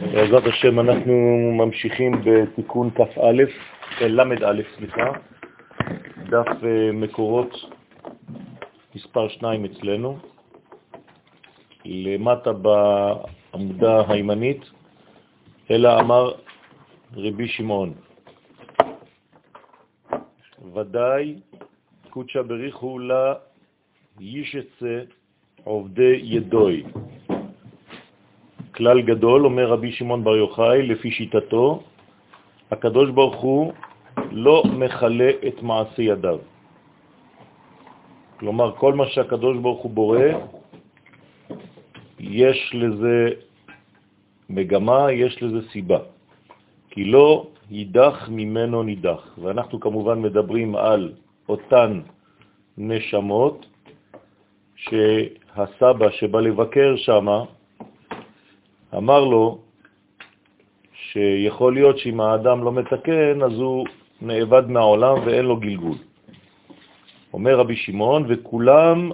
בעזרת השם אנחנו ממשיכים בתיקון כ"א, אה, ל"א, סליחה, דף אה, מקורות מספר 2 אצלנו, למטה בעמודה הימנית, אלא אמר רבי שמעון, ודאי קודשא בריחו לה ישצה עובדי ידוי. כלל גדול, אומר רבי שמעון בר יוחאי, לפי שיטתו, הקדוש ברוך הוא לא מכלה את מעשי ידיו. כלומר, כל מה שהקדוש ברוך הוא בורא, יש לזה מגמה, יש לזה סיבה. כי לא יידח ממנו נידח. ואנחנו כמובן מדברים על אותן נשמות שהסבא שבא לבקר שם אמר לו שיכול להיות שאם האדם לא מתקן אז הוא נאבד מהעולם ואין לו גלגול. אומר רבי שמעון, וכולם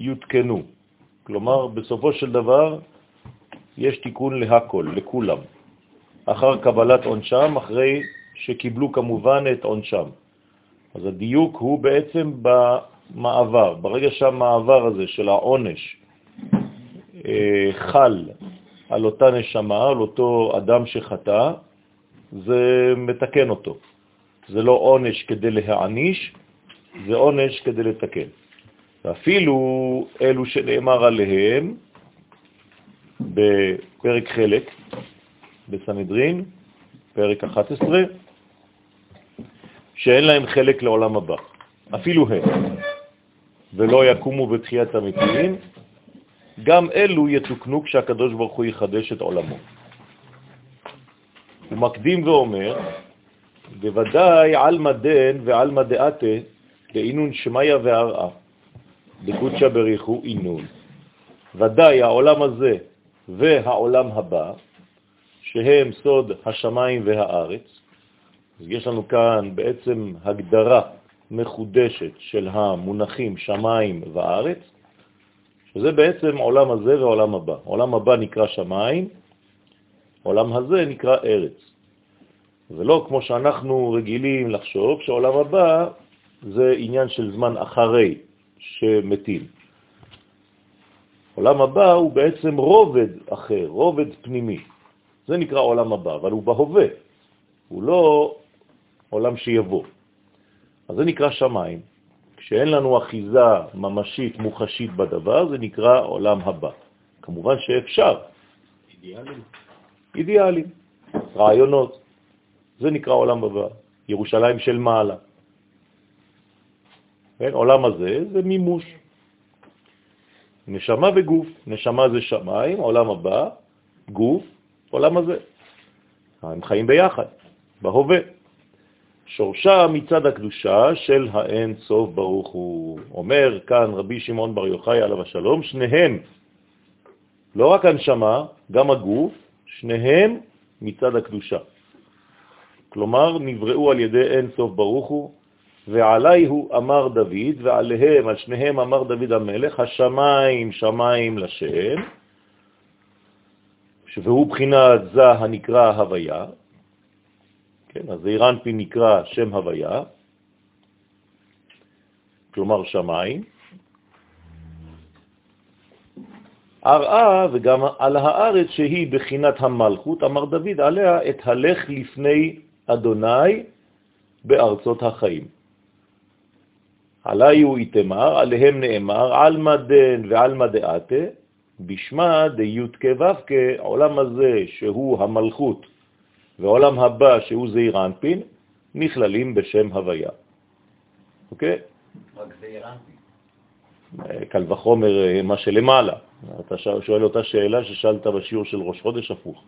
יותקנו. כלומר, בסופו של דבר יש תיקון להכל, לכולם. אחר קבלת עונשם, אחרי שקיבלו כמובן את עונשם. אז הדיוק הוא בעצם במעבר. ברגע שהמעבר הזה של העונש אה, חל על אותה נשמה, על אותו אדם שחטא, זה מתקן אותו. זה לא עונש כדי להעניש, זה עונש כדי לתקן. ואפילו אלו שנאמר עליהם בפרק חלק בסנהדרין, פרק 11, שאין להם חלק לעולם הבא, אפילו הם, ולא יקומו בתחיית המתים, גם אלו יתוקנו כשהקדוש ברוך הוא יחדש את עולמו. הוא מקדים ואומר, בוודאי על מדן ועל מדעתה באינון שמיה והרעה, בקודשא בריחו אינון. ודאי העולם הזה והעולם הבא, שהם סוד השמיים והארץ, יש לנו כאן בעצם הגדרה מחודשת של המונחים שמיים וארץ, שזה בעצם עולם הזה ועולם הבא. עולם הבא נקרא שמיים, עולם הזה נקרא ארץ. ולא כמו שאנחנו רגילים לחשוב שעולם הבא זה עניין של זמן אחרי שמתים. עולם הבא הוא בעצם רובד אחר, רובד פנימי. זה נקרא עולם הבא, אבל הוא בהווה, הוא לא עולם שיבוא. אז זה נקרא שמיים. כשאין לנו אחיזה ממשית, מוחשית בדבר, זה נקרא עולם הבא. כמובן שאפשר. אידיאלים. אידיאלים, רעיונות. זה נקרא עולם הבא. ירושלים של מעלה. כן? עולם הזה זה מימוש. נשמה וגוף. נשמה זה שמיים, עולם הבא, גוף, עולם הזה. הם חיים ביחד, בהווה. שורשה מצד הקדושה של האין סוף ברוך הוא. אומר כאן רבי שמעון בר יוחאי עליו השלום, שניהם, לא רק הנשמה, גם הגוף, שניהם מצד הקדושה. כלומר, נבראו על ידי אין סוף ברוך הוא, ועלי הוא אמר דוד, ועליהם, על שניהם אמר דוד המלך, השמיים שמיים לשם, והוא בחינת זה הנקרא הוויה, כן, אז אירנפי נקרא שם הוויה, כלומר שמיים, ארעה וגם על הארץ שהיא בחינת המלכות, אמר דוד עליה את הלך לפני אדוני בארצות החיים. עלי הוא איתמר, עליהם נאמר, על מדן ועל מדעתה, בשמה דיות כו' כעולם הזה שהוא המלכות ועולם הבא שהוא זעיר אנפין, נכללים בשם הוויה. אוקיי? רק זעיר אנפין. קל וחומר אה, מה שלמעלה. אתה שואל אותה שאלה ששאלת בשיעור של ראש חודש הפוך.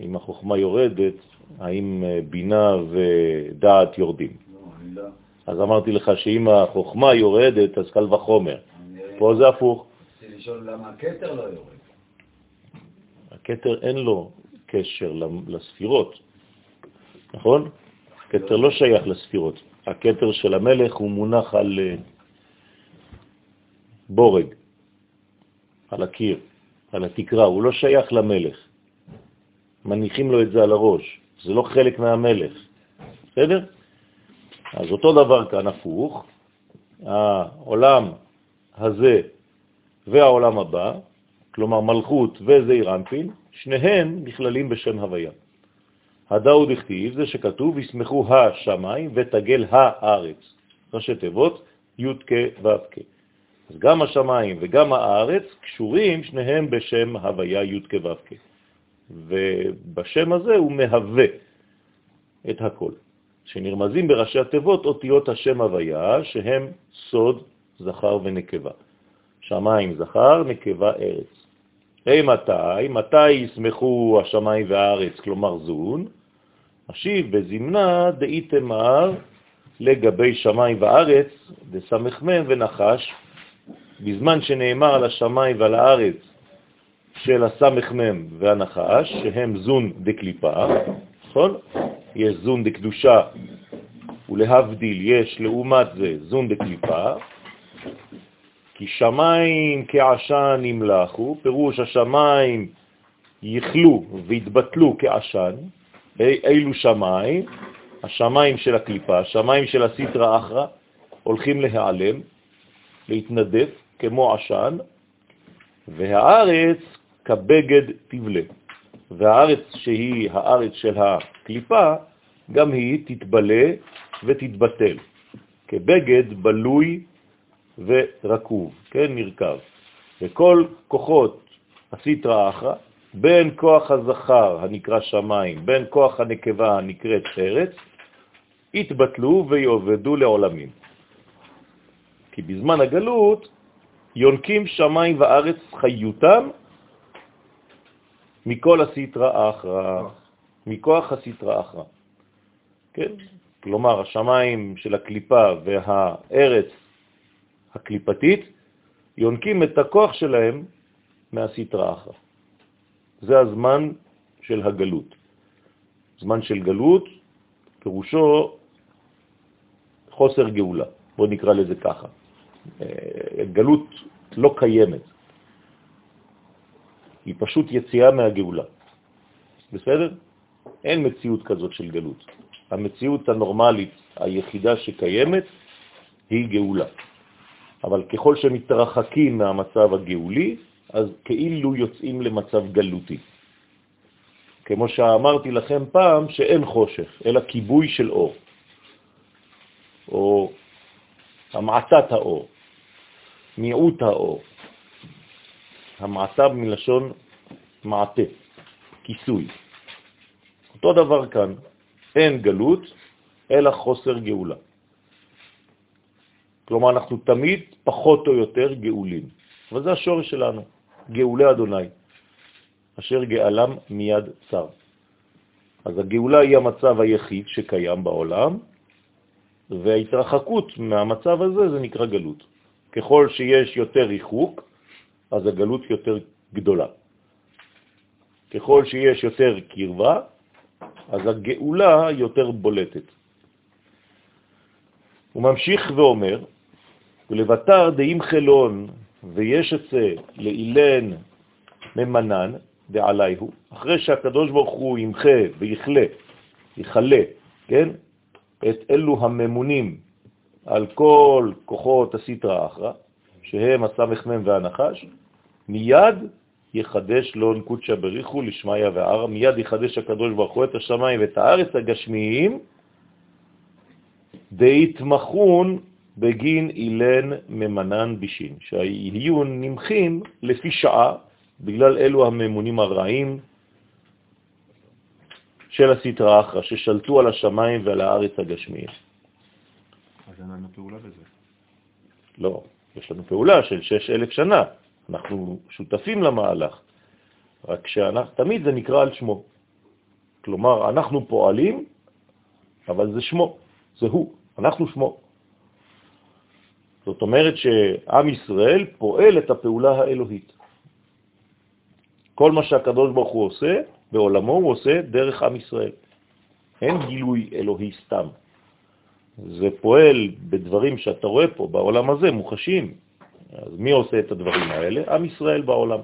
אם החוכמה יורדת, האם אה, בינה ודעת יורדים? לא, לא. אז אמרתי לך שאם החוכמה יורדת, אז קל וחומר. פה זה הפוך. רציתי לשאול למה הקטר לא יורד. הקטר אין לו קשר לספירות, נכון? הקטר לא שייך לספירות. הקטר של המלך הוא מונח על אה, בורג, על הקיר. על התקרה, הוא לא שייך למלך. מניחים לו את זה על הראש, זה לא חלק מהמלך. בסדר? אז אותו דבר כאן הפוך, העולם הזה והעולם הבא, כלומר מלכות וזעיר אנפין, שניהם נכללים בשם הוויה. הדאוד הכתיב זה שכתוב, ישמחו השמיים ותגל הארץ. ראשי תיבות, י' כ' ו' כ'. אז גם השמיים וגם הארץ קשורים שניהם בשם הוויה י' כ' ו' כ'. ובשם הזה הוא מהווה את הכל. שנרמזים בראשי התיבות אותיות השם הוויה, שהם סוד, זכר ונקבה. שמיים זכר, נקבה ארץ. מתי? מתי ישמחו השמיים והארץ, כלומר זון? אשיב בזמנה דאי תמר לגבי שמיים וארץ, דסמ"ם ונחש, בזמן שנאמר על השמיים ועל הארץ של הסמ"ם והנחש, שהם זון דקליפה, נכון? יש זון דקדושה, ולהבדיל יש לעומת זה זון דקליפה, כי שמיים כעשן נמלחו, פירוש השמיים יכלו והתבטלו כעשן, אילו שמיים, השמיים של הקליפה, השמיים של הסיטרה אחרא, הולכים להיעלם, להתנדף כמו עשן, והארץ כבגד תבלה. והארץ שהיא הארץ של הקליפה, גם היא תתבלה ותתבטל, כבגד בלוי ורקוב, כן, נרכב. וכל כוחות הסיטרא אחרא, בין כוח הזכר הנקרא שמיים, בין כוח הנקבה הנקראת ארץ, יתבטלו ויעובדו לעולמים. כי בזמן הגלות יונקים שמיים וארץ חיותם מכל הסתרא האחרא, מכוח הסתרא האחרא. כן? כלומר, השמיים של הקליפה והארץ הקליפתית יונקים את הכוח שלהם מהסתרא האחרא. זה הזמן של הגלות. זמן של גלות, פירושו חוסר גאולה, בוא נקרא לזה ככה. אה, גלות לא קיימת, היא פשוט יציאה מהגאולה. בסדר? אין מציאות כזאת של גלות. המציאות הנורמלית היחידה שקיימת היא גאולה. אבל ככל שמתרחקים מהמצב הגאולי, אז כאילו יוצאים למצב גלותי. כמו שאמרתי לכם פעם, שאין חושך, אלא כיבוי של אור, או המעטת האור, מיעוט האור. המעטה מלשון מעטה, כיסוי. אותו דבר כאן, אין גלות, אלא חוסר גאולה. כלומר, אנחנו תמיד פחות או יותר גאולים. וזה השורש שלנו, גאולי אדוני, אשר גאלם מיד צר. אז הגאולה היא המצב היחיד שקיים בעולם, וההתרחקות מהמצב הזה זה נקרא גלות. ככל שיש יותר ריחוק, אז הגלות יותר גדולה. ככל שיש יותר קרבה, אז הגאולה יותר בולטת. הוא ממשיך ואומר, ולבטר דאים חלון ויש אצה לאילן ממנן דעלייהו, אחרי שהקדוש ברוך הוא ימחה ויכלה, יכלה, כן, את אלו הממונים על כל כוחות הסטרא אחרא, שהם הסמ"ם והנחש, מיד יחדש לון קודשא בריחו לשמיה וערה, מיד יחדש הקדוש ברוך הוא את השמיים ואת הארץ הגשמיים, דהתמחון בגין אילן ממנן בישין, שיהיו נמחים לפי שעה, בגלל אלו הממונים הרעים של הסתרא אחרא, ששלטו על השמיים ועל הארץ הגשמיים. אז אין לנו פעולה בזה. לא, יש לנו פעולה של שש אלף שנה. אנחנו שותפים למהלך, רק שתמיד זה נקרא על שמו. כלומר, אנחנו פועלים, אבל זה שמו, זה הוא, אנחנו שמו. זאת אומרת שעם ישראל פועל את הפעולה האלוהית. כל מה שהקדוש ברוך הוא עושה בעולמו, הוא עושה דרך עם ישראל. אין גילוי אלוהי סתם. זה פועל בדברים שאתה רואה פה, בעולם הזה, מוחשים. אז מי עושה את הדברים האלה? עם ישראל בעולם.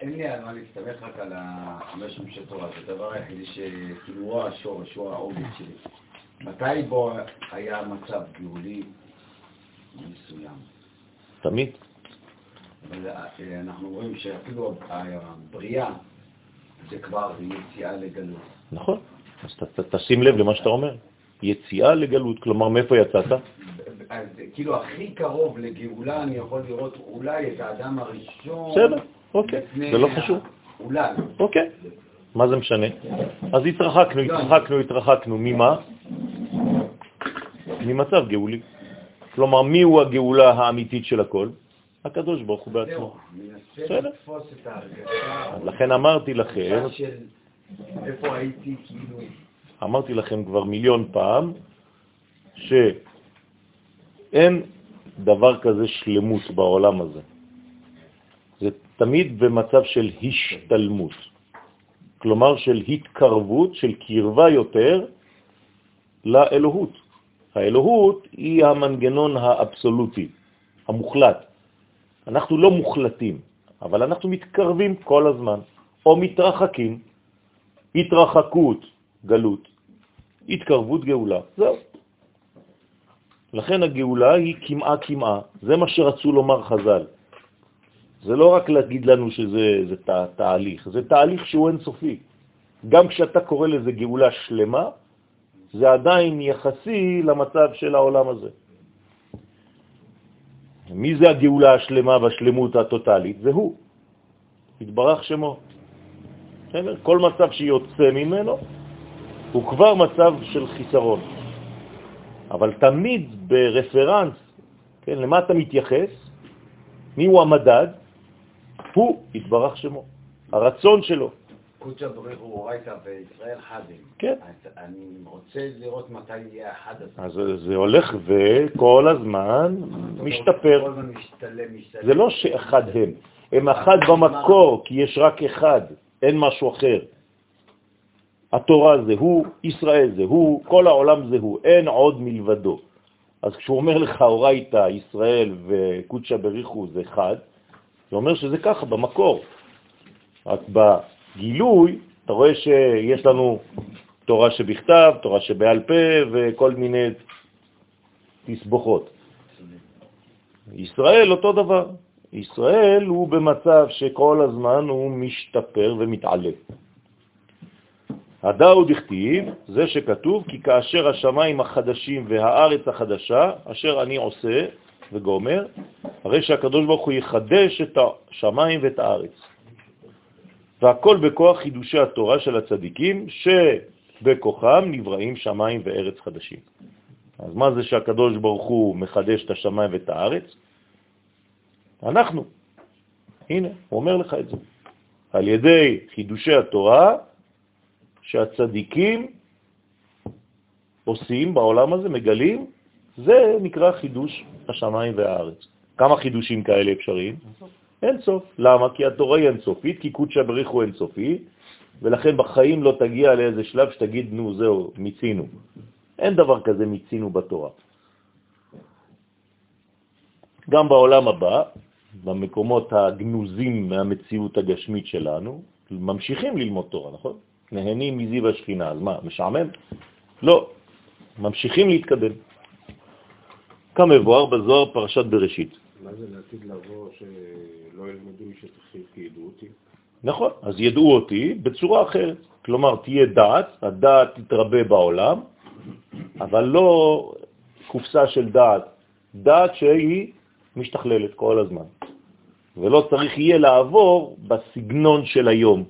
אין לי על מה להסתמך רק על החמש חמשי תורה, זה הדבר היחידי שכאילו הוא השורש, הוא העוגן שלי. מתי בו היה מצב גאולי מסוים? תמיד. אבל אה, אנחנו רואים שאפילו הבריאה זה כבר יציאה לגלות. נכון. אז ת- ת- תשים לב למה שאתה אומר. יציאה לגלות, כלומר, מאיפה יצאת? אז כאילו הכי קרוב לגאולה אני יכול לראות אולי את האדם הראשון. בסדר, אוקיי, זה לא חשוב. אולי. אוקיי, מה זה משנה? אז התרחקנו, התרחקנו, התרחקנו, ממה? ממצב גאולי. כלומר, מי הוא הגאולה האמיתית של הכל? הקדוש ברוך הוא בעצמו. בסדר. לכן אמרתי לכם, כאילו, אמרתי לכם כבר מיליון פעם, שאין דבר כזה שלמות בעולם הזה. זה תמיד במצב של השתלמות, כלומר של התקרבות, של קרבה יותר לאלוהות. האלוהות היא המנגנון האבסולוטי, המוחלט. אנחנו לא מוחלטים, אבל אנחנו מתקרבים כל הזמן, או מתרחקים. התרחקות, גלות, התקרבות גאולה, זהו. לכן הגאולה היא כמעה כמעה, זה מה שרצו לומר חז"ל. זה לא רק להגיד לנו שזה זה תה, תהליך, זה תהליך שהוא אינסופי. גם כשאתה קורא לזה גאולה שלמה, זה עדיין יחסי למצב של העולם הזה. מי זה הגאולה השלמה והשלמות הטוטלית? זה הוא, התברך שמו. כל מצב שיוצא ממנו הוא כבר מצב של חיסרון. אבל תמיד ברפרנס, כן, למה אתה מתייחס? מי הוא המדד? הוא התברך שמו, הרצון שלו. קודשא בריך הוא אורייתא וישראל חדים. כן. אז אני רוצה לראות מתי יהיה החד הזה. אז זה- זה הולך וכל הזמן משתפר. כל הזמן משתלם, משתלם. זה לא שאחד הם, הם אחד במקור, כי יש רק אחד, אין משהו אחר. התורה זה הוא, ישראל זה הוא, כל העולם זה הוא, אין עוד מלבדו. אז כשהוא אומר לך אורייתא, ישראל וקודשא בריחו זה אחד, זה אומר שזה ככה במקור. רק בגילוי, אתה רואה שיש לנו תורה שבכתב, תורה שבעל פה וכל מיני תסבוכות. ישראל אותו דבר. ישראל הוא במצב שכל הזמן הוא משתפר ומתעלה. הדאו דכתיב, זה שכתוב, כי כאשר השמיים החדשים והארץ החדשה, אשר אני עושה וגומר, הרי שהקדוש ברוך הוא יחדש את השמיים ואת הארץ. והכל בכוח חידושי התורה של הצדיקים, שבכוחם נבראים שמיים וארץ חדשים. אז מה זה שהקדוש ברוך הוא מחדש את השמיים ואת הארץ? אנחנו. הנה, הוא אומר לך את זה. על ידי חידושי התורה שהצדיקים עושים בעולם הזה, מגלים, זה נקרא חידוש השמיים והארץ. כמה חידושים כאלה אפשריים? אין סוף. למה? כי התורה היא אינסופית, כי קודשא בריך הוא אינסופי, ולכן בחיים לא תגיע לאיזה שלב שתגיד, נו, זהו, מיצינו. אין דבר כזה מיצינו בתורה. גם בעולם הבא, במקומות הגנוזים מהמציאות הגשמית שלנו, ממשיכים ללמוד תורה, נכון? נהנים מזיו השכינה, אז מה, משעמם? לא, ממשיכים להתקדם. כמבואר בזוהר פרשת בראשית. מה זה לעתיד לבוא שלא ילמדו שתחיל כי ידעו אותי? נכון, אז ידעו אותי בצורה אחרת. כלומר, תהיה דעת, הדעת תתרבה בעולם, אבל לא קופסה של דעת, דעת שהיא משתכללת כל הזמן. ולא צריך יהיה לעבור בסגנון של היום,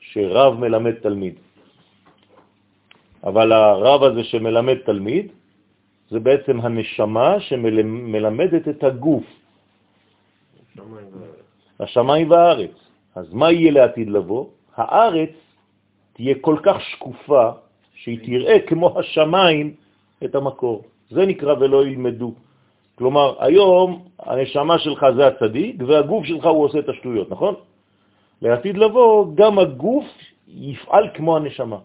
שרב מלמד תלמיד. אבל הרב הזה שמלמד תלמיד, זה בעצם הנשמה שמלמדת את הגוף. השמיים והארץ. אז מה יהיה לעתיד לבוא? הארץ תהיה כל כך שקופה שהיא תראה כמו השמיים את המקור. זה נקרא ולא ילמדו. כלומר, היום הנשמה שלך זה הצדיק והגוף שלך הוא עושה את השטויות, נכון? לעתיד לבוא גם הגוף יפעל כמו הנשמה,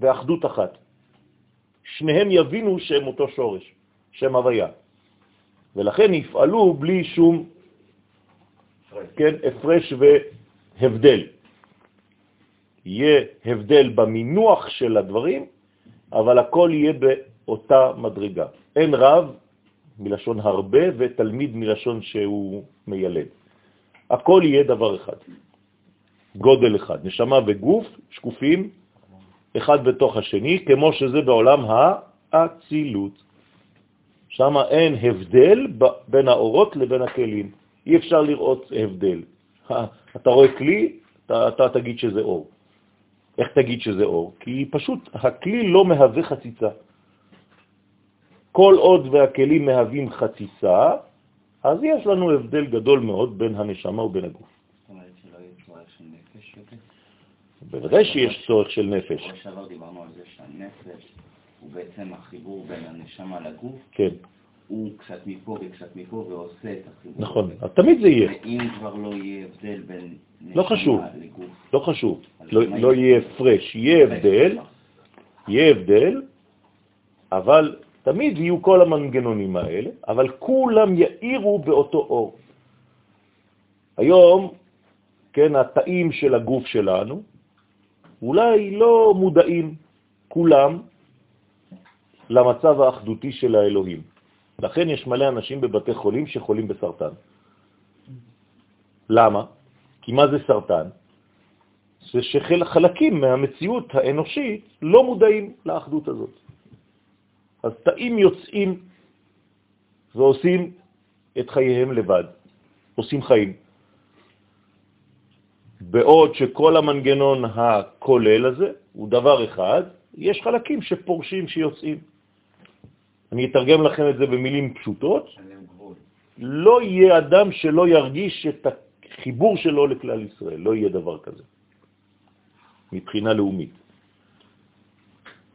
באחדות אחת. שניהם יבינו שהם אותו שורש, שם הוויה. ולכן יפעלו בלי שום כן, הפרש והבדל. יהיה הבדל במינוח של הדברים, אבל הכל יהיה באותה מדרגה. אין רב מלשון הרבה ותלמיד מלשון שהוא מיילד. הכל יהיה דבר אחד, גודל אחד, נשמה וגוף שקופים אחד בתוך השני, כמו שזה בעולם האצילות. שם אין הבדל בין האורות לבין הכלים. אי אפשר לראות הבדל. אתה רואה כלי, אתה, אתה תגיד שזה אור. איך תגיד שזה אור? כי פשוט הכלי לא מהווה חציצה. כל עוד והכלים מהווים חציצה, אז יש לנו הבדל גדול מאוד בין הנשמה ובין הגוף. זאת אומרת שלא יהיה צורך של נפש יותר? בוודאי שיש צורך של נפש. בשבוע שעבר דיברנו על זה שהנפש הוא בעצם החיבור בין הנשמה לגוף, כן, הוא קצת מפה וקצת מפה ועושה את החיבור. נכון. אז תמיד זה יהיה, ואם כבר לא יהיה הבדל בין לא חשוב. נשמה לגוף, לא חשוב. לא, לא יהיה הפרש, יהיה הבדל, יהיה הבדל, אבל תמיד יהיו כל המנגנונים האלה, אבל כולם יאירו באותו אור. היום, כן, התאים של הגוף שלנו, אולי לא מודעים כולם למצב האחדותי של האלוהים. לכן יש מלא אנשים בבתי חולים שחולים בסרטן. למה? כי מה זה סרטן? זה שחלקים מהמציאות האנושית לא מודעים לאחדות הזאת. אז תאים יוצאים ועושים את חייהם לבד, עושים חיים. בעוד שכל המנגנון הכולל הזה הוא דבר אחד, יש חלקים שפורשים, שיוצאים. אני אתרגם לכם את זה במילים פשוטות. לא יהיה אדם שלא ירגיש את החיבור שלו לכלל ישראל, לא יהיה דבר כזה, מבחינה לאומית.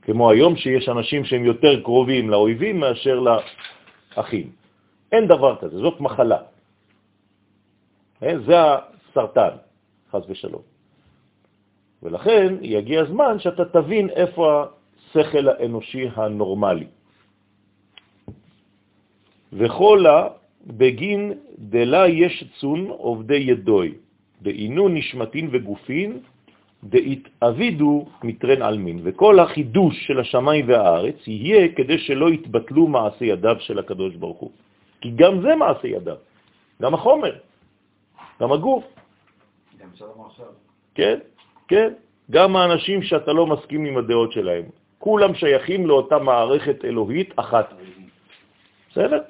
כמו היום שיש אנשים שהם יותר קרובים לאויבים מאשר לאחים. אין דבר כזה, זאת מחלה. אה, זה הסרטן, חס ושלום. ולכן יגיע הזמן שאתה תבין איפה השכל האנושי הנורמלי. וחולה בגין דלה יש צון עובדי ידוי, דאינו נשמתין וגופין, דאית אבידו מטרן אלמין. וכל החידוש של השמיים והארץ יהיה כדי שלא יתבטלו מעשי ידיו של הקדוש ברוך הוא. כי גם זה מעשי ידיו, גם החומר, גם הגוף. כן, כן, גם האנשים שאתה לא מסכים עם הדעות שלהם. כולם שייכים לאותה מערכת אלוהית אחת. בסדר?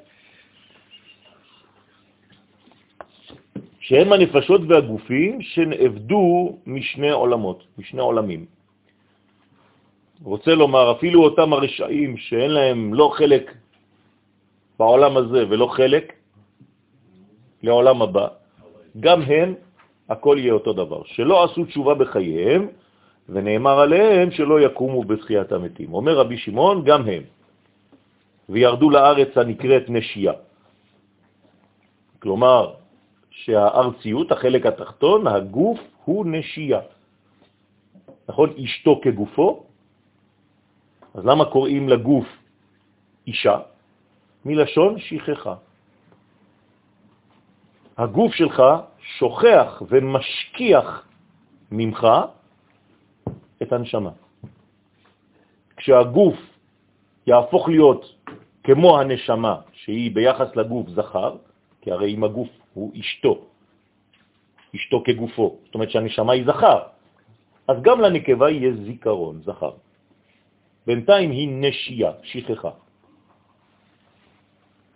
שהם הנפשות והגופים שנעבדו משני עולמות, משני עולמים. רוצה לומר, אפילו אותם הרשעים שאין להם לא חלק בעולם הזה ולא חלק לעולם הבא, גם הם, הכל יהיה אותו דבר. שלא עשו תשובה בחייהם, ונאמר עליהם שלא יקומו בתחיית המתים. אומר רבי שמעון, גם הם. וירדו לארץ הנקראת נשייה. כלומר, שהארציות, החלק התחתון, הגוף, הוא נשייה. נכון? אשתו כגופו. אז למה קוראים לגוף אישה? מלשון שכחה. הגוף שלך שוכח ומשכיח ממך את הנשמה. כשהגוף יהפוך להיות כמו הנשמה, שהיא ביחס לגוף זכר, כי הרי אם הגוף הוא אשתו, אשתו כגופו, זאת אומרת שהנשמה היא זכר, אז גם לנקבה יהיה זיכרון, זכר. בינתיים היא נשייה, שכחה.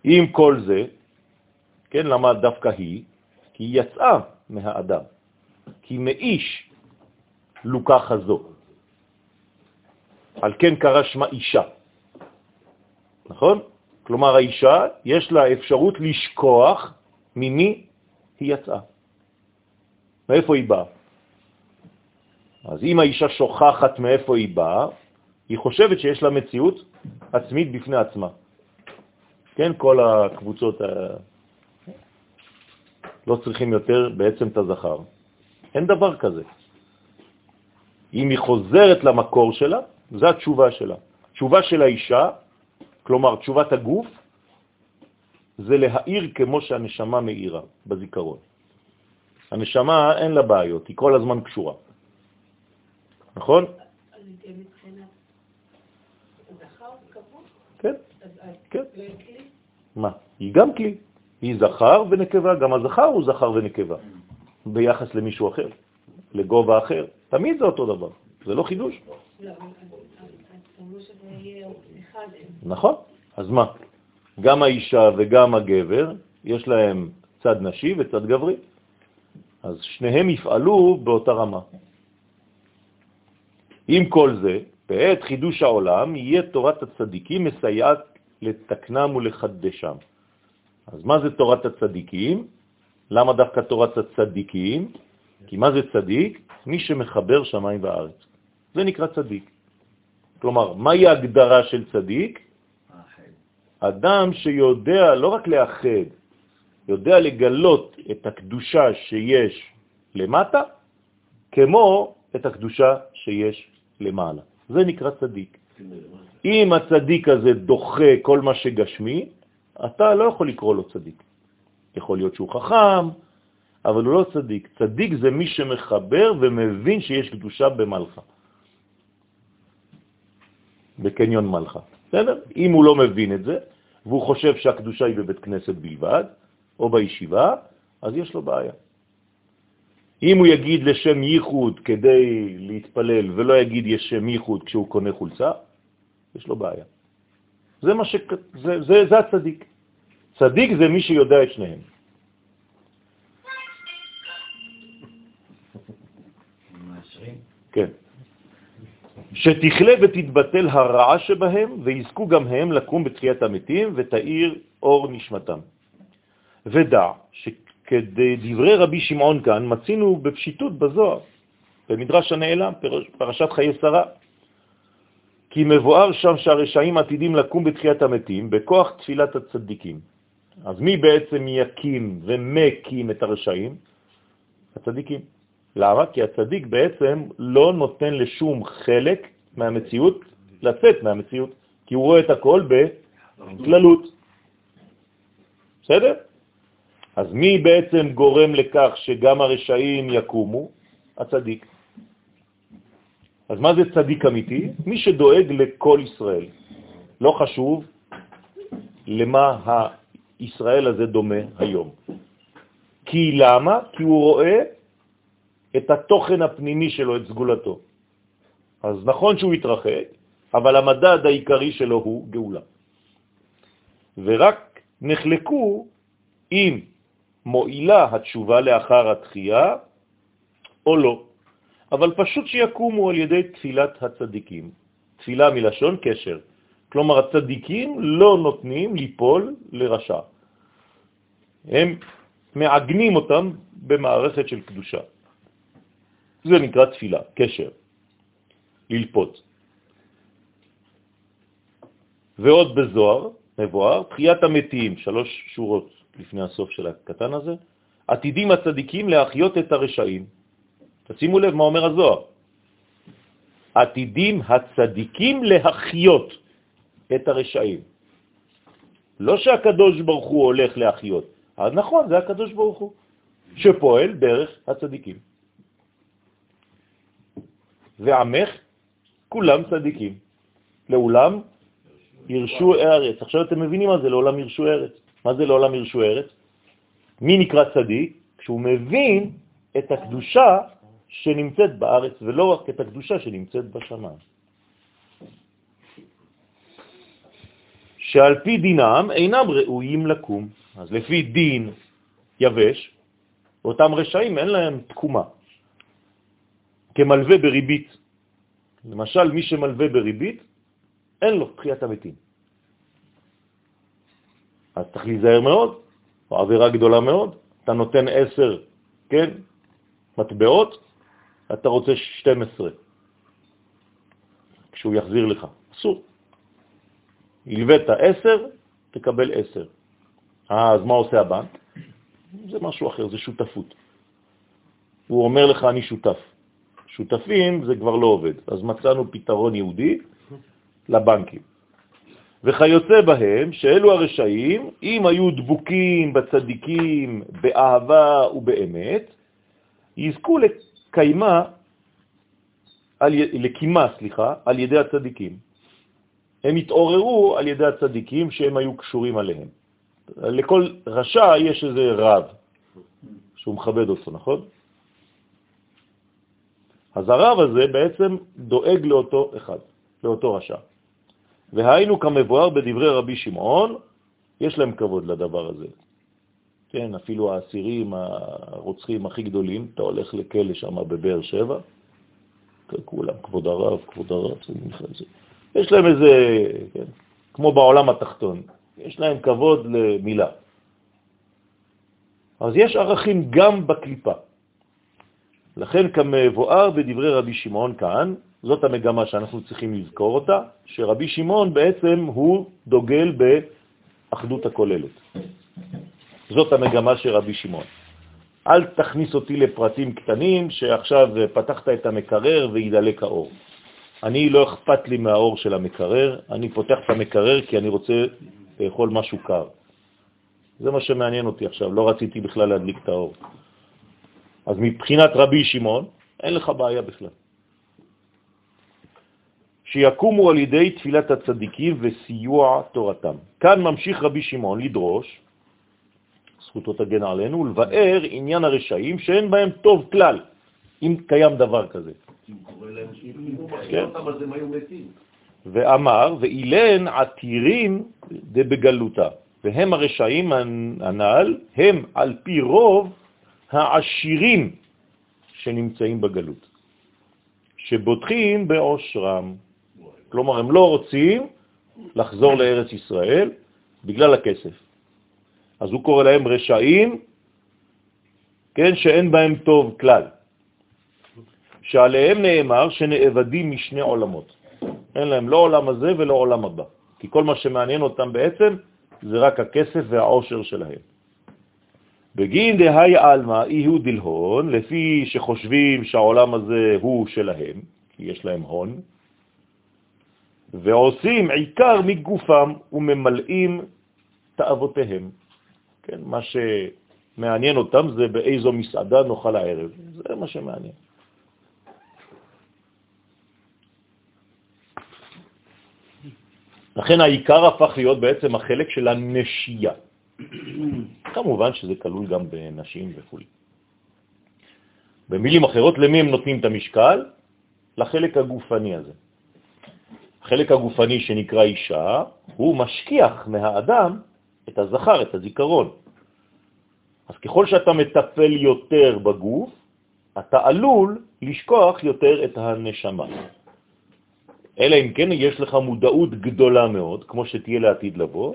עם כל זה, כן, למה דווקא היא? כי היא יצאה מהאדם, כי מאיש לוקח הזו. על כן קרא שמה אישה, נכון? כלומר, האישה יש לה אפשרות לשכוח ממי היא יצאה. מאיפה היא באה? אז אם האישה שוכחת מאיפה היא באה, היא חושבת שיש לה מציאות עצמית בפני עצמה. כן, כל הקבוצות לא צריכים יותר בעצם את הזכר. אין דבר כזה. אם היא חוזרת למקור שלה, זו התשובה שלה. תשובה של האישה, כלומר תשובת הגוף, זה להאיר כמו שהנשמה מאירה בזיכרון. הנשמה אין לה בעיות, היא כל הזמן קשורה. נכון? כן, כן. מה? היא גם כלי. היא זכר ונקבה, גם הזכר הוא זכר ונקבה, ביחס למישהו אחר, לגובה אחר. תמיד זה אותו דבר, זה לא חידוש. לא. נכון. אז מה? גם האישה וגם הגבר, יש להם צד נשי וצד גברי. אז שניהם יפעלו באותה רמה. עם כל זה, בעת חידוש העולם, יהיה תורת הצדיקים מסייעת לתקנם ולחדשם. אז מה זה תורת הצדיקים? למה דווקא תורת הצדיקים? כי מה זה צדיק? מי שמחבר שמיים וארץ. זה נקרא צדיק. כלומר, מהי ההגדרה של צדיק? אדם שיודע לא רק לאחד, יודע לגלות את הקדושה שיש למטה, כמו את הקדושה שיש למעלה. זה נקרא צדיק. אם הצדיק הזה דוחה כל מה שגשמי, אתה לא יכול לקרוא לו צדיק. יכול להיות שהוא חכם, אבל הוא לא צדיק. צדיק זה מי שמחבר ומבין שיש קדושה במלכה. בקניון מלכה. בסדר? אם הוא לא מבין את זה, והוא חושב שהקדושה היא בבית כנסת בלבד, או בישיבה, אז יש לו בעיה. אם הוא יגיד לשם ייחוד כדי להתפלל, ולא יגיד יש שם ייחוד כשהוא קונה חולצה, יש לו בעיה. זה, מה ש... זה, זה, זה הצדיק. צדיק זה מי שיודע את שניהם. כן. שתכלה ותתבטל הרעה שבהם, ויזכו גם הם לקום בתחיית המתים, ותאיר אור נשמתם. ודע שכדי דברי רבי שמעון כאן מצינו בפשיטות בזוהר, במדרש הנעלם, פרש- פרשת חיי שרה. כי מבואר שם שהרשעים עתידים לקום בתחיית המתים בכוח תפילת הצדיקים. אז מי בעצם יקים ומקים את הרשעים? הצדיקים. למה? כי הצדיק בעצם לא נותן לשום חלק מהמציאות לצאת מהמציאות, כי הוא רואה את הכל בכללות. בסדר? אז מי בעצם גורם לכך שגם הרשעים יקומו? הצדיק. אז מה זה צדיק אמיתי? מי שדואג לכל ישראל. לא חשוב למה הישראל הזה דומה היום. כי למה? כי הוא רואה את התוכן הפנימי שלו, את סגולתו. אז נכון שהוא התרחק, אבל המדד העיקרי שלו הוא גאולה. ורק נחלקו אם מועילה התשובה לאחר התחייה או לא. אבל פשוט שיקומו על ידי תפילת הצדיקים. תפילה מלשון קשר. כלומר, הצדיקים לא נותנים ליפול לרשע. הם מעגנים אותם במערכת של קדושה. זה נקרא תפילה, קשר, ללפות. ועוד בזוהר, מבואר, תחיית המתים, שלוש שורות לפני הסוף של הקטן הזה, עתידים הצדיקים להחיות את הרשעים. תשימו לב מה אומר הזוהר. עתידים הצדיקים להחיות את הרשעים. לא שהקדוש ברוך הוא הולך להחיות. אז נכון, זה הקדוש ברוך הוא, שפועל דרך הצדיקים. ועמך כולם צדיקים. לעולם ירשו ארץ. עכשיו אתם מבינים מה זה לעולם ירשו ארץ. מה זה לעולם ירשו ארץ? מי נקרא צדיק? כשהוא מבין את הקדושה שנמצאת בארץ, ולא רק את הקדושה שנמצאת בשמיים. שעל פי דינם אינם ראויים לקום. אז לפי דין יבש, אותם רשעים אין להם תקומה. כמלווה בריבית. למשל, מי שמלווה בריבית, אין לו תחיית המתים. אז צריך להיזהר מאוד, זו עבירה גדולה מאוד. אתה נותן עשר, כן, מטבעות, אתה רוצה 12, כשהוא יחזיר לך. אסור. הלווית 10, תקבל 10. אה, אז מה עושה הבנק? זה משהו אחר, זה שותפות. הוא אומר לך, אני שותף. שותפים זה כבר לא עובד. אז מצאנו פתרון יהודי לבנקים. וכיוצא בהם שאלו הרשעים, אם היו דבוקים בצדיקים באהבה ובאמת, יזכו לקיימה, על, לקימה, סליחה, על ידי הצדיקים. הם התעוררו על ידי הצדיקים שהם היו קשורים עליהם. לכל רשע יש איזה רב שהוא מכבד אותו, נכון? אז הרב הזה בעצם דואג לאותו אחד, לאותו רשע. והיינו כמבואר בדברי רבי שמעון, יש להם כבוד לדבר הזה. כן, אפילו האסירים, הרוצחים הכי גדולים, אתה הולך לכלא שם בבאר שבע, כולם, כבוד הרב, כבוד הרב, יש להם איזה, כן, כמו בעולם התחתון, יש להם כבוד למילה. אז יש ערכים גם בקליפה. לכן כמבואר בדברי רבי שמעון כאן, זאת המגמה שאנחנו צריכים לזכור אותה, שרבי שמעון בעצם הוא דוגל באחדות הכוללת. זאת המגמה של רבי שמעון. אל תכניס אותי לפרטים קטנים שעכשיו פתחת את המקרר וידלק האור. אני לא אכפת לי מהאור של המקרר, אני פותח את המקרר כי אני רוצה לאכול משהו קר. זה מה שמעניין אותי עכשיו, לא רציתי בכלל להדליק את האור. אז מבחינת רבי שמעון, אין לך בעיה בכלל. שיקומו על ידי תפילת הצדיקים וסיוע תורתם. כאן ממשיך רבי שמעון לדרוש, זכותו תגן עלינו, ולבאר עניין הרשעים שאין בהם טוב כלל, אם קיים דבר כזה. כן. ואמר, ואילן עתירים דבגלותה, והם הרשעים הנ"ל, הם על פי רוב העשירים שנמצאים בגלות, שבוטחים בעושרם. כלומר, הם לא רוצים לחזור לארץ ישראל בגלל הכסף. אז הוא קורא להם רשעים, כן, שאין בהם טוב כלל. שעליהם נאמר שנאבדים משני עולמות. אין להם לא עולם הזה ולא עולם הבא, כי כל מה שמעניין אותם בעצם זה רק הכסף והעושר שלהם. בגין דהי אלמה איהו דלהון, לפי שחושבים שהעולם הזה הוא שלהם, כי יש להם הון, ועושים עיקר מגופם וממלאים תאוותיהם. כן, מה שמעניין אותם זה באיזו מסעדה נאכל הערב, זה מה שמעניין. לכן העיקר הפך להיות בעצם החלק של הנשייה. כמובן שזה כלול גם בנשים וכו'. במילים אחרות, למי הם נותנים את המשקל? לחלק הגופני הזה. החלק הגופני שנקרא אישה, הוא משכיח מהאדם את הזכר, את הזיכרון. אז ככל שאתה מטפל יותר בגוף, אתה עלול לשכוח יותר את הנשמה. אלא אם כן יש לך מודעות גדולה מאוד, כמו שתהיה לעתיד לבוא,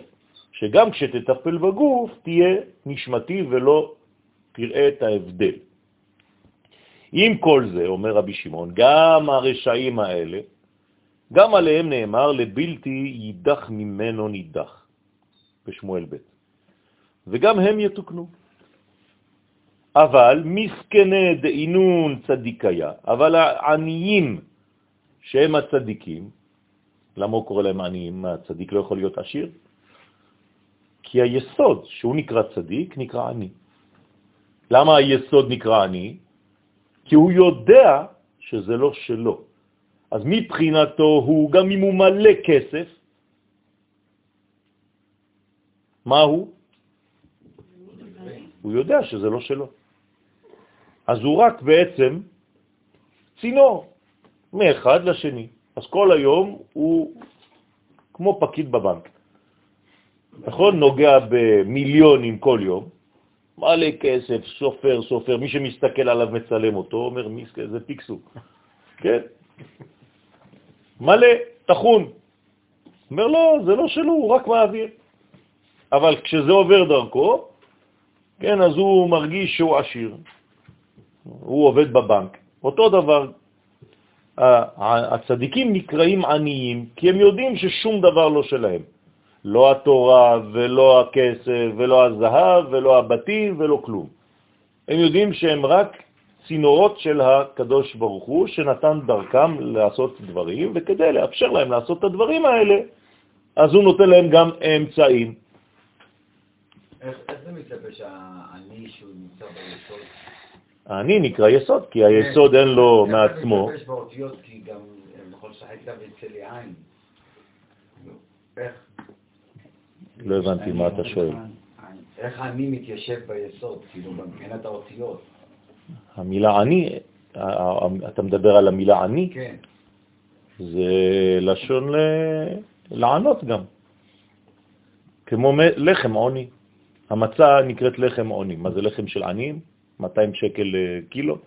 שגם כשתטפל בגוף תהיה נשמתי ולא תראה את ההבדל. עם כל זה, אומר רבי שמעון, גם הרשעים האלה, גם עליהם נאמר לבלתי יידח ממנו נידח, בשמואל ב', וגם הם יתוקנו. אבל מסכני דאינון צדיקיה, אבל העניים שהם הצדיקים, למה הוא קורא להם עניים? הצדיק לא יכול להיות עשיר? כי היסוד שהוא נקרא צדיק נקרא עני. למה היסוד נקרא עני? כי הוא יודע שזה לא שלו. אז מבחינתו הוא, גם אם הוא מלא כסף, מה הוא? הוא יודע שזה לא שלו. אז הוא רק בעצם צינור מאחד לשני. אז כל היום הוא כמו פקיד בבנק. נכון? נוגע במיליונים כל יום, מלא כסף, סופר, סופר, מי שמסתכל עליו מצלם אותו, אומר, זה פיקסו, כן? מלא, תחון. אומר, לא, זה לא שלו, הוא רק מעביר. אבל כשזה עובר דרכו, כן, אז הוא מרגיש שהוא עשיר. הוא עובד בבנק. אותו דבר, הצדיקים נקראים עניים, כי הם יודעים ששום דבר לא שלהם. לא התורה ולא הכסף ולא הזהב ולא הבתים ולא כלום. הם יודעים שהם רק צינורות של הקדוש ברוך הוא שנתן דרכם לעשות דברים, וכדי לאפשר להם לעשות את הדברים האלה, אז הוא נותן להם גם אמצעים. איך זה מתלבש העני שהוא נמצא ביסוד? האני נקרא יסוד, כי היסוד אין לו מעצמו. איך באותיות, כי גם יכול לשחק גם אצל יעין. איך? לא הבנתי מה אתה שואל. איך אני מתיישב ביסוד, כאילו, מבחינת האותיות? המילה אני, אתה מדבר על המילה אני? כן. זה לשון. לענות גם. כמו לחם עוני. המצה נקראת לחם עוני. מה זה לחם של עניים? 200 שקל קילו?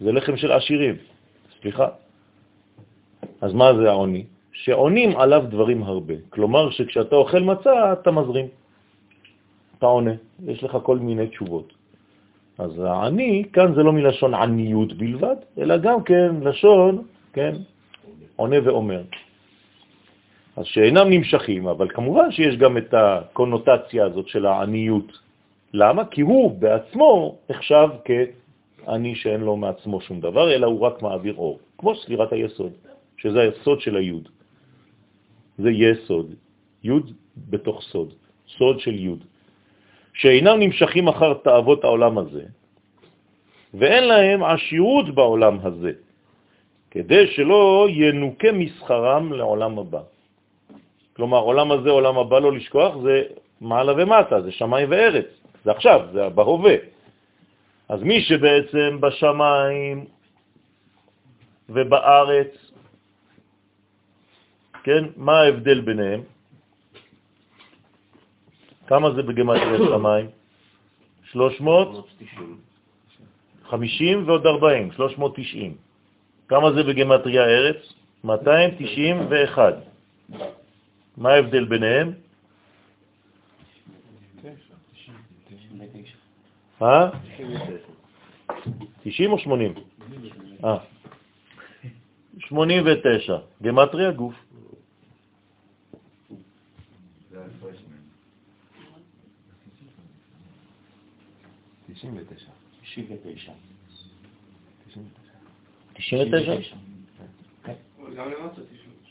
זה לחם של עשירים, סליחה. אז מה זה העוני? שעונים עליו דברים הרבה. כלומר שכשאתה אוכל מצה אתה מזרים, אתה עונה, יש לך כל מיני תשובות. אז העני, כאן זה לא מלשון עניות בלבד, אלא גם כן לשון, כן, עונה ואומר. אז שאינם נמשכים, אבל כמובן שיש גם את הקונוטציה הזאת של העניות. למה? כי הוא בעצמו נחשב כעני שאין לו מעצמו שום דבר, אלא הוא רק מעביר אור, כמו ספירת היסוד, שזה היסוד של היוד. זה יסוד, יוד בתוך סוד, סוד של יוד, שאינם נמשכים אחר תאוות העולם הזה, ואין להם עשירות בעולם הזה, כדי שלא ינוקה מסחרם לעולם הבא. כלומר, עולם הזה, עולם הבא, לא לשכוח, זה מעלה ומטה, זה שמיים וארץ, זה עכשיו, זה בהווה. אז מי שבעצם בשמיים ובארץ, כן, מה ההבדל ביניהם? כמה זה בגמטריה שמיים? 350 ועוד 40, 390. כמה זה בגמטריה ארץ? 291. מה ההבדל ביניהם? אה? 90 או 80? אה. 89. גמטריה גוף. זה ההפרש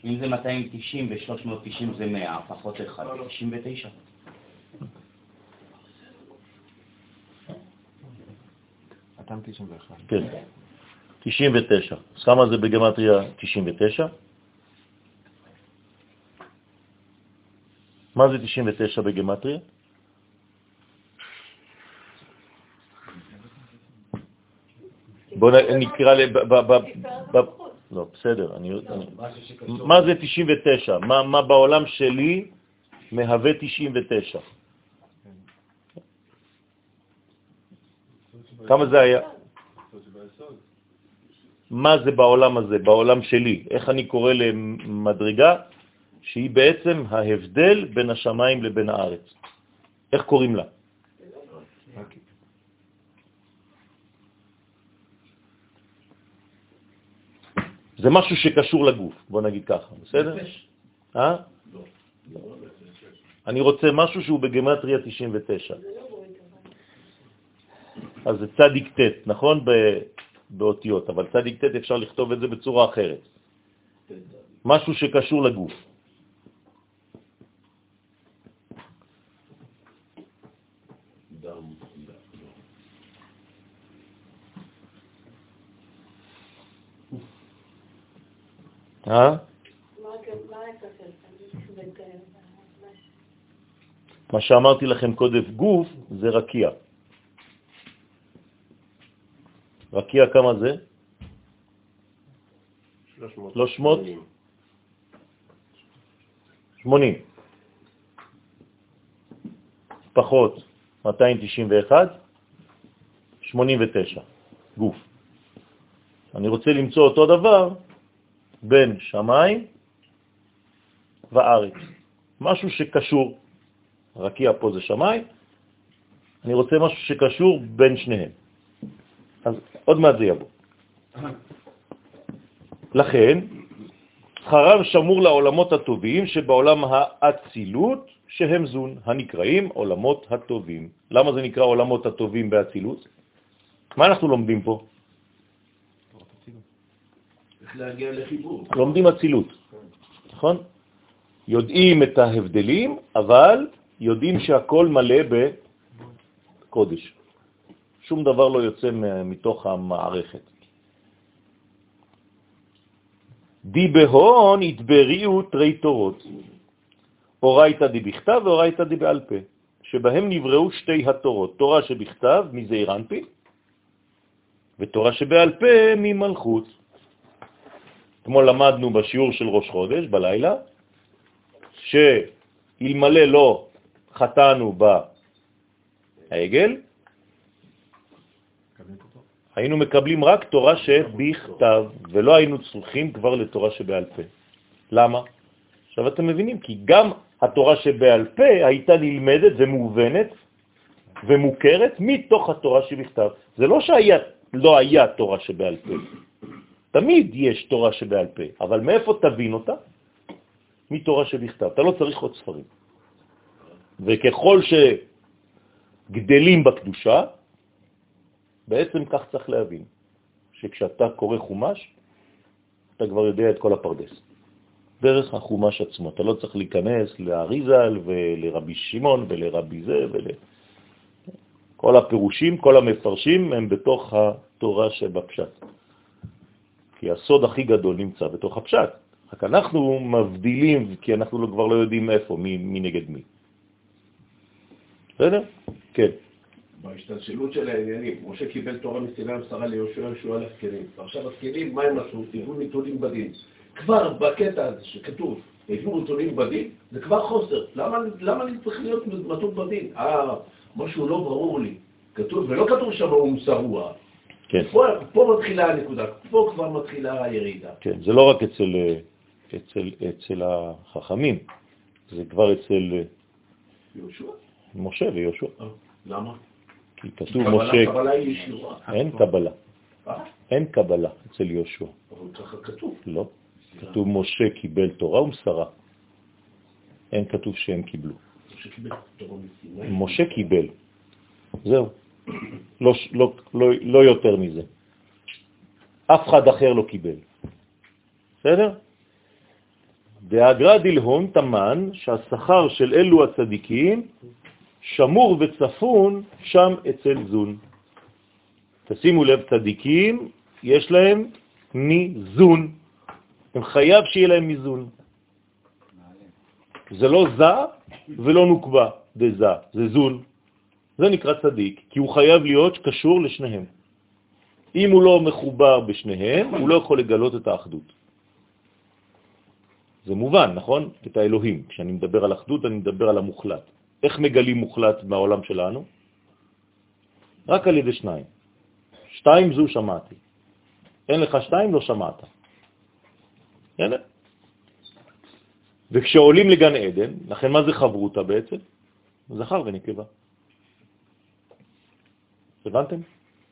מהם. 99. 99. 99? גם למטה 90. אם זה 290 ו-390 זה 100, פחות 1, 99. אתם 91. כן. 99. אז כמה זה בגמטריה 99? מה זה 99 בגמטריה? בוא נ- נקרא ל... ב- ב- ב- ב- לא, בסדר, אני... אני- משהו שקשור. מה זה 99? מה, מה בעולם שלי מהווה 99? כמה זה היה? מה זה בעולם הזה, בעולם שלי? איך אני קורא למדרגה שהיא בעצם ההבדל בין השמיים לבין הארץ? איך קוראים לה? זה משהו שקשור לגוף, בוא נגיד ככה, בסדר? אה? אני רוצה משהו שהוא בגמטריה 99. אז זה צדיק ט', נכון? באותיות, אבל צדיק ט' אפשר לכתוב את זה בצורה אחרת. משהו שקשור לגוף. אה? מה כאלה? מה שאמרתי לכם קודם, גוף זה רקיע. רקיע כמה זה? 300? 80. פחות 291, 89, גוף. אני רוצה למצוא אותו דבר בין שמיים וארץ. משהו שקשור, רקיע פה זה שמיים, אני רוצה משהו שקשור בין שניהם. אז עוד מעט זה יבוא. לכן, שכרם שמור לעולמות הטובים שבעולם האצילות שהם זון, הנקראים עולמות הטובים. למה זה נקרא עולמות הטובים באצילות? מה אנחנו לומדים פה? להגיע לחיבור. לומדים אצילות, נכון? יודעים את ההבדלים, אבל יודעים שהכל מלא בקודש, שום דבר לא יוצא מתוך המערכת. די בהון התבריאו תרי תורות, אורייתא בכתב ואורייתא בעל פה, שבהם נבראו שתי התורות, תורה שבכתב מזעיר אנפין ותורה שבעל פה ממלכות. אתמול למדנו בשיעור של ראש חודש, בלילה, שאלמלא לא חטאנו בעגל, היינו מקבלים רק תורה שבכתב, ולא היינו צריכים כבר לתורה שבעל פה. למה? עכשיו אתם מבינים, כי גם התורה שבעל פה הייתה נלמדת ומובנת ומוכרת מתוך התורה שבכתב. זה לא שהיה, לא היה תורה שבעל פה. תמיד יש תורה שבעל פה, אבל מאיפה תבין אותה? מתורה שבכתב. אתה לא צריך עוד ספרים. וככל שגדלים בקדושה, בעצם כך צריך להבין, שכשאתה קורא חומש, אתה כבר יודע את כל הפרדס. דרך החומש עצמו. אתה לא צריך להיכנס לאריזל ולרבי שמעון ולרבי זה ול... כל הפירושים, כל המפרשים הם בתוך התורה שבפשט. כי הסוד הכי גדול נמצא בתוך הפשט. רק אנחנו מבדילים, כי אנחנו לא- כבר לא יודעים איפה, מי, מי נגד מי. בסדר? כן. בהשתלשלות של העניינים, משה קיבל תורה מסיני המסרה ליהושע, יהושע לכלים. ועכשיו הכלים, מה הם עשו? הביאו נתונים בדין. כבר בקטע הזה שכתוב, הביאו נתונים בדין, זה כבר חוסר. למה, למה אני צריך להיות נתון בדין? אה, משהו לא ברור לי. כתוב, ולא כתוב שם הוא שרוע. כן. פה, פה מתחילה הנקודה, פה כבר מתחילה הירידה. כן, זה לא רק אצל, אצל, אצל החכמים, זה כבר אצל יהושע? משה ויהושע. אה, למה? כי כתוב קבלה- משה, קבלה היא ישירה. אין קבלה, אה? אין קבלה אצל יהושע, אבל ככה כתוב. לא. כתוב משה קיבל תורה ומסרה. אין כתוב שהם קיבלו. משה קיבל תורה מסיני. משה קיבל. זהו. לא, לא, לא, לא יותר מזה. אף אחד אחר לא קיבל. בסדר? והגרא דלהון תמן שהשכר של אלו הצדיקים שמור וצפון שם אצל זון. תשימו לב, צדיקים יש להם מזון. הם חייב שיהיה להם מזון. זה לא זה ולא נוקבה דזה, זה זון. זה נקרא צדיק, כי הוא חייב להיות קשור לשניהם. אם הוא לא מחובר בשניהם, הוא לא יכול לגלות את האחדות. זה מובן, נכון? את האלוהים. כשאני מדבר על אחדות, אני מדבר על המוחלט. איך מגלים מוחלט בעולם שלנו? רק על ידי שניים. שתיים זו שמעתי. אין לך שתיים, לא שמעת. בסדר? וכשעולים לגן עדן, לכן מה זה חברותה בעצם? זכר ונקבה. הבנתם?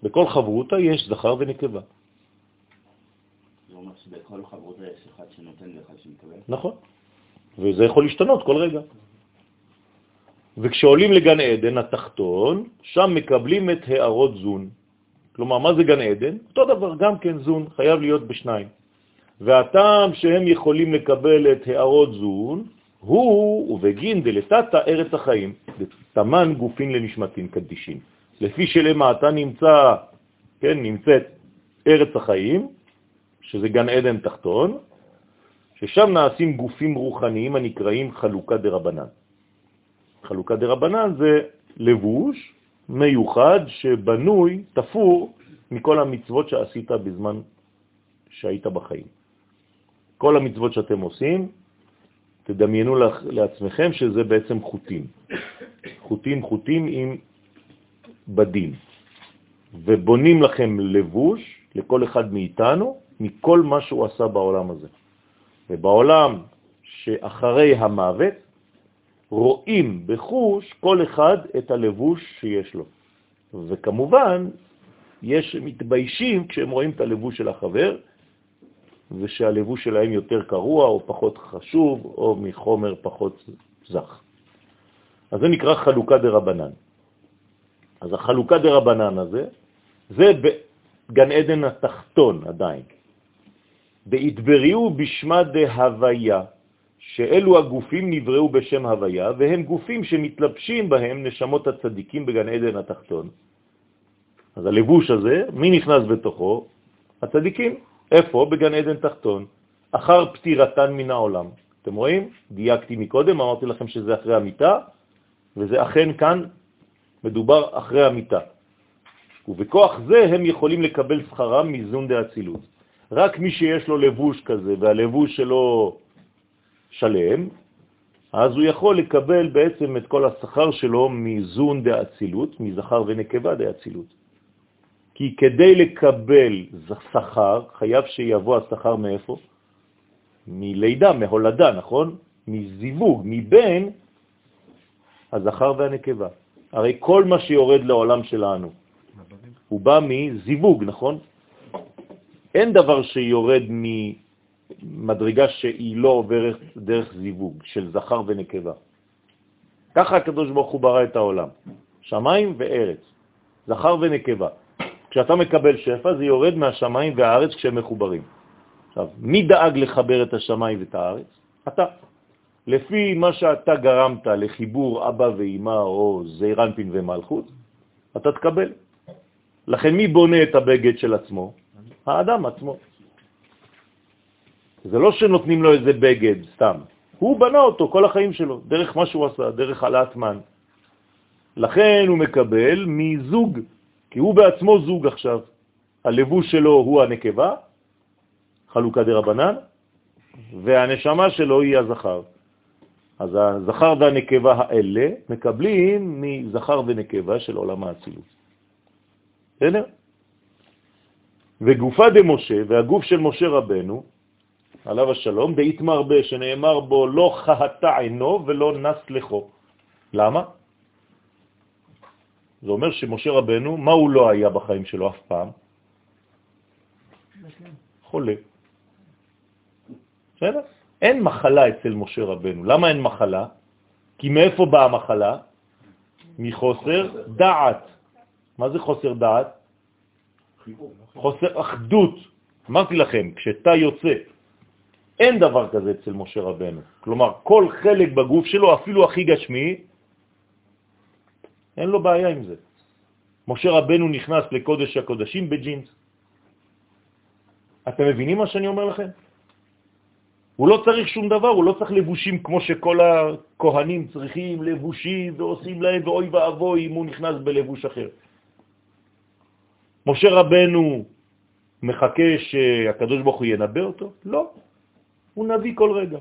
בכל חברותה יש זכר ונקבה. זה אומר שבכל חברות יש אחד שנותן ואחד שמקבל. נכון. וזה יכול להשתנות כל רגע. וכשעולים לגן עדן התחתון, שם מקבלים את הערות זון. כלומר, מה זה גן עדן? אותו דבר, גם כן זון, חייב להיות בשניים. והטעם שהם יכולים לקבל את הערות זון, הוא ובגין דלתתא ארץ החיים, תמן גופין לנשמתין קדישין. לפי שלמטה נמצא, כן, נמצאת ארץ החיים, שזה גן עדן תחתון, ששם נעשים גופים רוחניים הנקראים חלוקה דרבנן. חלוקה דרבנן זה לבוש מיוחד שבנוי, תפור, מכל המצוות שעשית בזמן שהיית בחיים. כל המצוות שאתם עושים, תדמיינו לעצמכם שזה בעצם חוטים. חוטים, חוטים עם בדים. ובונים לכם לבוש, לכל אחד מאיתנו, מכל מה שהוא עשה בעולם הזה. ובעולם שאחרי המוות, רואים בחוש כל אחד את הלבוש שיש לו. וכמובן, יש מתביישים כשהם רואים את הלבוש של החבר, ושהלבוש שלהם יותר קרוע או פחות חשוב, או מחומר פחות זך. אז זה נקרא חלוקה דרבנן. אז החלוקה דרבנן הזה, זה בגן עדן התחתון עדיין. והתבריאו בשמה דהוויה, שאלו הגופים נבראו בשם הוויה, והם גופים שמתלבשים בהם נשמות הצדיקים בגן עדן התחתון. אז הלבוש הזה, מי נכנס בתוכו? הצדיקים. איפה? בגן עדן תחתון, אחר פטירתן מן העולם. אתם רואים? דייקתי מקודם, אמרתי לכם שזה אחרי המיטה, וזה אכן כאן מדובר אחרי המיטה. ובכוח זה הם יכולים לקבל שכרם מזון דאצילות. רק מי שיש לו לבוש כזה והלבוש שלו שלם, אז הוא יכול לקבל בעצם את כל השכר שלו מזון דאצילות, מזכר ונקבה דאצילות. כי כדי לקבל שכר, חייב שיבוא השכר מאיפה? מלידה, מהולדה, נכון? מזיווג, מבין הזכר והנקבה. הרי כל מה שיורד לעולם שלנו, הוא בא מזיווג, נכון? אין דבר שיורד ממדרגה שהיא לא עוברת דרך זיווג של זכר ונקבה. ככה הקדוש ברוך הוא ברא את העולם, שמיים וארץ, זכר ונקבה. כשאתה מקבל שפע זה יורד מהשמיים והארץ כשהם מחוברים. עכשיו, מי דאג לחבר את השמיים ואת הארץ? אתה. לפי מה שאתה גרמת לחיבור אבא ואימא או זעירנפין ומלכות, אתה תקבל. לכן מי בונה את הבגד של עצמו? האדם עצמו. זה לא שנותנים לו איזה בגד סתם, הוא בנה אותו כל החיים שלו, דרך מה שהוא עשה, דרך העלאת מן. לכן הוא מקבל מזוג, כי הוא בעצמו זוג עכשיו. הלבוש שלו הוא הנקבה, חלוקה דרבנן, והנשמה שלו היא הזכר. אז הזכר והנקבה האלה מקבלים מזכר ונקבה של עולם האצילות. בסדר? וגופה דמשה, והגוף של משה רבנו, עליו השלום, דאית מרבה, שנאמר בו לא חהתה עינו ולא נס לכו. למה? זה אומר שמשה רבנו, מה הוא לא היה בחיים שלו אף פעם? חולה. בסדר? אין מחלה אצל משה רבנו. למה אין מחלה? כי מאיפה באה המחלה? מחוסר דעת. מה זה חוסר דעת? חוסר אחדות. אמרתי לכם, כשאתה יוצא, אין דבר כזה אצל משה רבנו. כלומר, כל חלק בגוף שלו, אפילו הכי גשמי, אין לו בעיה עם זה. משה רבנו נכנס לקודש הקודשים בג'ינס. אתם מבינים מה שאני אומר לכם? הוא לא צריך שום דבר, הוא לא צריך לבושים כמו שכל הכהנים צריכים לבושים ועושים להם, ואוי ואבוי אם הוא נכנס בלבוש אחר. משה רבנו מחכה שהקדוש ברוך הוא ינבא אותו? לא. הוא נביא כל רגע.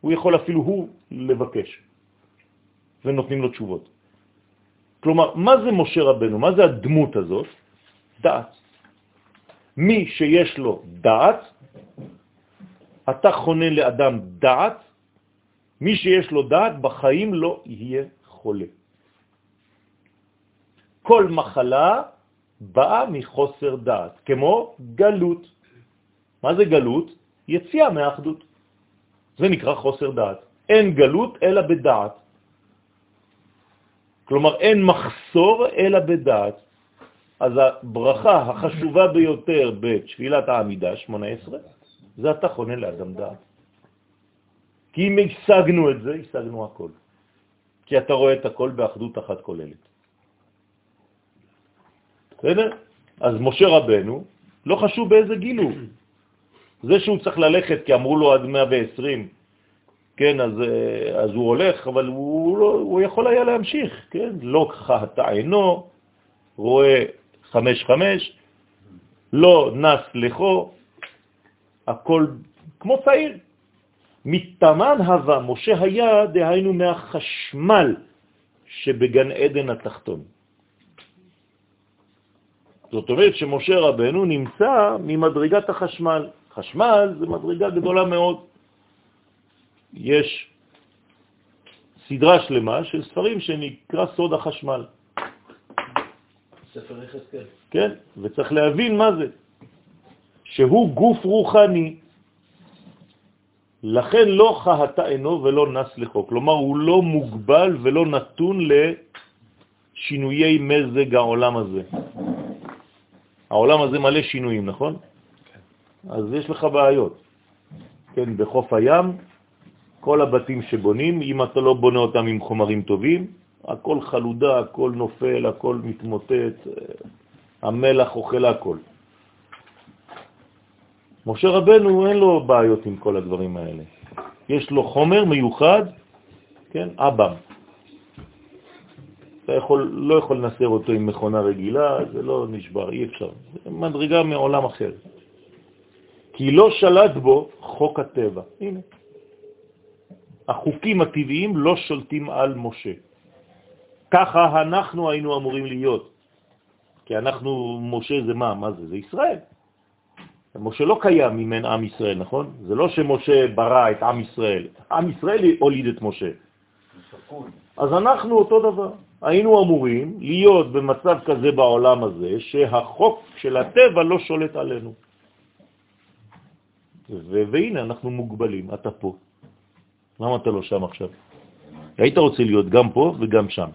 הוא יכול אפילו הוא לבקש, ונותנים לו תשובות. כלומר, מה זה משה רבנו? מה זה הדמות הזאת? דעת. מי שיש לו דעת, אתה חונן לאדם דעת, מי שיש לו דעת בחיים לא יהיה חולה. כל מחלה באה מחוסר דעת, כמו גלות. מה זה גלות? יציאה מהאחדות. זה נקרא חוסר דעת. אין גלות אלא בדעת. כלומר, אין מחסור אלא בדעת. אז הברכה החשובה ביותר בתפילת העמידה, 18, זה אתה חונן לאדם דעת. כי אם השגנו את זה, השגנו הכל. כי אתה רואה את הכל באחדות אחת כוללת. בסדר? אז משה רבנו, לא חשוב באיזה גיל הוא. זה שהוא צריך ללכת, כי אמרו לו עד 120, כן, אז, אה, אז הוא הולך, אבל הוא, לא, הוא יכול היה להמשיך, כן? לא חטא עינו, רואה חמש חמש, לא נס לכו, הכל כמו צעיר. מתאמן הווה, משה היה, דהיינו מהחשמל שבגן עדן התחתון. זאת אומרת שמשה רבנו נמצא ממדרגת החשמל. חשמל זה מדרגה גדולה מאוד. יש סדרה שלמה של ספרים שנקרא סוד החשמל. ספר יחזקאל. כן, וצריך להבין מה זה. שהוא גוף רוחני, לכן לא חהתה עינו ולא נס לחוק. כלומר, הוא לא מוגבל ולא נתון לשינויי מזג העולם הזה. העולם הזה מלא שינויים, נכון? כן. אז יש לך בעיות. כן, בחוף הים, כל הבתים שבונים, אם אתה לא בונה אותם עם חומרים טובים, הכל חלודה, הכל נופל, הכל מתמוטט. המלח אוכל הכל. משה רבנו אין לו בעיות עם כל הדברים האלה. יש לו חומר מיוחד, כן, אב"ם. אתה יכול, לא יכול לנסר אותו עם מכונה רגילה, זה לא נשבר, אי אפשר. זה מדרגה מעולם אחר. כי לא שלט בו חוק הטבע. הנה. החוקים הטבעיים לא שולטים על משה. ככה אנחנו היינו אמורים להיות. כי אנחנו, משה זה מה? מה זה? זה ישראל. משה לא קיים ממן עם ישראל, נכון? זה לא שמשה ברא את עם ישראל. עם ישראל הוליד את משה. אז אנחנו אותו דבר. היינו אמורים להיות במצב כזה בעולם הזה, שהחוק של הטבע לא שולט עלינו. והנה, אנחנו מוגבלים, אתה פה. למה אתה לא שם עכשיו? היית רוצה להיות גם פה וגם שם.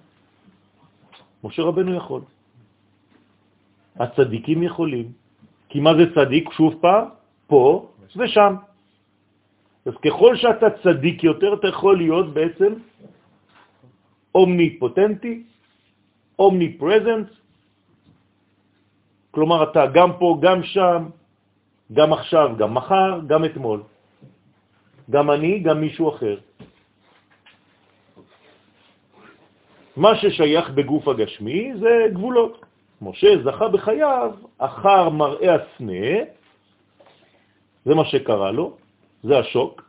משה רבנו יכול. הצדיקים יכולים. כי מה זה צדיק? שוב פעם, פה ושם. אז ככל שאתה צדיק יותר, אתה יכול להיות בעצם אומניפוטנטי, אומניפרזנט, כלומר אתה גם פה, גם שם, גם עכשיו, גם מחר, גם אתמול. גם אני, גם מישהו אחר. מה ששייך בגוף הגשמי זה גבולות. משה זכה בחייו אחר מראה הסנה, זה מה שקרה לו, זה השוק,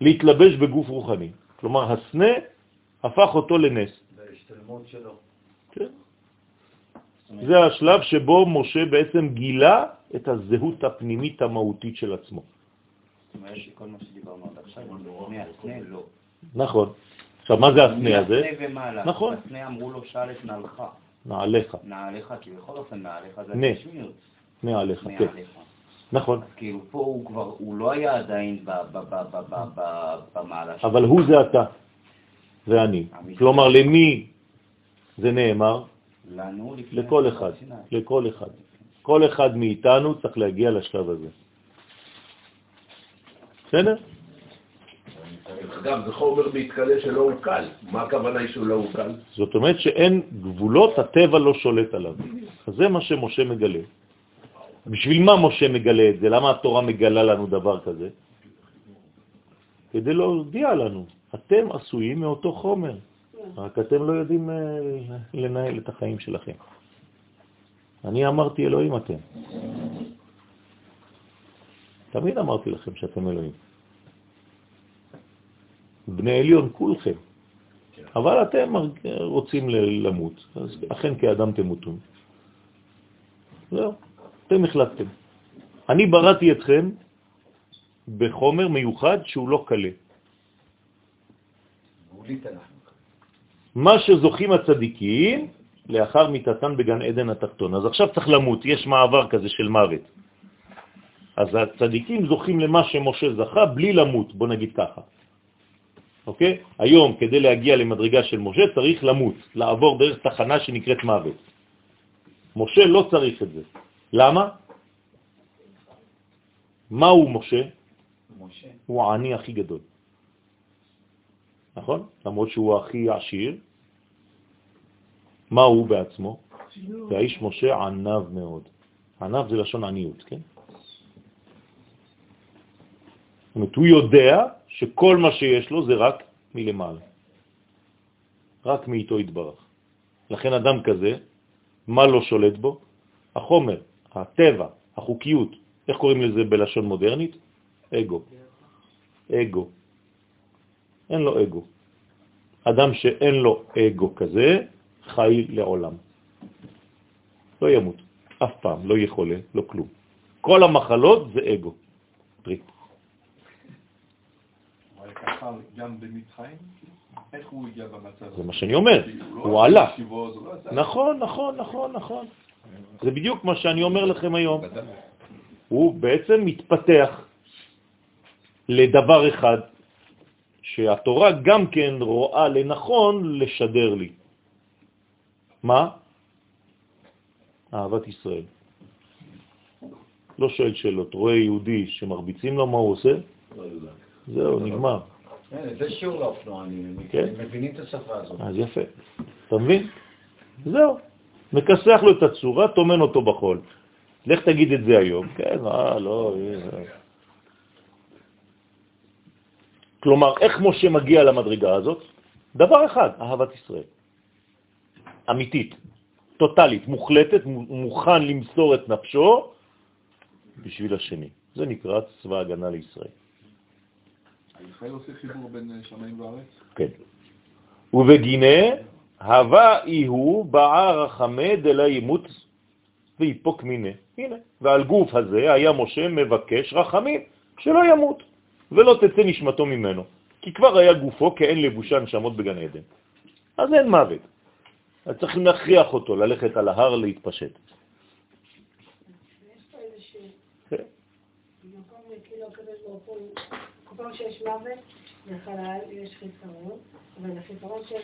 להתלבש בגוף רוחני. כלומר, הסנה הפך אותו לנס. שלו. כן. זה השלב שבו משה בעצם גילה את הזהות הפנימית המהותית של עצמו. זאת אומרת שכל מה שדיברנו עד עכשיו, לפני הסנה. נכון. עכשיו, מה זה הסנה הזה? מהסנה ומעלה. נכון. הסנה אמרו לו, שאל את נעלך. נעליך. נעליך, כי בכל אופן נעליך זה. הגשמיות. נעליך, כן. נעליך. נכון. אז כאילו פה הוא כבר, הוא לא היה עדיין במעלה שלו. אבל הוא זה אתה, זה אני. כלומר, למי זה נאמר? לנו לכל אחד. לכל אחד. כל אחד מאיתנו צריך להגיע לשלב הזה. בסדר? אגב, זה חומר מתכלה שלא הוא קל. מה הכוונה היא שהוא לא הוא קל? זאת אומרת שאין גבולות, הטבע לא שולט עליו. אז זה מה שמשה מגלה. בשביל מה משה מגלה את זה? למה התורה מגלה לנו דבר כזה? כדי להודיע לנו, אתם עשויים מאותו חומר, רק אתם לא יודעים אה, לנהל את החיים שלכם. אני אמרתי אלוהים אתם. תמיד אמרתי לכם שאתם אלוהים. בני עליון כולכם. אבל אתם רוצים למות, אז אכן כאדם תמותון. זהו, אתם החלטתם. אני בראתי אתכם בחומר מיוחד שהוא לא קלה. מה שזוכים הצדיקים לאחר מיתתן בגן עדן התחתון. אז עכשיו צריך למות, יש מעבר כזה של מוות. אז הצדיקים זוכים למה שמשה זכה בלי למות, בוא נגיד ככה. אוקיי? היום, כדי להגיע למדרגה של משה, צריך למות, לעבור דרך תחנה שנקראת מוות. משה לא צריך את זה. למה? מה הוא משה? משה. הוא העני הכי גדול. נכון? למרות שהוא הכי עשיר. מה הוא בעצמו? והאיש משה ענב מאוד. ענב זה לשון עניות, כן? זאת אומרת, הוא יודע שכל מה שיש לו זה רק מלמעלה. רק מאיתו יתברך. לכן אדם כזה, מה לא שולט בו? החומר, הטבע, החוקיות. איך קוראים לזה בלשון מודרנית? אגו. אגו. אין לו אגו. אדם שאין לו אגו כזה, חי לעולם. לא ימות, אף פעם, לא יכולה, לא כלום. כל המחלות זה אגו. טריק. ככה גם במצרים? איך הוא הגיע במצב הזה? זה מה שאני אומר, לא הוא עלה. לא נכון, נכון, נכון, נכון. זה בדיוק מה שאני אומר לכם היום. הוא בעצם מתפתח לדבר אחד שהתורה גם כן רואה לנכון לשדר לי. מה? אהבת ישראל. לא שואל שאלות. רואה יהודי שמרביצים לו, מה הוא עושה? לא. זהו, נגמר. הנה, זה שיעור לאופנוענים, הם כן. הם מבינים את השפה הזאת. אז יפה. אתה מבין? זהו. מכסח לו את הצורה, תומן אותו בחול. לך תגיד את זה היום. כן, אה, לא... אה. כלומר, איך משה מגיע למדרגה הזאת? דבר אחד, אהבת ישראל. אמיתית, טוטלית, מוחלטת, מוכן למסור את נפשו בשביל השני. זה נקרא צבא הגנה לישראל. ישראל עושה חיבור בין שמיים וארץ? כן. ובגינה, הווה איהו בער רחמי דלה ימות ויפוק מיני. הנה, ועל גוף הזה היה משה מבקש רחמים, שלא ימות, ולא תצא נשמתו ממנו, כי כבר היה גופו כאין לבושה נשמות בגן עדן. אז אין מוות. אז צריכים להכריח אותו ללכת על ההר להתפשט. יש פה איזשהו מקום, הקדוש ברוך הוא, כל פעם שיש מוות, לחלל יש חיסרון, אבל החיסרון של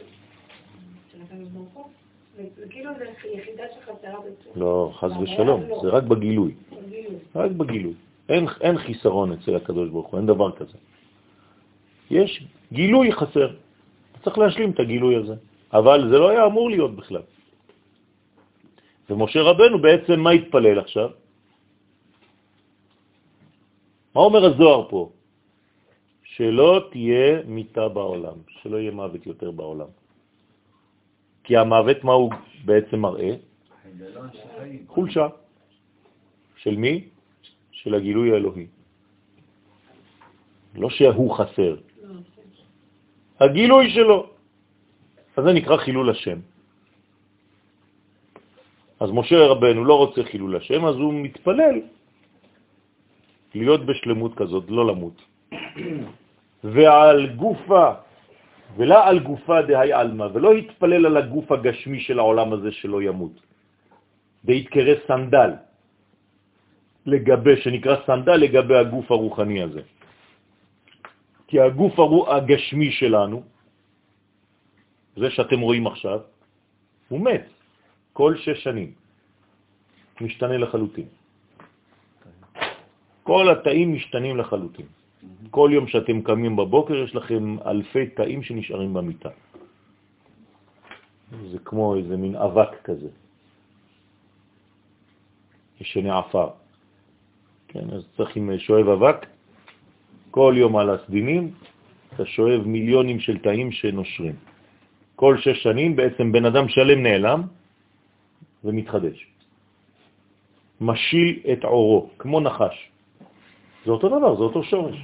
של הקדוש ברוך הוא, וכאילו זה יחידה שחסרה בצורה. לא, חז ושלום, זה רק בגילוי. רק בגילוי. אין, אין חיסרון אצל הקדוש ברוך הוא, אין דבר כזה. יש גילוי חסר. צריך להשלים את הגילוי הזה. אבל זה לא היה אמור להיות בכלל. ומשה רבנו בעצם מה התפלל עכשיו? מה אומר הזוהר פה? שלא תהיה מיטה בעולם, שלא יהיה מוות יותר בעולם. כי המוות, מה הוא בעצם מראה? חולשה. של מי? של הגילוי האלוהי. לא שהוא חסר, הגילוי שלו. אז זה נקרא חילול השם. אז משה רבנו לא רוצה חילול השם, אז הוא מתפלל להיות בשלמות כזאת, לא למות. ועל גופה, ולא על גופה דהי עלמא, ולא התפלל על הגוף הגשמי של העולם הזה שלא ימות. והתקרא סנדל, לגבי, שנקרא סנדל לגבי הגוף הרוחני הזה. כי הגוף הגשמי שלנו, זה שאתם רואים עכשיו, הוא מת כל שש שנים, משתנה לחלוטין. כל התאים משתנים לחלוטין. כל יום שאתם קמים בבוקר יש לכם אלפי תאים שנשארים במיטה. זה כמו איזה מין אבק כזה, ישנה עפר. כן, אז צריך עם שואב אבק, כל יום על הסדינים אתה שואב מיליונים של תאים שנושרים. כל שש שנים בעצם בן אדם שלם נעלם ומתחדש. משיל את עורו, כמו נחש. זה אותו דבר, זה אותו שורש.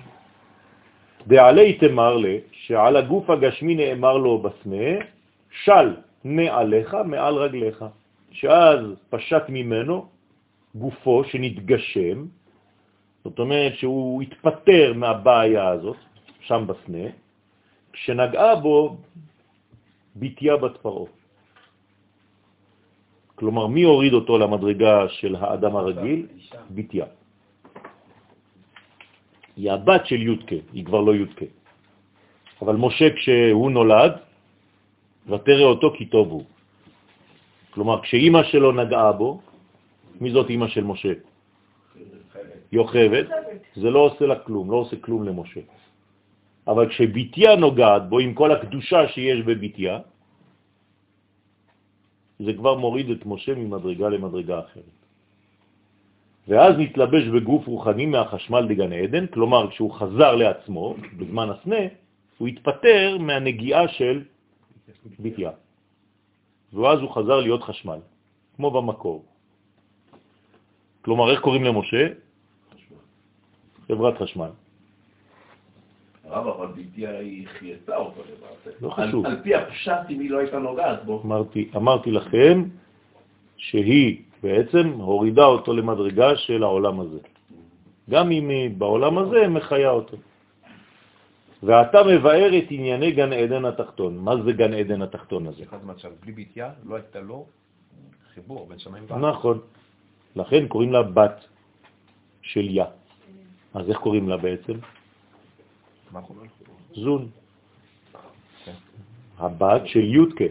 דעלי תמר לה, שעל הגוף הגשמי נאמר לו בסנה, של נעליך מעל רגליך, שאז פשט ממנו גופו שנתגשם, זאת אומרת שהוא התפטר מהבעיה הזאת, שם בסנה, כשנגעה בו ביטיה בת פרעה. כלומר, מי הוריד אותו למדרגה של האדם הרגיל? ביטיה. היא הבת של יודקה, היא כבר לא יודקה. אבל משה כשהוא נולד, ותראה אותו כי טוב הוא. כלומר, כשאימא שלו נגעה בו, מי זאת אימא של משה? יוכבת, זה לא עושה לה כלום, לא עושה כלום למשה. אבל כשביתיה נוגעת בו, עם כל הקדושה שיש בביתיה, זה כבר מוריד את משה ממדרגה למדרגה אחרת. ואז נתלבש בגוף רוחני מהחשמל דגן עדן, כלומר כשהוא חזר לעצמו בזמן הסנה, הוא התפטר מהנגיעה של ביתיה. ואז הוא חזר להיות חשמל, כמו במקור. כלומר, איך קוראים למשה? חברת חשמל. הרב, אבל ביתיה היא חייתה אותו למעשה. לא חשוב. על, על פי הפשט, אם היא לא הייתה נוגעת בו. אמרתי, אמרתי לכם שהיא בעצם הורידה אותו למדרגה של העולם הזה. גם אם היא בעולם הזה מחיה אותו. ואתה מבאר את ענייני גן עדן התחתון. מה זה גן עדן התחתון הזה? אחד מצב, בלי ביטיה לא הייתה לו חיבור בין שמיים וארץ. נכון. לכן קוראים לה בת של יא. אז איך קוראים לה בעצם? זון. הבת של יודקה.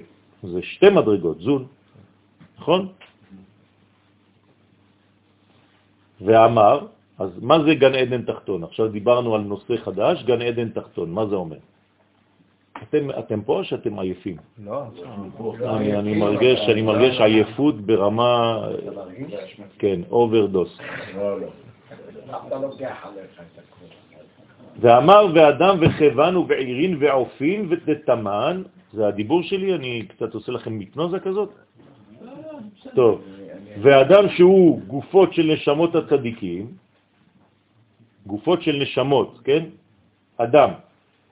זה שתי מדרגות, זון. נכון? ואמר, אז מה זה גן עדן תחתון? עכשיו דיברנו על נושא חדש, גן עדן תחתון, מה זה אומר? אתם, אתם פה או שאתם עייפים? לא, אני, אני מרגיש, אני מרגיש עייפות ברמה? כן, אוברדוס. לא, לא. ואמר ואדם וחבן ובעירין ועופין ותתמן, זה הדיבור שלי, אני קצת עושה לכם היפנוזה כזאת? טוב, ואדם שהוא גופות של נשמות הצדיקים, גופות של נשמות, כן? אדם,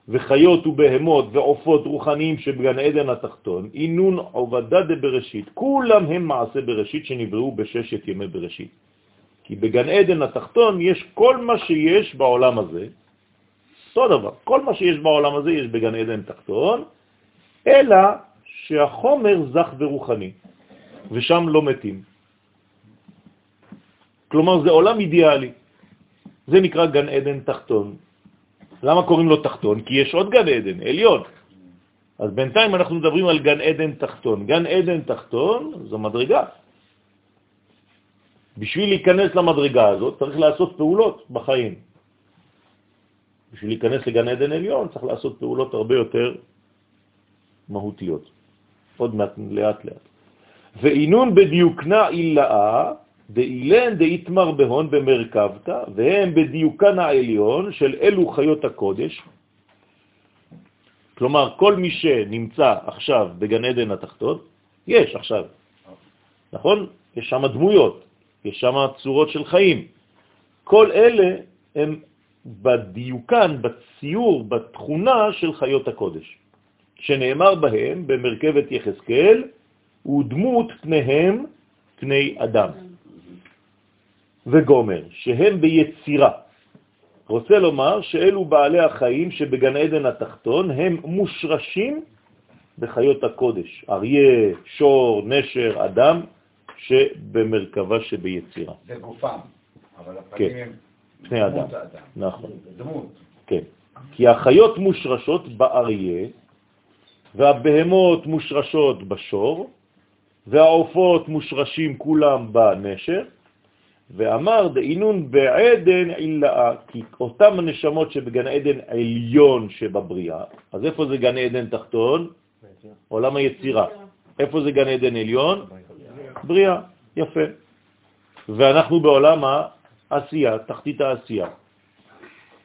וחיות ובהמות ועופות רוחניים שבגן עדן התחתון, אינון עובדה דבראשית, כולם הם מעשה בראשית שנבראו בששת ימי בראשית. כי בגן עדן התחתון יש כל מה שיש בעולם הזה, אותו דבר, כל מה שיש בעולם הזה יש בגן עדן תחתון, אלא שהחומר זך ורוחני, ושם לא מתים. כלומר, זה עולם אידיאלי. זה נקרא גן עדן תחתון. למה קוראים לו תחתון? כי יש עוד גן עדן, עליון. אז בינתיים אנחנו מדברים על גן עדן תחתון. גן עדן תחתון זו מדרגה. בשביל להיכנס למדרגה הזאת צריך לעשות פעולות בחיים. בשביל להיכנס לגן עדן עליון צריך לעשות פעולות הרבה יותר מהותיות. עוד מעט, לאט לאט. ואינון בדיוקנה אילאה, דאילן דאיתמר בהון במרכבתא, והם בדיוקן העליון של אלו חיות הקודש. כלומר, כל מי שנמצא עכשיו בגן עדן התחתון, יש עכשיו, נכון? יש שם דמויות, יש שם צורות של חיים. כל אלה הם בדיוקן, בציור, בתכונה של חיות הקודש, שנאמר בהם במרכבת יחזקאל, ודמות פניהם פני אדם. וגומר, שהם ביצירה. רוצה לומר שאלו בעלי החיים שבגן עדן התחתון הם מושרשים בחיות הקודש, אריה, שור, נשר, אדם, שבמרכבה שביצירה. זה גופם, אבל הפנים כן. הם פני אדם. דמות האדם. נכון, דמות. כן. כי החיות מושרשות באריה, והבהמות מושרשות בשור, והעופות מושרשים כולם בנשר, ואמר דאינון בעדן עילאה, כי אותם הנשמות שבגן עדן עליון שבבריאה, אז איפה זה גן עדן תחתון? עולם היצירה. איפה זה גן עדן עליון? בריאה, יפה. ואנחנו בעולם העשייה, תחתית העשייה.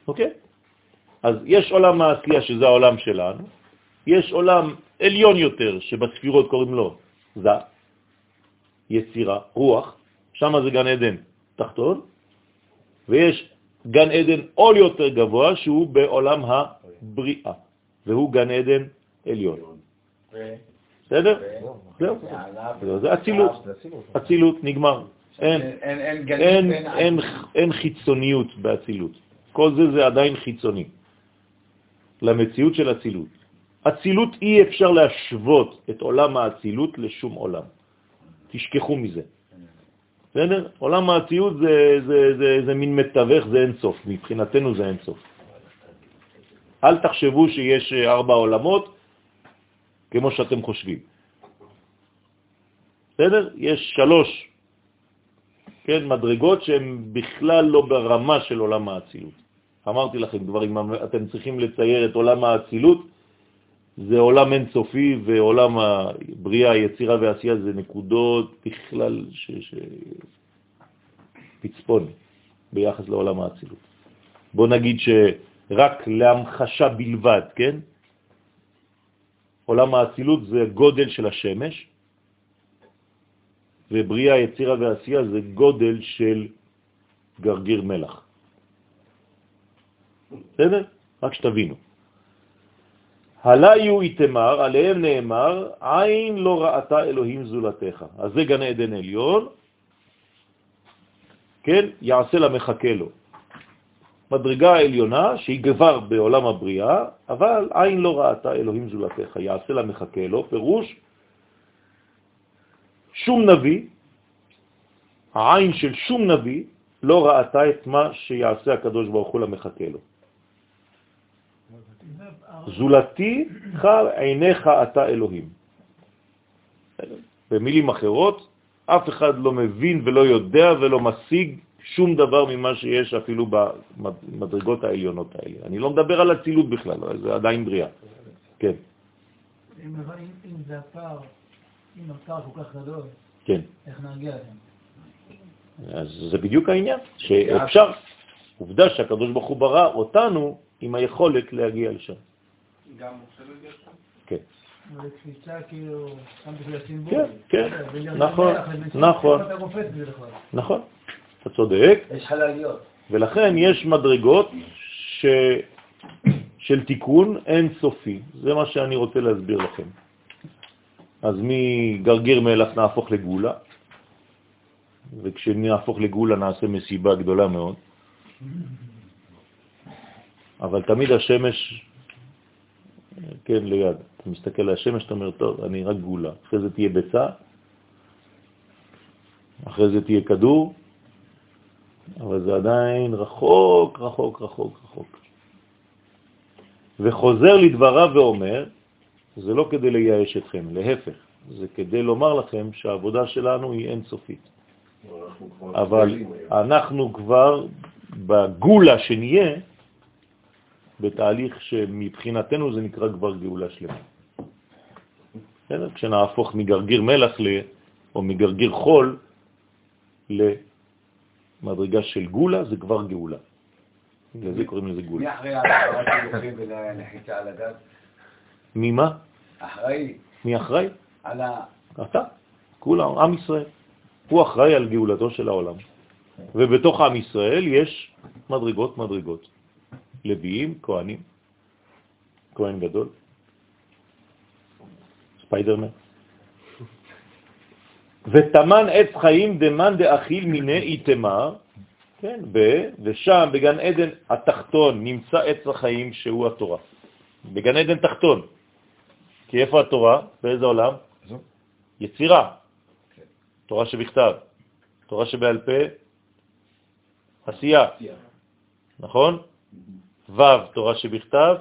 אוקיי? אז יש עולם העשייה שזה העולם שלנו, יש עולם עליון יותר שבספירות קוראים לו זה, יצירה, רוח, שם זה גן עדן תחתון, ויש גן עדן עול יותר גבוה שהוא בעולם הבריאה, והוא גן עדן עליון. בסדר? זהו. זה אצילות, אצילות, נגמר. אין חיצוניות באצילות. כל זה זה עדיין חיצוני למציאות של אצילות. אצילות אי אפשר להשוות את עולם האצילות לשום עולם. תשכחו מזה. בסדר? עולם האצילות זה, זה, זה, זה מין מתווך, זה אין סוף. מבחינתנו זה אין סוף. אל תחשבו שיש ארבע עולמות כמו שאתם חושבים. בסדר? יש שלוש כן, מדרגות שהן בכלל לא ברמה של עולם האצילות. אמרתי לכם כבר, אם אתם צריכים לצייר את עולם האצילות, זה עולם אינסופי, ועולם הבריאה, היצירה והעשייה זה נקודות בכלל ש... ש... פצפון ביחס לעולם האצילות. בוא נגיד שרק להמחשה בלבד, כן? עולם האצילות זה גודל של השמש, ובריאה, יצירה ועשייה זה גודל של גרגיר מלח. בסדר? רק שתבינו. הליו איתמר, עליהם נאמר, עין לא ראתה אלוהים זולתך. אז זה גן עדן עליון, כן, יעשה לה מחכה לו. מדרגה העליונה שהיא גבר בעולם הבריאה, אבל עין לא ראתה אלוהים זולתך, יעשה לה מחכה לו, פירוש שום נביא, העין של שום נביא, לא ראתה את מה שיעשה הקדוש ברוך הוא למחכה לו. זולתי חר עיניך אתה אלוהים. במילים אחרות, אף אחד לא מבין ולא יודע ולא משיג שום דבר ממה שיש אפילו במדרגות העליונות האלה. אני לא מדבר על הצילות בכלל, זה עדיין בריאה. כן, אם זה הפער, אם הפער כל כך גדול, כן. איך נרגיע להם? אז זה בדיוק העניין, שאפשר. עובדה שהקדוש ברוך הוא ברא אותנו עם היכולת להגיע לשם. גם משה לא הגיע שם? כן, כאילו. כן, כן, נכון, נכון. נכון, אתה צודק, יש חלליות. ולכן יש מדרגות ש... של תיקון אין סופי. זה מה שאני רוצה להסביר לכם. אז מגרגיר מלח נהפוך לגאולה, וכשנהפוך לגאולה נעשה מסיבה גדולה מאוד. אבל תמיד השמש, כן, ליד. אתה מסתכל על השמש, אתה אומר, טוב, אני רק גאולה. אחרי זה תהיה ביצה, אחרי זה תהיה כדור, אבל זה עדיין רחוק, רחוק, רחוק, רחוק. וחוזר לדבריו ואומר, זה לא כדי לייאש אתכם, להפך, זה כדי לומר לכם שהעבודה שלנו היא אינסופית. אנחנו כבר אבל גדולים היום. אנחנו כבר בגולה שנהיה, בתהליך שמבחינתנו זה נקרא כבר גאולה שלמה. כשנהפוך מגרגיר מלח ל... או מגרגיר חול למדרגה של גולה, זה כבר גאולה. בגלל זה קוראים לזה מי גולה. אחראי על העברת הילוכים ולחיצה על הגז? ממה? אחראי מי אחראי? על ה... אתה. כולם, עם ישראל. הוא אחראי על גאולתו של העולם. ובתוך עם ישראל יש מדרגות מדרגות. לוויים, כהנים, כהן גדול, ספיידרמן. ותמן עץ חיים דמן דאכיל מיני איתמר, כן, ב, ושם בגן עדן התחתון נמצא עץ החיים שהוא התורה. בגן עדן תחתון. כי איפה התורה? באיזה עולם? זו. יצירה. תורה שבכתב. תורה שבעל פה, עשייה. נכון? ו' תורה שבכתב,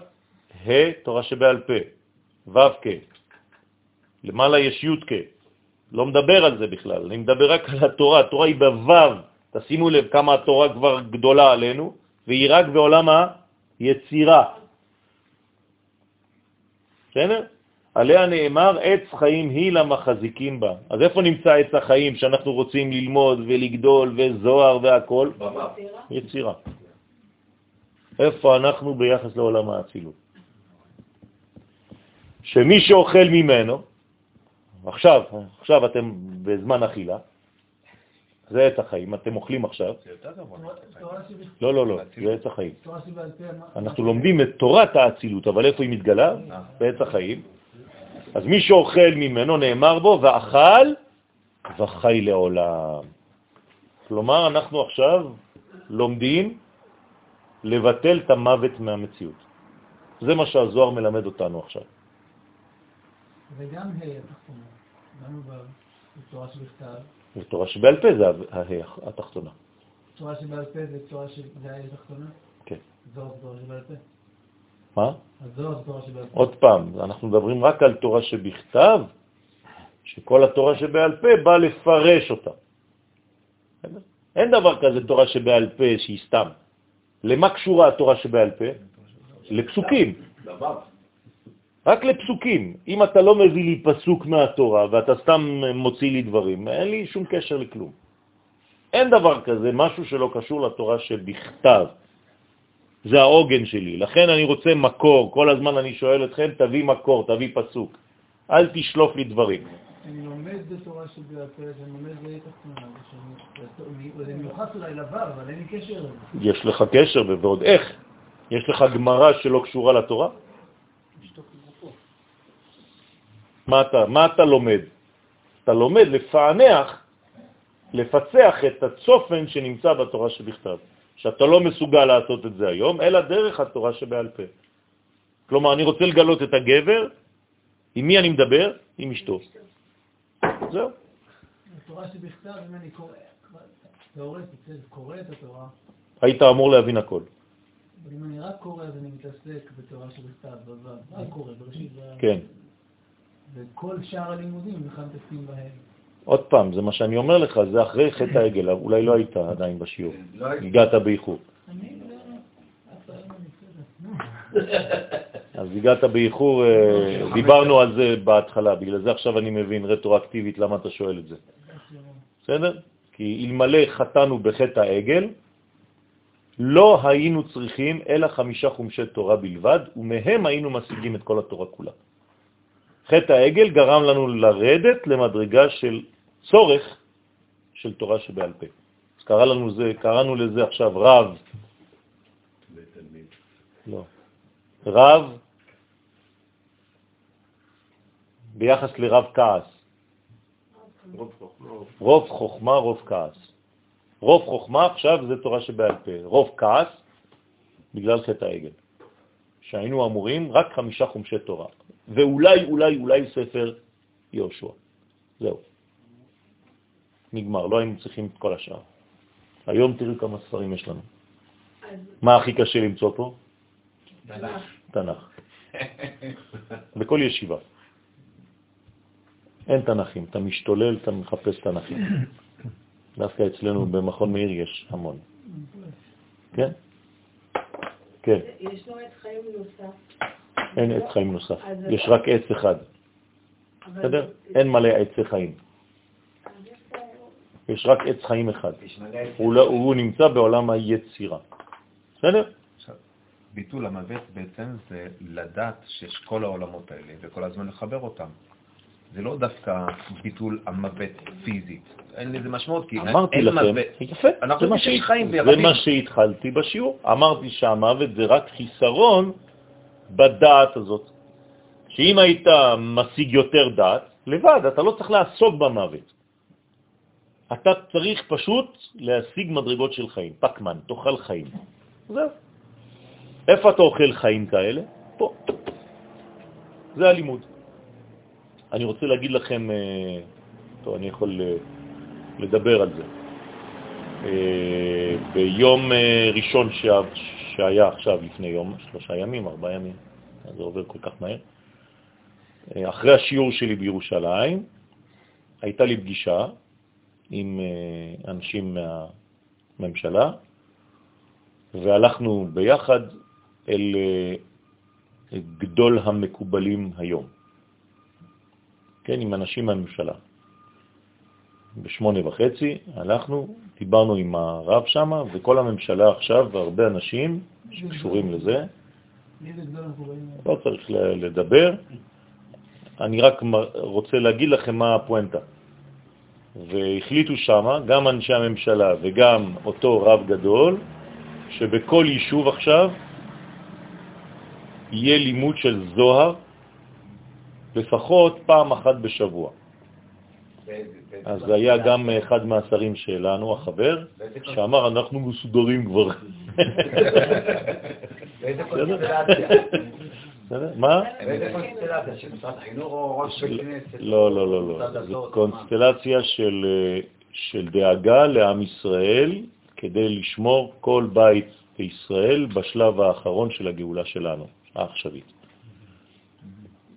ה' תורה שבעל פה, ו' כ'. למעלה יש י' כ'. לא מדבר על זה בכלל, אני מדבר רק על התורה, התורה היא בו', תשימו לב כמה התורה כבר גדולה עלינו, והיא רק בעולם היצירה. בסדר? עליה נאמר, עץ חיים היא למחזיקים בה. אז איפה נמצא עץ החיים שאנחנו רוצים ללמוד ולגדול וזוהר והכל? במה? יצירה. איפה אנחנו ביחס לעולם האצילות? שמי שאוכל ממנו, עכשיו, עכשיו אתם בזמן אכילה, זה עץ החיים, אתם אוכלים עכשיו, לא, לא, לא, זה עץ החיים. אנחנו לומדים את תורת האצילות, אבל איפה היא מתגלה? בעץ החיים. אז מי שאוכל ממנו נאמר בו, ואכל וחי לעולם. כלומר, אנחנו עכשיו לומדים לבטל את המוות מהמציאות. זה מה שהזוהר מלמד אותנו עכשיו. וגם ה' התחתונה, גם בתורה שבכתב, ותורה שבעל פה זה ה- התחתונה. תורה שבעל פה זה תורה ש... זה ה' התחתונה? כן. זוהר זה תורה שבעל פה. מה? הזוהר זה תורה שבעל פה. עוד פעם, אנחנו מדברים רק על תורה שבכתב, שכל התורה שבעל פה באה לפרש אותה. אין דבר כזה תורה שבעל פה שהיא סתם. למה קשורה התורה שבעל פה? לפסוקים. רק לפסוקים. אם אתה לא מביא לי פסוק מהתורה ואתה סתם מוציא לי דברים, אין לי שום קשר לכלום. אין דבר כזה, משהו שלא קשור לתורה שבכתב. זה העוגן שלי. לכן אני רוצה מקור. כל הזמן אני שואל אתכם, תביא מקור, תביא פסוק. אל תשלוף לי דברים. אני לומד בתורה שבעל פה, שאני לומד בה' תחתונה, זה מיוחס אולי לבר, אבל אין לי קשר לזה. יש לך קשר, ועוד איך. יש לך גמרא שלא קשורה לתורה? מה אתה, מה אתה לומד? אתה לומד לפענח, לפצח את הצופן שנמצא בתורה שבכתב, שאתה לא מסוגל לעשות את זה היום, אלא דרך התורה שבעל פה. כלומר, אני רוצה לגלות את הגבר, עם מי אני מדבר? עם אשתו. זהו. התורה שבכתב, אם אני קורא, תיאורטית, בסדר, קורא את התורה, היית אמור להבין הכל. אם אני רק קורא, אז אני מתעסק בתורה שבכתב, רק קורא, בראשית, כן. וכל שאר הלימודים בכלל מתעסקים בהם. עוד פעם, זה מה שאני אומר לך, זה אחרי חטא העגל, אולי לא היית עדיין בשיעור. לא הייתי. הגעת באיחור. אז הגעת באיחור, אה, דיברנו על זה בהתחלה, בגלל זה עכשיו אני מבין רטרואקטיבית למה אתה שואל את זה. בסדר? כי אלמלא חטאנו בחטא העגל, לא היינו צריכים אלא חמישה חומשי תורה בלבד, ומהם היינו משיגים את כל התורה כולה. חטא העגל גרם לנו לרדת למדרגה של צורך של תורה שבעל פה. אז קרא לנו זה, קראנו לזה עכשיו רב, לא, רב ביחס לרב כעס. רוב חוכמה, רוב כעס. רוב חוכמה עכשיו זה תורה שבעל פה, רוב כעס בגלל חטא העגל. שהיינו אמורים רק חמישה חומשי תורה, ואולי, אולי, אולי ספר יהושע. זהו. נגמר, לא היינו צריכים את כל השאר. היום תראו כמה ספרים יש לנו. מה הכי קשה למצוא פה? תנ"ך. תנ"ך. בכל ישיבה. אין תנ"כים, אתה משתולל, אתה מחפש תנ"כים. דווקא אצלנו במכון מאיר יש המון. כן? כן, יש לו עץ חיים נוסף. אין עץ חיים נוסף, יש רק עץ אחד, בסדר? אין מלא עצי חיים, יש רק עץ חיים אחד. הוא לא- הוא נמצא בעולם היצירה. בסדר? ביטול המוות בעצם זה לדעת שיש כל העולמות האלה וכל הזמן לחבר אותם. זה לא דווקא ביטול המוות פיזית. אין לזה משמעות, כי אמרתי אין לכם, מוות. יפה, אנחנו זה מה חיים זה. מה שהתחלתי בשיעור. אמרתי שהמוות זה רק חיסרון בדעת הזאת. שאם היית משיג יותר דעת, לבד, אתה לא צריך לעסוק במוות. אתה צריך פשוט להשיג מדרגות של חיים. פקמן, תאכל חיים. זהו. איפה אתה אוכל חיים כאלה? פה. זה הלימוד. אני רוצה להגיד לכם, אה, טוב, אני יכול אה, לדבר על זה. אה, ביום ראשון שה- שהיה עכשיו, לפני יום, שלושה ימים, ארבעה ימים, זה עובר כל כך מהר, אחרי השיעור שלי בירושלים, הייתה לי פגישה עם אנשים מהממשלה, והלכנו ביחד אל גדול המקובלים היום, כן, עם אנשים מהממשלה. בשמונה וחצי הלכנו, דיברנו עם הרב שם, וכל הממשלה עכשיו, והרבה אנשים שקשורים לזה? לא צריך לדבר, אני רק רוצה להגיד לכם מה הפואנטה. והחליטו שם, גם אנשי הממשלה וגם אותו רב גדול, שבכל יישוב עכשיו יהיה לימוד של זוהר לפחות פעם אחת בשבוע. אז היה גם? אחד מהשרים שלנו, החבר? שאמר, אנחנו מסודרים כבר. באיזה קונסטלציה? מה? באיזה קונסטלציה? של משרד החינוך או ראש בית כנסת? לא, לא, לא, לא. זו קונסטלציה של, אה, של דאגה לעם ישראל כדי לשמור כל בית בישראל בשלב האחרון של הגאולה שלנו, העכשווית.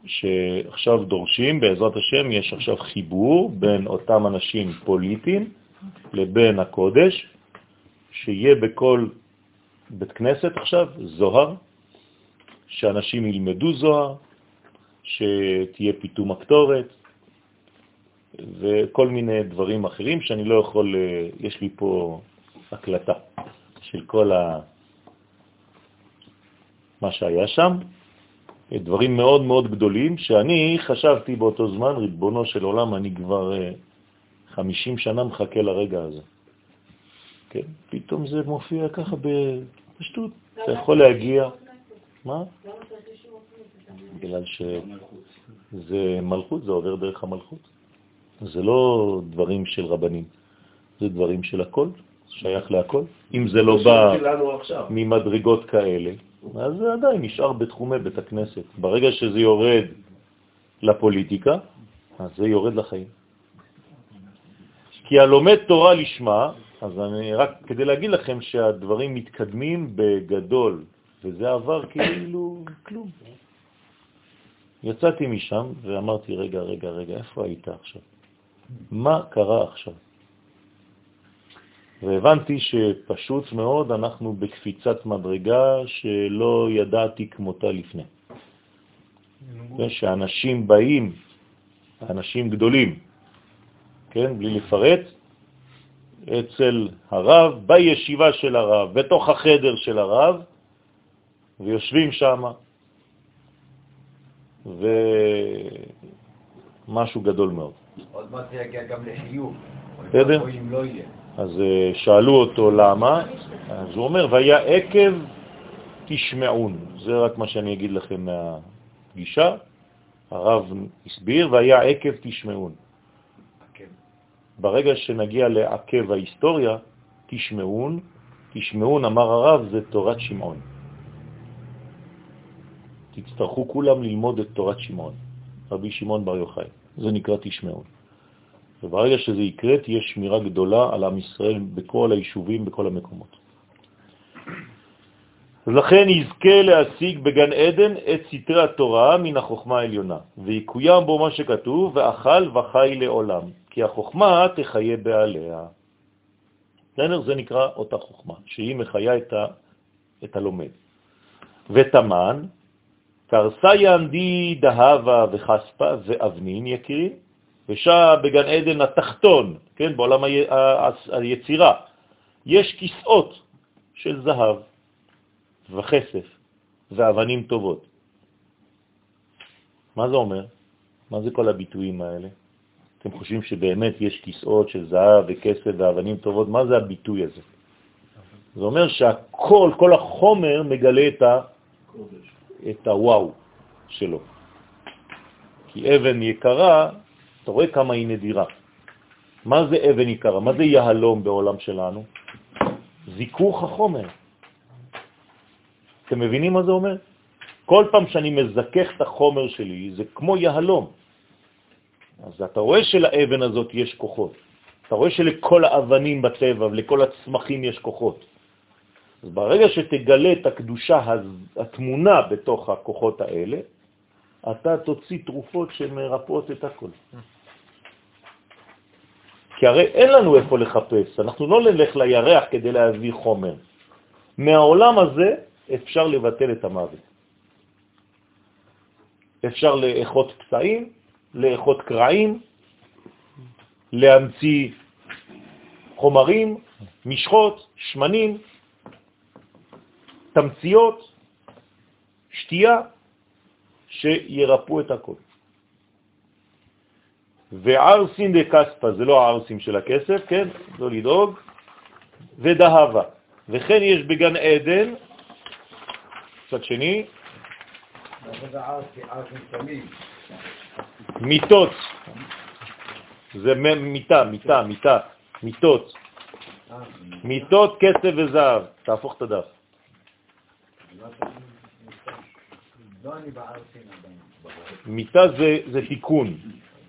שעכשיו דורשים, בעזרת השם, יש עכשיו חיבור בין אותם אנשים פוליטיים לבין הקודש, שיהיה בכל בית כנסת עכשיו זוהר, שאנשים ילמדו זוהר, שתהיה פיתום הקטורת וכל מיני דברים אחרים שאני לא יכול, אה, יש לי פה הקלטה של כל ה... מה שהיה שם, דברים מאוד מאוד גדולים, שאני חשבתי באותו זמן, ריבונו של עולם, אני כבר אה, 50 שנה מחכה לרגע הזה. כן, פתאום זה מופיע ככה בפשטות. אתה יכול להגיע, מה? בגלל שזה מלכות, זה עובר דרך המלכות. זה לא דברים של רבנים, זה דברים של הכל, שייך להכל. אם זה לא בא. ממדרגות כאלה, אז זה עדיין נשאר בתחומי בית הכנסת. ברגע שזה יורד לפוליטיקה, אז זה יורד לחיים. כי הלומד תורה לשמה, אז אני רק כדי להגיד לכם שהדברים מתקדמים בגדול, וזה עבר כאילו כלום. יצאתי משם ואמרתי, רגע, רגע, רגע, איפה היית עכשיו? מה קרה עכשיו? והבנתי שפשוט מאוד אנחנו בקפיצת מדרגה שלא ידעתי כמותה לפני. כן, שאנשים באים, אנשים גדולים, כן, בלי לפרט, אצל הרב, בישיבה של הרב, בתוך החדר של הרב, ויושבים שם, ומשהו גדול מאוד. עוד מעט זה יגיע גם לחיוב. בסדר? אז אה, שאלו אותו למה, אז הוא אומר, והיה עקב תשמעון. זה רק מה שאני אגיד לכם מהפגישה. הרב הסביר, והיה עקב תשמעון. ברגע שנגיע לעקב ההיסטוריה, תשמעון, תשמעון, אמר הרב, זה תורת שמעון. תצטרכו כולם ללמוד את תורת שמעון, רבי שמעון בר יוחאי. זה נקרא תשמעון. וברגע שזה יקרה, תהיה שמירה גדולה על עם ישראל בכל היישובים, בכל המקומות. לכן יזכה להשיג בגן עדן את סתרי התורה מן החוכמה העליונה, ויקוים בו מה שכתוב, ואכל וחי לעולם, כי החוכמה תחיה בעליה. בסדר? זה נקרא אותה חוכמה, שהיא מחיה את, ה, את הלומד. ותמן, קרסה ינדי דהבה וחספה ואבנין יקירי, ושעה בגן עדן התחתון, כן, בעולם היצירה, יש כיסאות של זהב וכסף ואבנים טובות. מה זה אומר? מה זה כל הביטויים האלה? אתם חושבים שבאמת יש כיסאות של זהב וכסף ואבנים טובות? מה זה הביטוי הזה? זה אומר שהכל, כל החומר מגלה את, ה, את הוואו שלו. כי אבן יקרה, אתה רואה כמה היא נדירה. מה זה אבן יקרה? מה זה יהלום בעולם שלנו? זיכוך החומר. אתם מבינים מה זה אומר? כל פעם שאני מזכך את החומר שלי, זה כמו יהלום. אז אתה רואה שלאבן הזאת יש כוחות. אתה רואה שלכל האבנים בטבע ולכל הצמחים יש כוחות. אז ברגע שתגלה את הקדושה התמונה בתוך הכוחות האלה, אתה תוציא תרופות שמרפאות את הכל. כי הרי אין לנו איפה לחפש, אנחנו לא נלך לירח כדי להביא חומר. מהעולם הזה אפשר לבטל את המוות. אפשר לאחות פצעים, לאחות קרעים, להמציא חומרים, משחות, שמנים, תמציות, שתייה, שירפאו את הכל. וערסין דקספא, זה לא הערסים של הכסף, כן? לא לדאוג, ודהבה. וכן יש בגן עדן, צד שני, מיטות, זה מיטה, מיטה, מיטה, מיטות, מיטות, כסף וזהב, תהפוך את הדף. מיטה זה תיקון,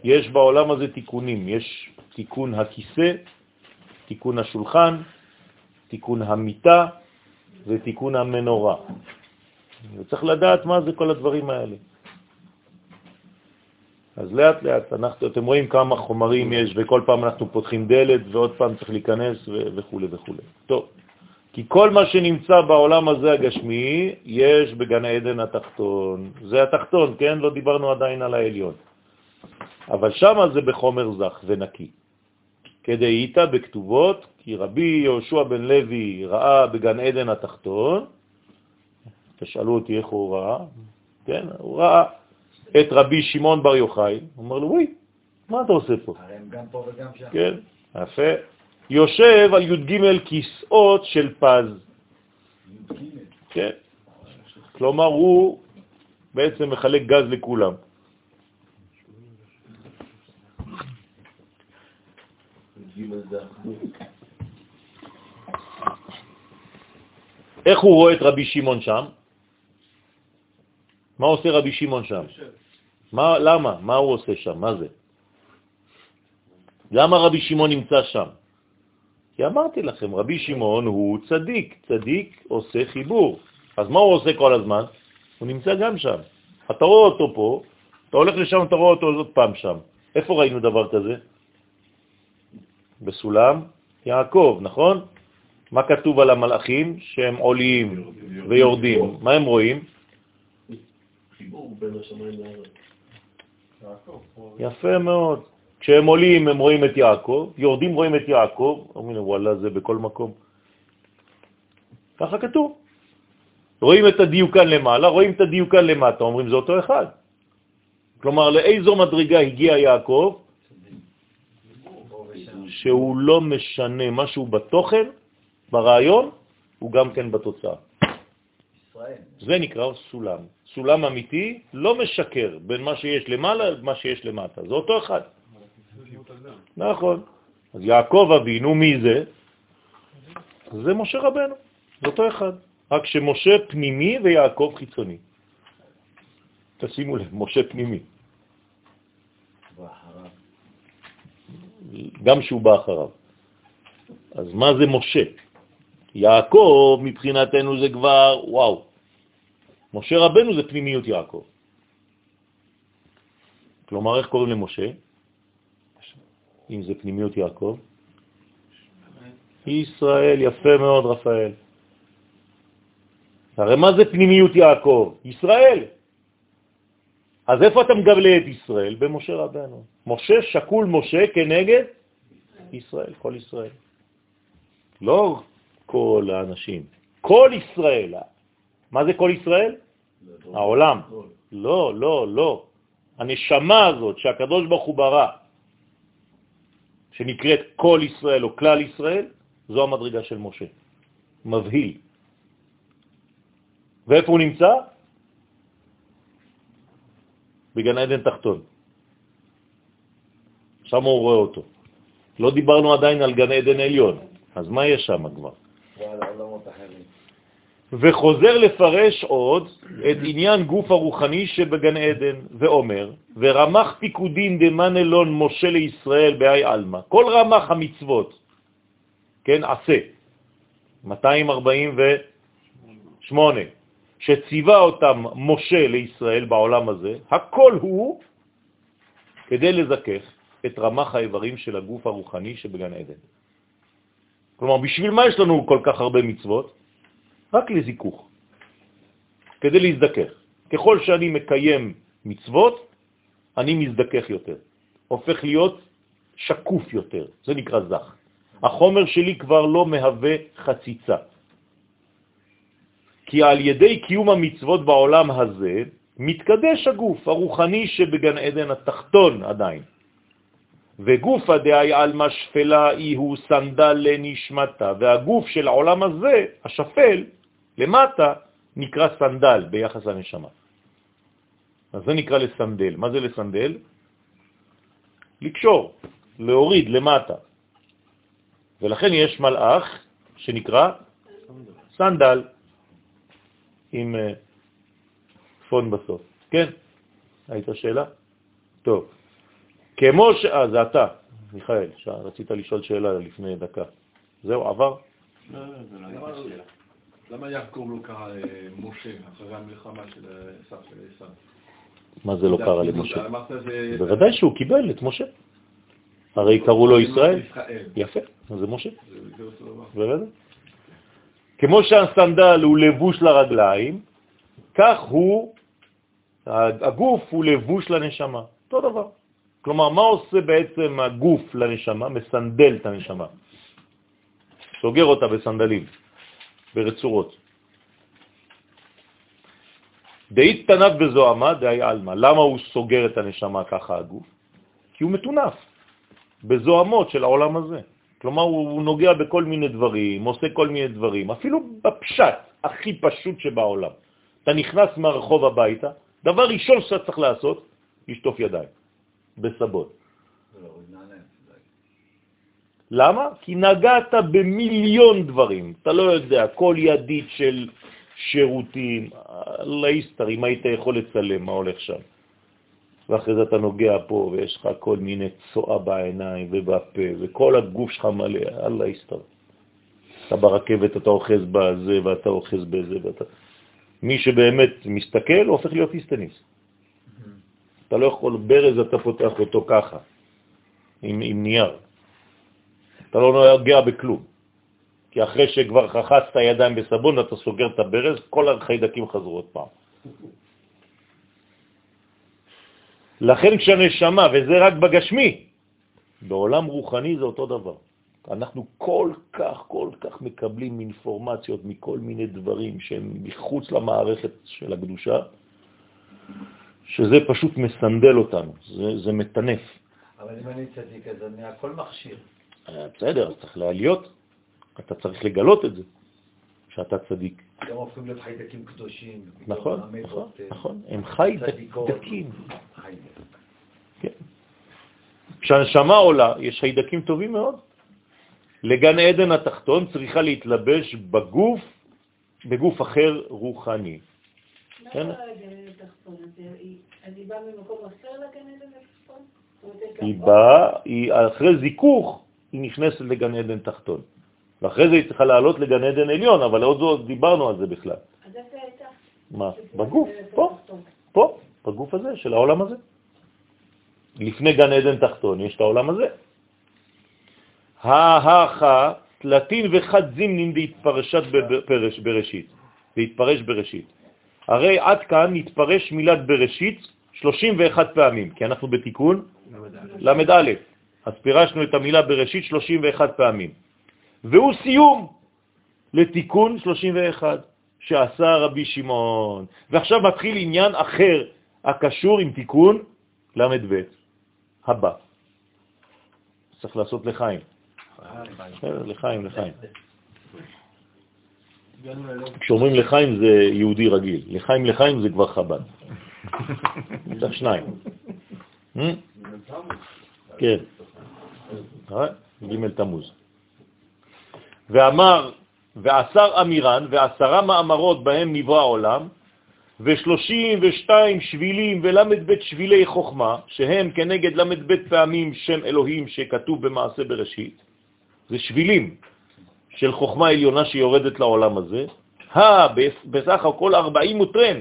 יש בעולם הזה תיקונים, יש תיקון הכיסא, תיקון השולחן, תיקון המיטה ותיקון המנורה. וצריך לדעת מה זה כל הדברים האלה. אז לאט לאט, אנחנו, אתם רואים כמה חומרים יש, וכל פעם אנחנו פותחים דלת, ועוד פעם צריך להיכנס וכו' וכו'. טוב, כי כל מה שנמצא בעולם הזה הגשמי, יש בגן העדן התחתון. זה התחתון, כן? לא דיברנו עדיין על העליון. אבל שם זה בחומר זך ונקי. כדאיתא בכתובות, כי רבי יהושע בן לוי ראה בגן עדן התחתון, תשאלו אותי איך הוא ראה, כן, הוא ראה את רבי שמעון בר יוחאי, הוא אומר לו, וואי, מה אתה עושה פה? גם פה וגם שם. כן, יפה. יושב על י"ג כיסאות של פז. כן. כלומר, הוא בעצם מחלק גז לכולם. איך הוא רואה את רבי שמעון שם? מה עושה רבי שמעון שם? מה, למה? מה הוא עושה שם? מה זה? למה רבי שמעון נמצא שם? כי אמרתי לכם, רבי שמעון הוא צדיק, צדיק עושה חיבור. אז מה הוא עושה כל הזמן? הוא נמצא גם שם. אתה רואה אותו פה, אתה הולך לשם, אתה רואה אותו עוד פעם שם. איפה ראינו דבר כזה? בסולם יעקב, נכון? מה כתוב על המלאכים? שהם עולים ויורדים. מה הם רואים? יפה מאוד. כשהם עולים הם רואים את יעקב, יורדים רואים את יעקב, אומרים וואלה זה בכל מקום. ככה כתוב. רואים את הדיוקן למעלה, רואים את הדיוקן למטה, אומרים זה אותו אחד. כלומר, לאיזו מדרגה הגיע יעקב? שהוא לא משנה משהו בתוכן, ברעיון, הוא גם כן בתוצאה. זה נקרא סולם. סולם אמיתי לא משקר בין מה שיש למעלה למה שיש למטה, זה אותו אחד. נכון. אז יעקב אבינו, מי זה? זה משה רבנו, זה אותו אחד. רק שמשה פנימי ויעקב חיצוני. תשימו לב, משה פנימי. גם שהוא בא אחריו. אז מה זה משה? יעקב מבחינתנו זה כבר, וואו, משה רבנו זה פנימיות יעקב. כלומר, איך קוראים למשה? אם זה פנימיות יעקב? ישראל, יפה מאוד רפאל. הרי מה זה פנימיות יעקב? ישראל. אז איפה אתה מגלה את ישראל? במשה רבנו. משה שקול משה כנגד ישראל, כל ישראל. לא כל האנשים, כל ישראל. מה זה כל ישראל? העולם. לא, לא, לא. הנשמה הזאת שהקדוש ברוך הוא ברא, שנקראת כל ישראל או כלל ישראל, זו המדרגה של משה. מבהיל. ואיפה הוא נמצא? בגן עדן תחתון. שם הוא רואה אותו. לא דיברנו עדיין על גן עדן עליון, אז מה יש שם כבר? וחוזר לפרש עוד את עניין גוף הרוחני שבגן עדן, ואומר, ורמח פיקודין דמנלון משה לישראל באי אלמה. כל רמח המצוות, כן, עשה, 248, שציווה אותם משה לישראל בעולם הזה, הכל הוא כדי לזכך את רמח האיברים של הגוף הרוחני שבגן עדן. כלומר, בשביל מה יש לנו כל כך הרבה מצוות? רק לזיכוך, כדי להזדכך. ככל שאני מקיים מצוות, אני מזדכך יותר, הופך להיות שקוף יותר, זה נקרא זך. החומר שלי כבר לא מהווה חציצה. כי על ידי קיום המצוות בעולם הזה, מתקדש הגוף הרוחני שבגן עדן התחתון עדיין. וגוף הדאי על משפלה היא הוא סנדל לנשמתה, והגוף של העולם הזה, השפל, למטה, נקרא סנדל ביחס לנשמה. אז זה נקרא לסנדל. מה זה לסנדל? לקשור, להוריד למטה. ולכן יש מלאך שנקרא סנדל, עם אה, פון בסוף. כן? היית שאלה? טוב. כמו ש... אה, זה אתה, מיכאל, רצית לשאול שאלה לפני דקה. זהו, עבר? לא, לא, זה לא הייתה שאלה. למה יעקב לא קרא למשה אחרי המלחמה של עשיו של עשיו? מה זה לא קרא למשה? בוודאי שהוא קיבל את משה. הרי קראו לו ישראל. יפה, אז זה משה. בוודאי. כמו שהסנדל הוא לבוש לרגליים, כך הוא, הגוף הוא לבוש לנשמה. אותו דבר. כלומר, מה עושה בעצם הגוף לנשמה? מסנדל את הנשמה. סוגר אותה בסנדלים. ברצורות. דאית תנף בזוהמה דאי אלמה. למה הוא סוגר את הנשמה ככה הגוף? כי הוא מתונף בזוהמות של העולם הזה. כלומר, הוא נוגע בכל מיני דברים, עושה כל מיני דברים, אפילו בפשט הכי פשוט שבעולם. אתה נכנס מהרחוב הביתה, דבר ראשון שאתה צריך לעשות, לשטוף ידיים, בסבות. למה? כי נגעת במיליון דברים. אתה לא יודע, כל ידית של שירותים, לאיסטר, אם היית יכול לצלם מה הולך שם. ואחרי זה אתה נוגע פה, ויש לך כל מיני צואה בעיניים ובפה, וכל הגוף שלך מלא, אללה יסתר. אתה ברכבת, אתה אוחז בזה, ואתה אוחז בזה, ואתה... מי שבאמת מסתכל, הופך להיות איסטניס. אתה לא יכול, ברז אתה פותח אותו ככה, עם, עם נייר. אתה לא נוגע בכלום. כי אחרי שכבר חחצת ידיים בסבון, אתה סוגר את הברז, כל החיידקים חזרו עוד פעם. לכן כשהנשמה, וזה רק בגשמי, בעולם רוחני זה אותו דבר. אנחנו כל כך, כל כך מקבלים אינפורמציות מכל מיני דברים שהם מחוץ למערכת של הקדושה, שזה פשוט מסנדל אותנו, זה, זה מטנף. אבל אם אני צדיק, אז אני הכל מכשיר. אה, בסדר, צריך לעליות, אתה צריך לגלות את זה, שאתה צדיק. הם הופכים להיות חיידקים קדושים. נכון, נכון, נכון, הם. חיידקים. חיידק. כן. כשהנשמה עולה, יש חיידקים טובים מאוד. לגן עדן התחתון צריכה להתלבש בגוף, בגוף אחר רוחני. מה כן. היא- היא אור? באה, היא אחרי זיכוך, היא נכנסת לגן עדן תחתון. ואחרי זה היא צריכה לעלות לגן עדן עליון, אבל עוד לא דיברנו על זה בכלל. אז איפה הייתה? מה? בגוף, פה. פה, בגוף הזה, של העולם הזה. לפני גן עדן תחתון יש את העולם הזה. ההכה, תלתין וחד זימנין דהתפרשת בפרש- בראשית, והתפרש בראשית. הרי עד כאן התפרש מילת בראשית 31 פעמים, כי אנחנו בתיקון למד א', אז פירשנו את המילה בראשית 31 פעמים. והוא סיום לתיקון 31 שעשה רבי שמעון. ועכשיו מתחיל עניין אחר הקשור עם תיקון למד הבא. צריך לעשות לחיים. לחיים, לחיים. כשאומרים לחיים זה יהודי רגיל, לחיים לחיים זה כבר חב"ד. צריך שניים. אה? כן. אה? ג' תמוז. ואמר, ועשר אמירן, ועשרה מאמרות בהם נברא העולם, ושלושים ושתיים שבילים ולמד בית שבילי חוכמה, שהם כנגד למד בית פעמים שם אלוהים שכתוב במעשה בראשית, זה שבילים של חוכמה עליונה שיורדת לעולם הזה, הא, בסך הכל ארבעים וטרן,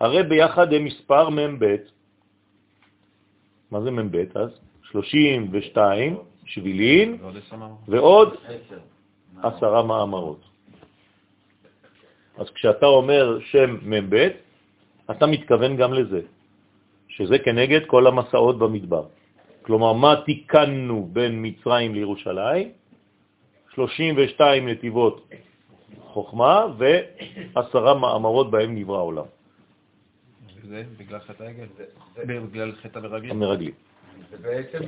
הרי ביחד הם מספר מ"ב. מה זה מ"ב אז? שלושים ושתיים שבילים ועוד עשרה מאמרות. אז כשאתה אומר שם מ"ב, אתה מתכוון גם לזה, שזה כנגד כל המסעות במדבר. כלומר, מה תיקנו בין מצרים לירושלים? 32 נתיבות חוכמה ועשרה מאמרות בהם נברא העולם, זה בגלל חטא העגל? בגלל חטא המרגלים? המרגלים. זה בעצם,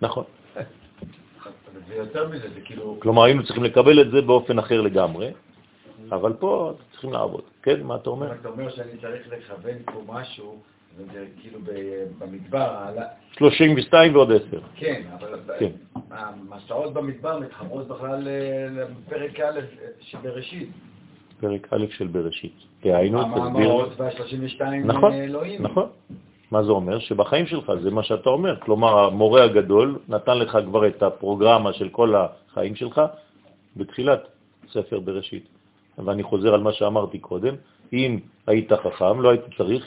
נכון. זה יותר מזה, זה כאילו, כלומר, היינו צריכים לקבל את זה באופן אחר לגמרי, אבל פה צריכים לעבוד. כן, מה אתה אומר? אתה אומר שאני צריך לכוון פה משהו, וזה כאילו במדבר, העלה- 32 ועוד 10. כן, אבל כן. המסעות במדבר מתחברות בכלל אה, לפרק א' שבראשית. פרק א' של בראשית. דהיינו, תסביר. המאמרות וה-32 נכון, אלוהים. נכון. מה זה אומר? שבחיים שלך זה מה שאתה אומר. כלומר, המורה הגדול נתן לך כבר את הפרוגרמה של כל החיים שלך בתחילת ספר בראשית. ואני חוזר על מה שאמרתי קודם, אם היית חכם, לא היית צריך,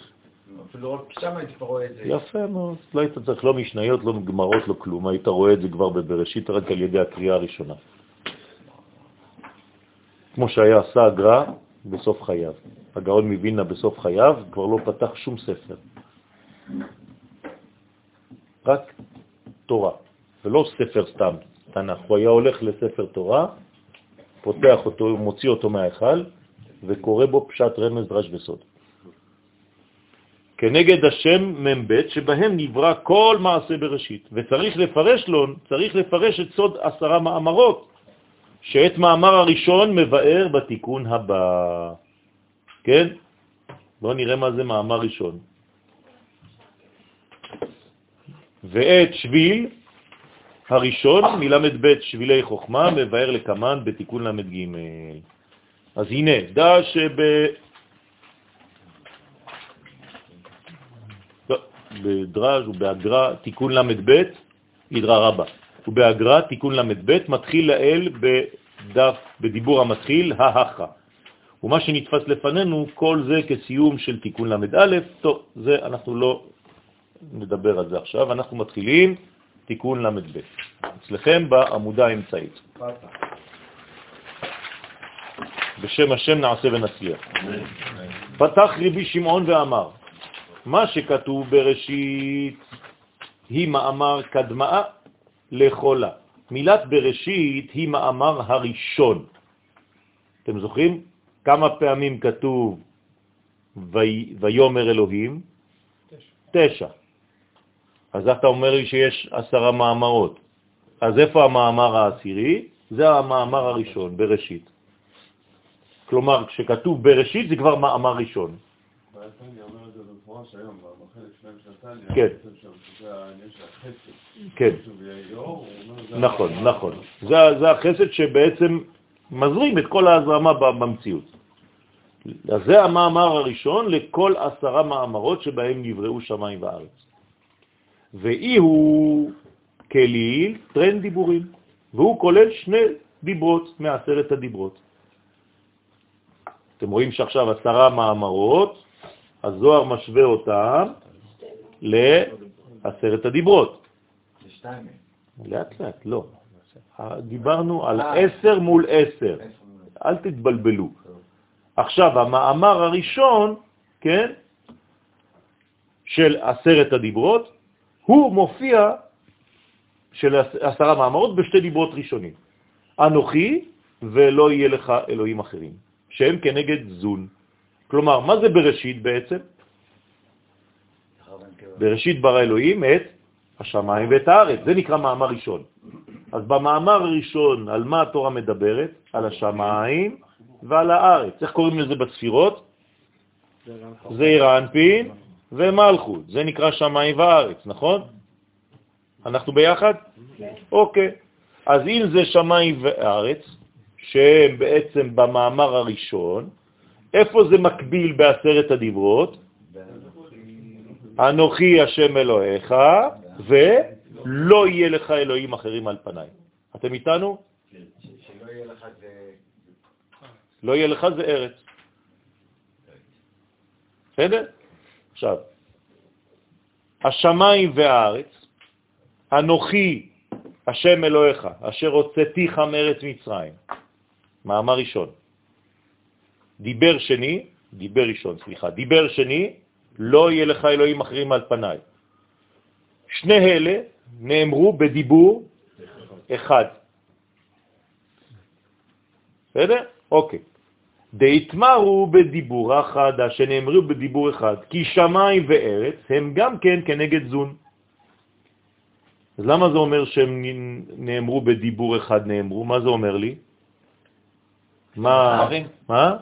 אפילו רק שם הייתי כבר רואה את זה. יפה מאוד, לא היית צריך לא משניות, לא גמרות, לא כלום, היית רואה את זה כבר בבראשית רק על ידי הקריאה הראשונה. כמו שהיה עשה הגר"א בסוף חייו. הגאון מווילנה בסוף חייו כבר לא פתח שום ספר. רק תורה, ולא ספר סתם, תנ"ך. הוא היה הולך לספר תורה, פותח אותו, מוציא אותו מההיכל, וקורא בו פשט רמז דרש וסוד. כנגד השם מ"ב שבהם נברא כל מעשה בראשית, וצריך לפרש לו, צריך לפרש את סוד עשרה מאמרות, שאת מאמר הראשון מבאר בתיקון הבא. כן? בואו נראה מה זה מאמר ראשון. ואת שביל הראשון מלמד ב' שבילי חוכמה מבאר לקמן בתיקון למד ג'. אז הנה, דע שב... לא, בדרז' ובאגרה תיקון למד ב', ידרה רבה. ובאגרה תיקון למד ב' מתחיל לאל בדף, בדיבור המתחיל, ההכה. ומה שנתפס לפנינו, כל זה כסיום של תיקון למד א', טוב, זה אנחנו לא נדבר על זה עכשיו, אנחנו מתחילים תיקון למד ב'. אצלכם בעמודה האמצעית. בשם השם נעשה ונצליח. פתח רבי שמעון ואמר, מה שכתוב בראשית היא מאמר קדמאה לחולה. מילת בראשית היא מאמר הראשון. אתם זוכרים כמה פעמים כתוב ויומר אלוהים? תשע. אז אתה אומר לי שיש עשרה מאמרות. אז איפה המאמר העשירי? זה המאמר הראשון, בראשית. כלומר, כשכתוב בראשית זה כבר מאמר ראשון. כן. כן. נכון, נכון. זה החסד שבעצם מזרים את כל ההזרמה במציאות. אז זה המאמר הראשון לכל עשרה מאמרות שבהם נבראו שמיים וארץ. ואי הוא כליל טרנד דיבורים, והוא כולל שני דיברות מעשרת הדיברות. אתם רואים שעכשיו עשרה מאמרות, הזוהר משווה אותם לעשרת הדיברות. לאט לאט, לא. דיברנו על עשר מול עשר, אל תתבלבלו. עכשיו, המאמר הראשון, כן, של עשרת הדיברות, הוא מופיע של עשרה מאמרות בשתי דיברות ראשונים. אנוכי ולא יהיה לך אלוהים אחרים, שהם כנגד זון. כלומר, מה זה בראשית בעצם? בראשית ברא אלוהים את השמיים ואת הארץ, זה נקרא מאמר ראשון. אז במאמר הראשון, על מה התורה מדברת? על השמיים ועל הארץ. איך קוראים לזה בספירות? זה ומלכות, זה נקרא שמיים וארץ, נכון? אנחנו ביחד? כן. אוקיי. אז אם זה שמיים וארץ, שהם בעצם במאמר הראשון, איפה זה מקביל בעשרת הדיברות? אנוכי השם אלוהיך, ולא יהיה לך אלוהים אחרים על פניי. אתם איתנו? שלא יהיה לך זה... לא יהיה לך זה ארץ. בסדר? עכשיו, השמיים והארץ, אנוכי השם אלוהיך, אשר הוצאתיך מארץ מצרים. מאמר ראשון. דיבר שני, דיבר ראשון, סליחה, דיבר שני, לא יהיה לך אלוהים אחרים על פניי. שני אלה נאמרו בדיבור אחד. בסדר? אוקיי. דהתמרו בדיבור אחד, שנאמרו בדיבור אחד, כי שמיים וארץ הם גם כן כנגד זון. אז למה זה אומר שהם נאמרו בדיבור אחד נאמרו? מה זה אומר לי? מה? מה?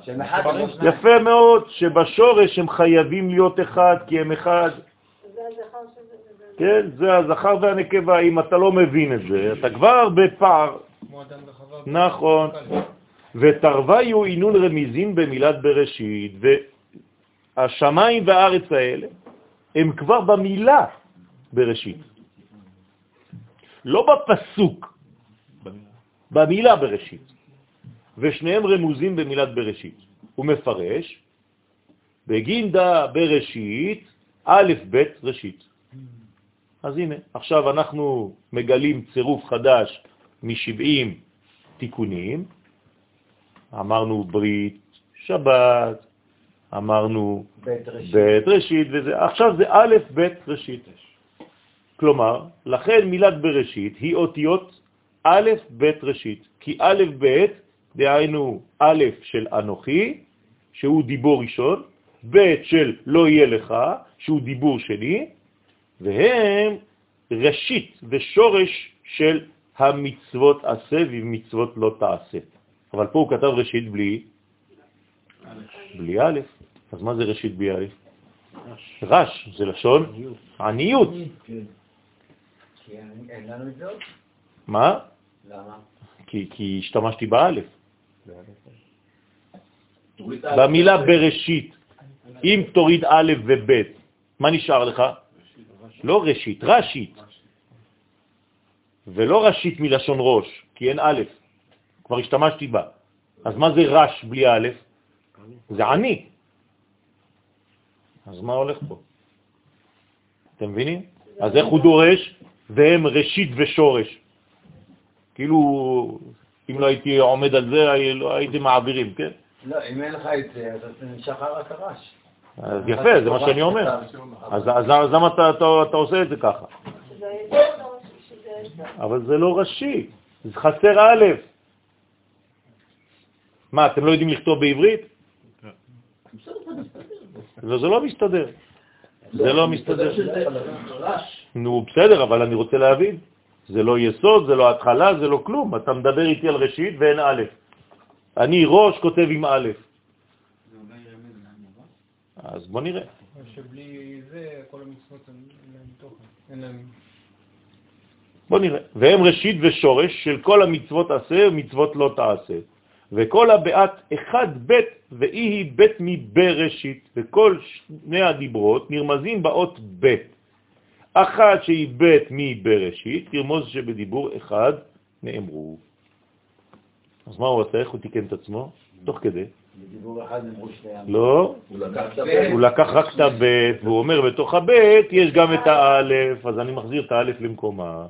יפה מאוד, שבשורש הם חייבים להיות אחד, כי הם אחד. כן, זה הזכר והנקבה, אם אתה לא מבין את זה, אתה כבר בפער. נכון. ותרוויו עינון רמיזין במילת בראשית, והשמיים והארץ האלה הם כבר במילה בראשית. לא בפסוק, במילה בראשית. ושניהם רמוזים במילת בראשית. הוא מפרש, בגינדה בראשית, א' ב' ראשית. אז הנה, עכשיו אנחנו מגלים צירוף חדש מ-70 תיקונים, אמרנו ברית, שבת, אמרנו בית ראשית, בית ראשית וזה, עכשיו זה א' ב' ראשית. כלומר, לכן מילת בראשית היא אותיות א' ב' ראשית, כי א' ב' דהיינו א' של אנוכי, שהוא דיבור ראשון, ב' של לא יהיה לך, שהוא דיבור שני, והם ראשית ושורש של המצוות עשה ומצוות לא תעשה. אבל פה הוא כתב ראשית בלי, בלי א', אז מה זה ראשית בלי א'? רש, זה לשון עניות. עוד. מה? למה? כי השתמשתי באלף. במילה בראשית, אם תוריד א' וב', מה נשאר לך? לא ראשית, ראשית. ולא ראשית מלשון ראש, כי אין א', כבר השתמשתי בה. אז מה זה רש בלי א'? זה עני. אז מה הולך פה? אתם מבינים? אז איך הוא דורש? והם ראשית ושורש. כאילו, אם לא הייתי עומד על זה, לא הייתי מעבירים, כן? לא, אם אין לך את זה, אז אתה נשאר רק הרש. אז יפה, זה מה שאני אומר. אז אז- אז למה אתה- אתה אתה עושה את זה ככה? אבל זה לא ראשי, זה חסר א'. מה, אתם לא יודעים לכתוב בעברית? לא, זה לא מסתדר. זה לא מסתדר. נו, בסדר, אבל אני רוצה להבין. זה לא יסוד, זה לא התחלה, זה לא כלום. אתה מדבר איתי על ראשית ואין א'. אני ראש כותב עם א'. אז בוא נראה. שבלי זה, כל המצוות אין להם תוכן. בוא נראה. והם ראשית ושורש של כל המצוות עשה ומצוות לא תעשה. וכל הבעת אחד בית ואי היא בית מבראשית, וכל שני הדיברות נרמזים באות בית. אחת שהיא בית מבראשית, תרמוז שבדיבור אחד נאמרו. אז מה הוא עשה? איך הוא תיקן את עצמו? תוך כדי. בדיבור אחד נאמרו שני עמים. לא, הוא לקח את הוא לקח רק את הבית, והוא אומר, בתוך הבית יש גם את האלף, אז אני מחזיר את האלף למקומה.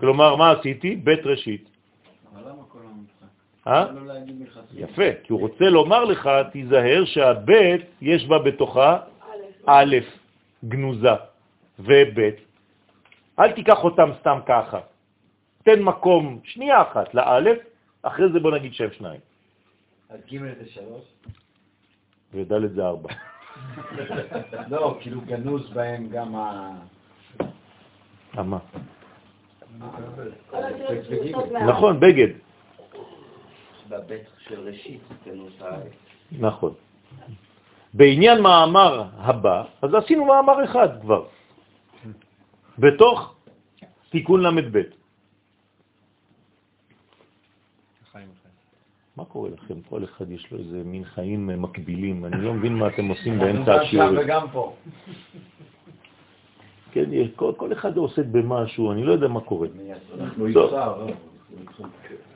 כלומר, מה עשיתי? בית ראשית. אבל למה כל המשחק? אה? לא להגיד מלכתחילה. יפה, כי הוא רוצה לומר לך, תיזהר שהבית, יש בה בתוכה א', גנוזה, וב'. אל תיקח אותם סתם ככה. תן מקום שנייה אחת לאלף, אחרי זה בוא נגיד שם שניים, אז ג' זה שלוש? וד' זה ארבע. לא, כאילו גנוז בהם גם ה... אה, מה? כל הדעות שנכתוב לה- נכון, בגד. בבית של ראשית, כנוס הארץ. נכון. בעניין מאמר הבא, אז עשינו מאמר אחד כבר, בתוך תיקון ל"ב. מה קורה לכם? כל אחד יש לו איזה מין חיים מקבילים, אני לא מבין מה אתם עושים באמצע גם שם השיעורים. וגם פה. כן, כל, כל אחד עוסק במשהו, אני לא יודע מה קורה. אנחנו טוב.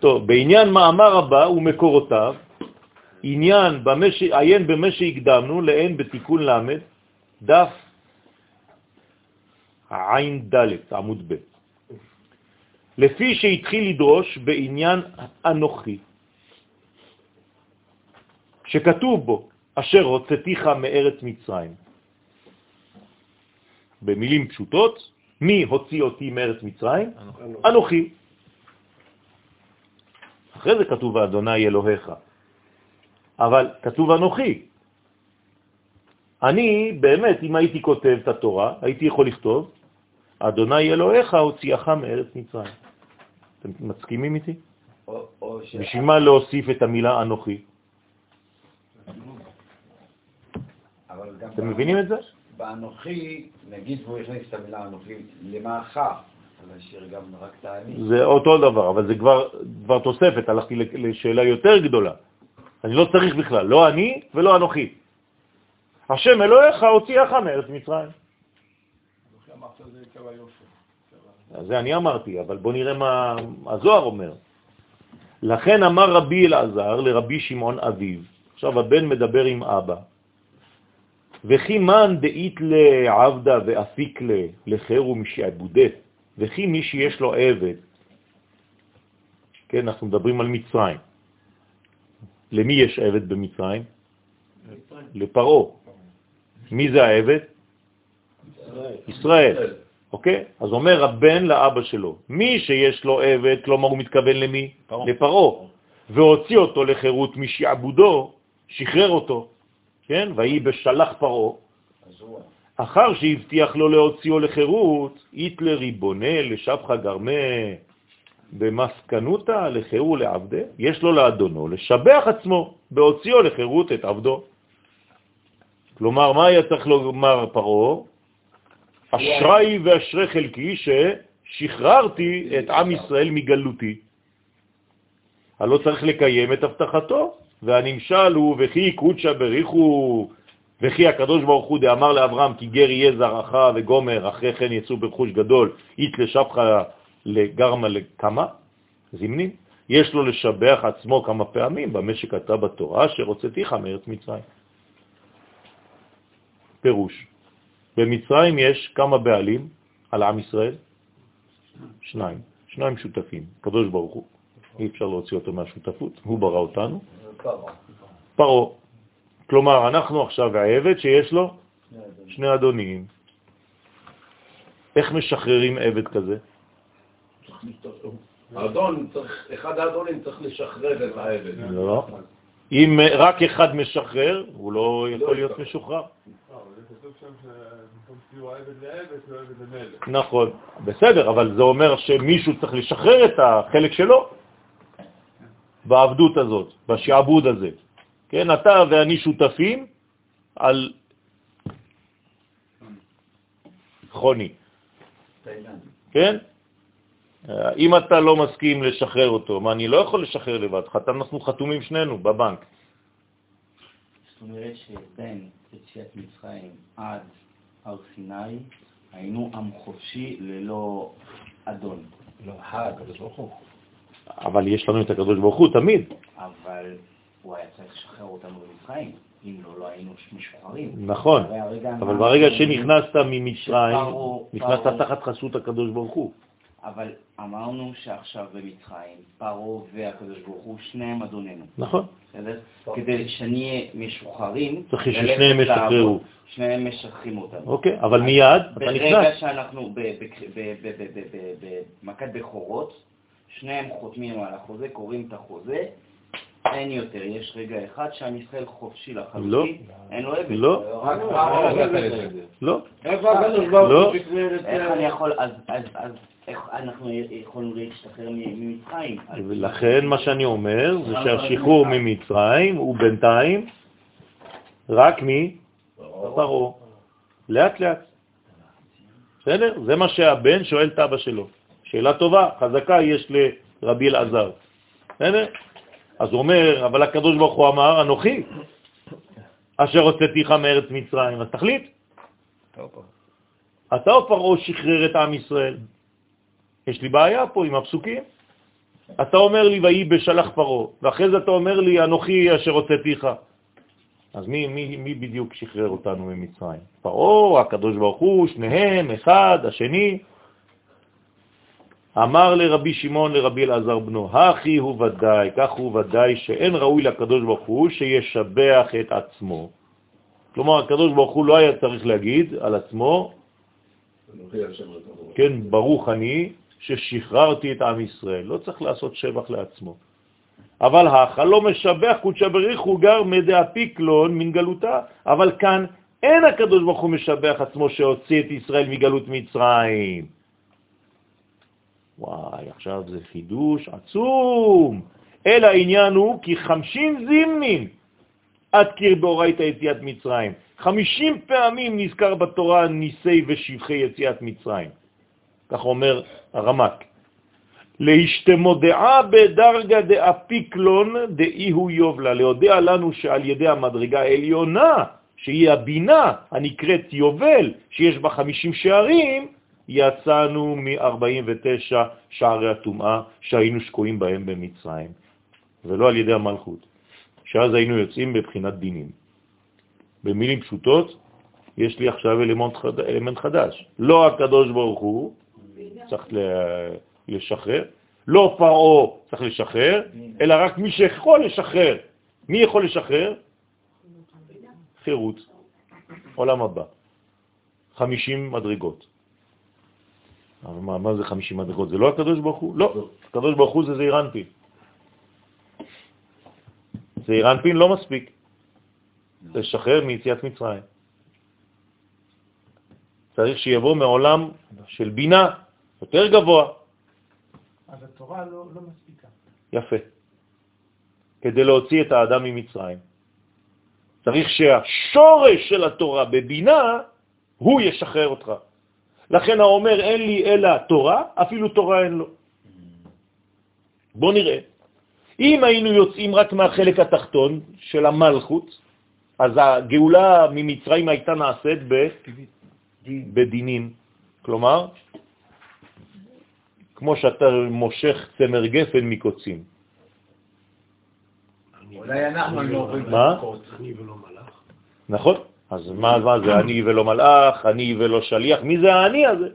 טוב, בעניין מאמר הבא ומקורותיו, עניין במה ש... עיין במה שהקדמנו, לעין בתיקון למד, דף עין ד', עמוד ב'. לפי שהתחיל לדרוש בעניין אנוכי, שכתוב בו, אשר הוצאתיך מארץ מצרים. במילים פשוטות, מי הוציא אותי מארץ מצרים? אנוכי. אחרי זה כתוב אדוני אלוהיך. אבל כתוב אנוכי. אני באמת, אם הייתי כותב את התורה, הייתי יכול לכתוב, אדוני אלוהיך הוציאך מארץ מצרים. אתם מסכימים איתי? או- או. בשביל מה להוסיף את המילה אנוכי? אתם מבינים את זה? באנוכי, נגיד והוא הכניס את המילה אנוכי, למאך, אז זה אותו דבר, אבל זה כבר, כבר תוספת, הלכתי לשאלה יותר גדולה. אני לא צריך בכלל, לא אני ולא אנוכי. השם אלוהיך הוציאך מארץ מצרים. זה אני אמרתי, אבל בוא נראה מה הזוהר אומר. לכן אמר רבי אלעזר לרבי שמעון אביו, עכשיו הבן מדבר עם אבא, וכי מן דאית לעבדה ואפיק לה לחר ומשעבודה, וכי מי שיש לו עבד, כן, אנחנו מדברים על מצרים. למי יש עבד במצרים? לפרעה. מי זה העבד? ישראל. אוקיי? אז אומר הבן לאבא שלו, מי שיש לו עבד, כלומר הוא מתכוון למי? לפרעה. והוציא אותו לחירות משעבודו, שחרר אותו, כן? ויהי בשלח פרעה. אחר שהבטיח לו להוציאו לחירות, היטלר ריבונה לשבחה גרמה במסקנותה לחירו לעבדה, יש לו לאדונו לשבח עצמו בהוציאו לחירות את עבדו. כלומר, מה היה צריך לומר פרעה? אשרי ואשרי חלקי ששחררתי את עם ישראל מגלותי. הלא צריך לקיים את הבטחתו, והנמשל הוא וכי קודשא בריחו וכי הקדוש ברוך הוא דאמר לאברהם כי גר יהיה זרעך וגומר אחרי כן יצאו ברכוש גדול אית לשבך לגרמה לכמה? זמנים יש לו לשבח עצמו כמה פעמים במה שכתב בתורה שרוצתיך מארץ מצרים. פירוש. במצרים יש כמה בעלים על עם ישראל? שניים, שניים שותפים, קדוש ברוך הוא, אי אפשר להוציא אותו מהשותפות, הוא ברא אותנו, פרעה. כלומר, אנחנו עכשיו העבד שיש לו שני אדונים. איך משחררים עבד כזה? האדון צריך, אחד האדונים צריך לשחרר את העבד. לא. אם רק אחד משחרר, הוא לא יכול להיות משוחרר. נכון, בסדר, אבל זה אומר שמישהו צריך לשחרר את החלק שלו בעבדות הזאת, בשעבוד הזה. כן, אתה ואני שותפים על חוני. כן? אם אתה לא מסכים לשחרר אותו, מה, אני לא יכול לשחרר לבד, אנחנו חתומים שנינו בבנק. זאת אומרת שבין יציאת מצרים עד הר סיני היינו עם חופשי ללא אדון. לא, הקדוש ברוך הוא. אבל יש לנו את הקדוש ברוך הוא תמיד. אבל הוא היה צריך לשחרר אותנו במצרים. אם לא, לא היינו משוחררים. נכון, אבל ברגע שנכנסת ממצרים, נכנסת תחת חסות הקדוש ברוך הוא. אבל אמרנו שעכשיו במצרים, פרעה והקדוש ברוך הוא, שניהם אדוננו. נכון. בסדר? כדי שנהיה משוחררים, צריך ששניהם ישחררו. שניהם משחררים אותנו. אוקיי, אבל מיד אתה נכנס. ברגע שאנחנו במכת בכורות, שניהם חותמים על החוזה, קוראים את החוזה, אין יותר, יש רגע אחד שעם ישראל חופשי לחלוטין, לא. אין לו עבד. לא. לא. איפה הקדוש ברוך לא. הוא שחרר את... איך אני יכול, אז, אז, אז איך אנחנו יכולנו להשתחרר ממצרים? ולכן מה שאני אומר זה שהשחרור ממצרים הוא בינתיים רק מפרעה. לאט לאט. בסדר? זה מה שהבן שואל את אבא שלו. שאלה טובה, חזקה יש לרבי אלעזר. בסדר? אז הוא אומר, אבל הקדוש ברוך הוא אמר, אנוכי, אשר הוצאתיך מארץ מצרים, אז תחליט. אתה או פרעה שחרר את עם ישראל? יש לי בעיה פה עם הפסוקים. אתה אומר לי, ויהי בשלח פרעה, ואחרי זה אתה אומר לי, אנוכי אשר הוצאתיך. אז מי, מי, מי בדיוק שחרר אותנו ממצרים? פרעה, הקדוש ברוך הוא, שניהם, אחד, השני. אמר לרבי שמעון לרבי אלעזר בנו, הכי הוא ודאי, כך הוא ודאי שאין ראוי לקדוש ברוך הוא שישבח את עצמו. כלומר, הקדוש ברוך הוא לא היה צריך להגיד על עצמו, כן, ברוך אני ששחררתי את עם ישראל. לא צריך לעשות שבח לעצמו. אבל האכל לא משבח קודשא בריחו גר מדאפיקלון מן גלותה. אבל כאן אין הקדוש ברוך הוא משבח עצמו שהוציא את ישראל מגלות מצרים. וואי, עכשיו זה חידוש עצום. אלא העניין הוא כי חמשים זימנים עד קיר באורייתא יציאת מצרים. חמישים פעמים נזכר בתורה ניסי ושבחי יציאת מצרים. כך אומר הרמק. להשתמודעה בדרגה דאפיקלון דאי הוא יובלה, להודיע לנו שעל ידי המדרגה העליונה, שהיא הבינה הנקראת יובל, שיש בה 50 שערים, יצאנו מ-49 שערי הטומאה שהיינו שקועים בהם במצרים, ולא על ידי המלכות, שאז היינו יוצאים בבחינת דינים. במילים פשוטות, יש לי עכשיו אלמנט, חד... אלמנט חדש. לא הקדוש ברוך הוא צריך לשחרר, לא פרעה צריך לשחרר, אלא רק מי שיכול לשחרר. מי יכול לשחרר? חירות, עולם הבא. 50 מדרגות. אבל מה, מה זה 50 מדרגות? זה לא הקדוש ברוך הוא? לא, הקדוש ברוך הוא זה זעיר אנפין. זעיר אנפין לא מספיק. לשחרר מיציאת מצרים. צריך שיבוא מעולם של בינה יותר גבוה. אז התורה לא, לא מספיקה. יפה. כדי להוציא את האדם ממצרים. צריך שהשורש של התורה בבינה, הוא ישחרר אותך. לכן האומר אין לי אלא תורה, אפילו תורה אין לו. בוא נראה. אם היינו יוצאים רק מהחלק התחתון של המלכות, אז הגאולה ממצרים הייתה נעשית ב... בדינים. כלומר, כמו שאתה מושך צמר גפן מקוצים. אולי אנחנו היינו עוברים מה? אני ולא מלאך. נכון. אז מה, מה זה אני ולא מלאך, אני ולא שליח? מי זה האני הזה?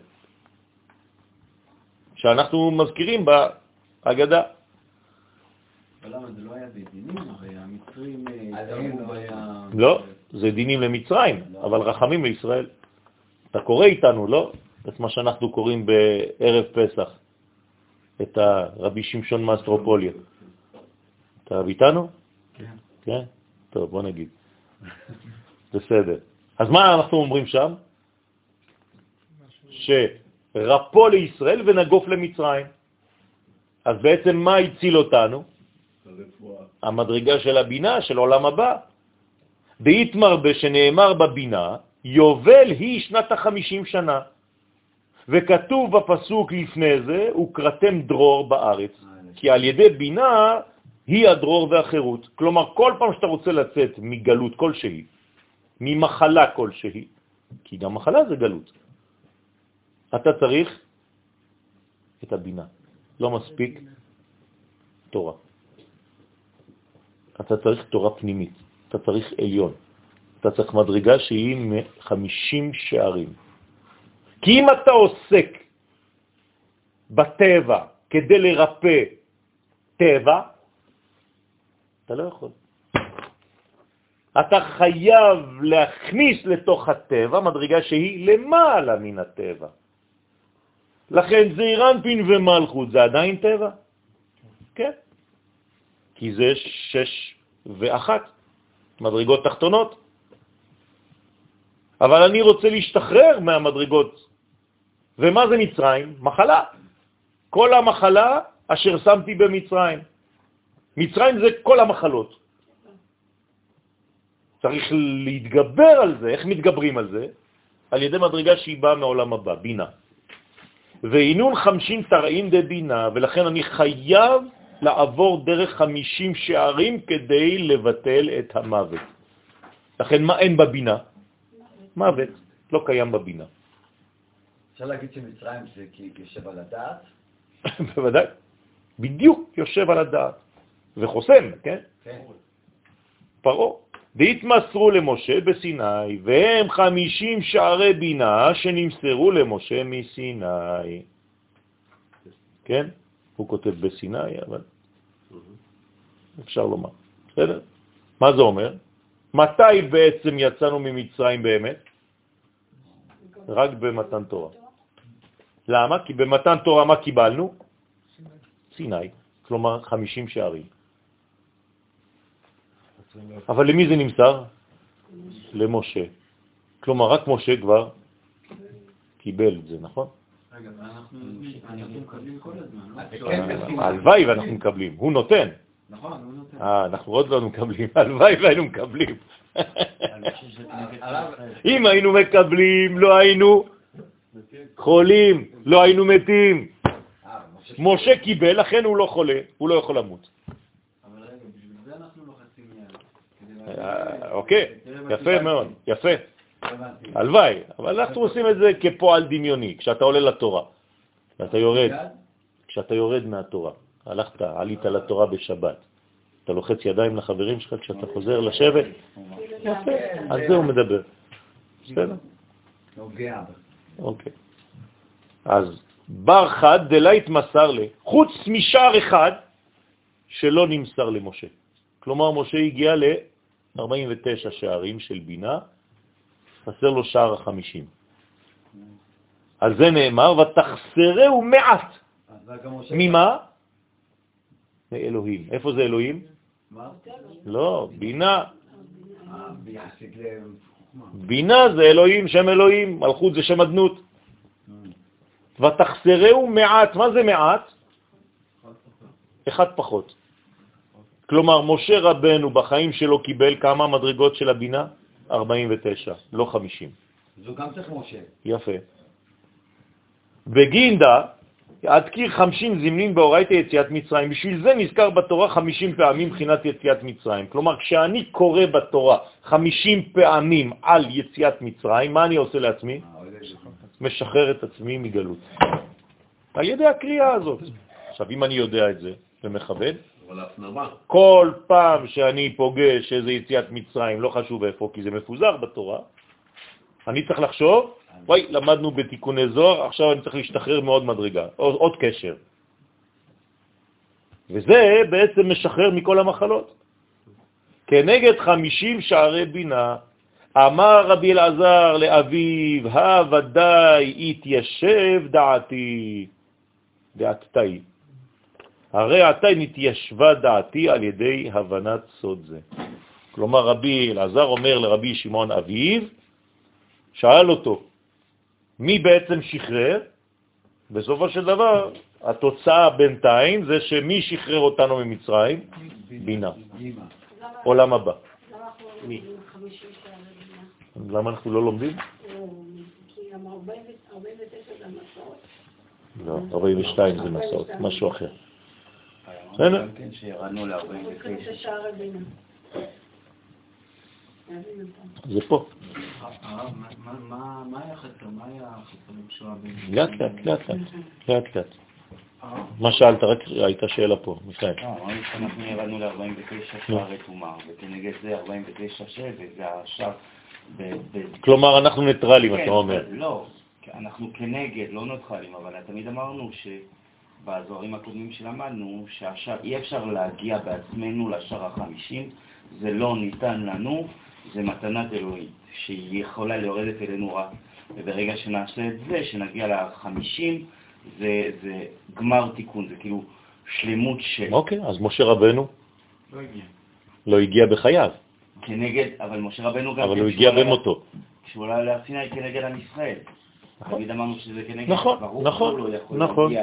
שאנחנו מזכירים בהגדה. לא אה, והיה... לא, זה דינים למצרים, אבל רחמים לישראל. אתה קורא איתנו, לא? את מה שאנחנו קוראים בערב פסח, את הרבי שמשון מאסטרופוליה. אתה איתנו? כן. כן? טוב, בוא נגיד. בסדר. אז מה אנחנו אומרים שם? שרפו לישראל ונגוף למצרים. אז בעצם מה הציל אותנו? המדרגה של הבינה, של עולם הבא. דאיתמר שנאמר בבינה, יובל היא שנת החמישים שנה. וכתוב בפסוק לפני זה, וקראתם דרור בארץ. כי על ידי בינה היא הדרור והחירות. כלומר, כל פעם שאתה רוצה לצאת מגלות כלשהי, ממחלה כלשהי, כי גם מחלה זה גלות, אתה צריך את הבינה. לא מספיק תורה. אתה צריך תורה פנימית, אתה צריך עליון, אתה צריך מדרגה שהיא מ-50 שערים. כי אם אתה עוסק בטבע כדי לרפא טבע, אתה לא יכול. אתה חייב להכניס לתוך הטבע מדרגה שהיא למעלה מן הטבע. לכן זעירנפין ומלכות זה עדיין טבע? כן. כי זה שש ואחת מדרגות תחתונות. אבל אני רוצה להשתחרר מהמדרגות. ומה זה מצרים? מחלה. כל המחלה אשר שמתי במצרים. מצרים זה כל המחלות. צריך להתגבר על זה. איך מתגברים על זה? על ידי מדרגה שהיא באה מעולם הבא, בינה. ואינון חמשים תרעים דבינה, ולכן אני חייב לעבור דרך חמישים שערים כדי לבטל את המוות. לכן מה אין בבינה? מוות. לא קיים בבינה. אפשר להגיד שמצרים זה כי יושב על הדעת? בוודאי. בדיוק יושב על הדעת. וחוסם, כן? כן. פרעה. והתמסרו למשה בסיני, והם חמישים שערי בינה שנמסרו למשה מסיני. כן? הוא כותב בסיני, אבל אפשר לומר. בסדר? מה זה אומר? מתי בעצם יצאנו ממצרים באמת? רק במתן תורה. למה? כי במתן תורה מה קיבלנו? סיני, כלומר 50 שערים. אבל למי זה נמסר? למשה. כלומר, רק משה כבר קיבל את זה, נכון? רגע, אבל אנחנו אנחנו מקבלים כל הזמן, לא? אז זה כן בסיני. הלוואי ואנחנו מקבלים, הוא נותן. נכון, הוא נותן. אה, אנחנו עוד לא מקבלים, הלוואי והיינו מקבלים. אם היינו מקבלים, לא היינו חולים, לא היינו מתים. אה, משה משה קיבל, לכן הוא לא חולה, הוא לא יכול למות. אבל רגע, בשביל זה אנחנו לוחצים יד. כדי להגיד, אה, אוקיי, תראה מה יפה. מאוד, יפה. הלוואי, אבל אנחנו עושים את זה כפועל דמיוני, כשאתה עולה לתורה, ואתה יורד? כשאתה יורד מהתורה, הלכת, עלית לתורה בשבת, אתה לוחץ ידיים לחברים שלך כשאתה חוזר לשבת, יפה, על זה הוא מדבר. בסדר? אוקיי. אז בר חד דלית מסר לי, חוץ משער אחד שלא נמסר למשה. כלומר, משה הגיע ל-49 שערים של בינה, חסר לו שער החמישים. על זה נאמר, ותחסרהו מעט. ממה? מאלוהים. איפה זה אלוהים? לא, בינה. בינה זה אלוהים, שם אלוהים, מלכות זה שם אדנות. ותחסרהו מעט, מה זה מעט? אחד פחות. כלומר, משה רבנו בחיים שלו קיבל כמה מדרגות של הבינה? 49, לא 50. זו גם צריך משה. יפה. בגינדה, עד קיר 50 זמנים באורייתא יציאת מצרים. בשביל זה נזכר בתורה 50 פעמים מבחינת יציאת מצרים. כלומר, כשאני קורא בתורה 50 פעמים על יציאת מצרים, מה אני עושה לעצמי? אה, איזה- משחרר את עצמי מגלות. על ידי הקריאה הזאת. עכשיו, אם אני יודע את זה ומכבד, אבל ההפנמה. כל פעם שאני פוגש איזה יציאת מצרים, לא חשוב איפה, כי זה מפוזר בתורה, אני צריך לחשוב, וואי, למדנו בתיקוני זוהר, עכשיו אני צריך להשתחרר מעוד מדרגה, עוד, עוד קשר. וזה בעצם משחרר מכל המחלות. כנגד 50 שערי בינה, אמר רבי אלעזר לאביו, הוודאי התיישב דעתי, דעתי. הרי עתה נתיישבה דעתי על ידי הבנת סוד זה. כלומר, רבי אלעזר אומר לרבי שמעון אביו, שאל אותו, מי בעצם שחרר? בסופו של דבר, התוצאה בינתיים זה שמי שחרר אותנו ממצרים? בינה. עולם הבא. למה אנחנו לא לומדים? כי גם 49 זה המסורת. לא, 42 זה מסעות, משהו אחר. בסדר? כן, שירדנו ל-49. שערי בינה. זה פה. מה- היה. לאט לאט, לאט לאט, לאט לאט. מה שאלת? רק הייתה שאלה פה, מיכאל. לא, אמרנו שאנחנו ירדנו ל-49 שערי טומאה, וכנגד זה 49 שבט, זה השער... כלומר, אנחנו ניטרלים, כן, אתה אומר. לא, אנחנו כנגד, לא נוטרלים, אבל תמיד אמרנו שבזוהרים הקודמים שלמדנו, שהשער, אי אפשר להגיע בעצמנו לשער החמישים, זה לא ניתן לנו, זה מתנת אלוהים, שהיא יכולה לרדת אלינו רק. וברגע שנעשה את זה, שנגיע לחמישים, זה, זה גמר תיקון, זה כאילו שלמות של... אוקיי, אז משה רבנו לא הגיע. לא הגיע בחייו, כנגד, אבל משה רבנו גם... אבל כן, הוא הגיע במותו. כשהוא עלה להר סיני כנגד עם ישראל. תמיד אמרנו שזה כנגד, נכון, נכון, לא נכון.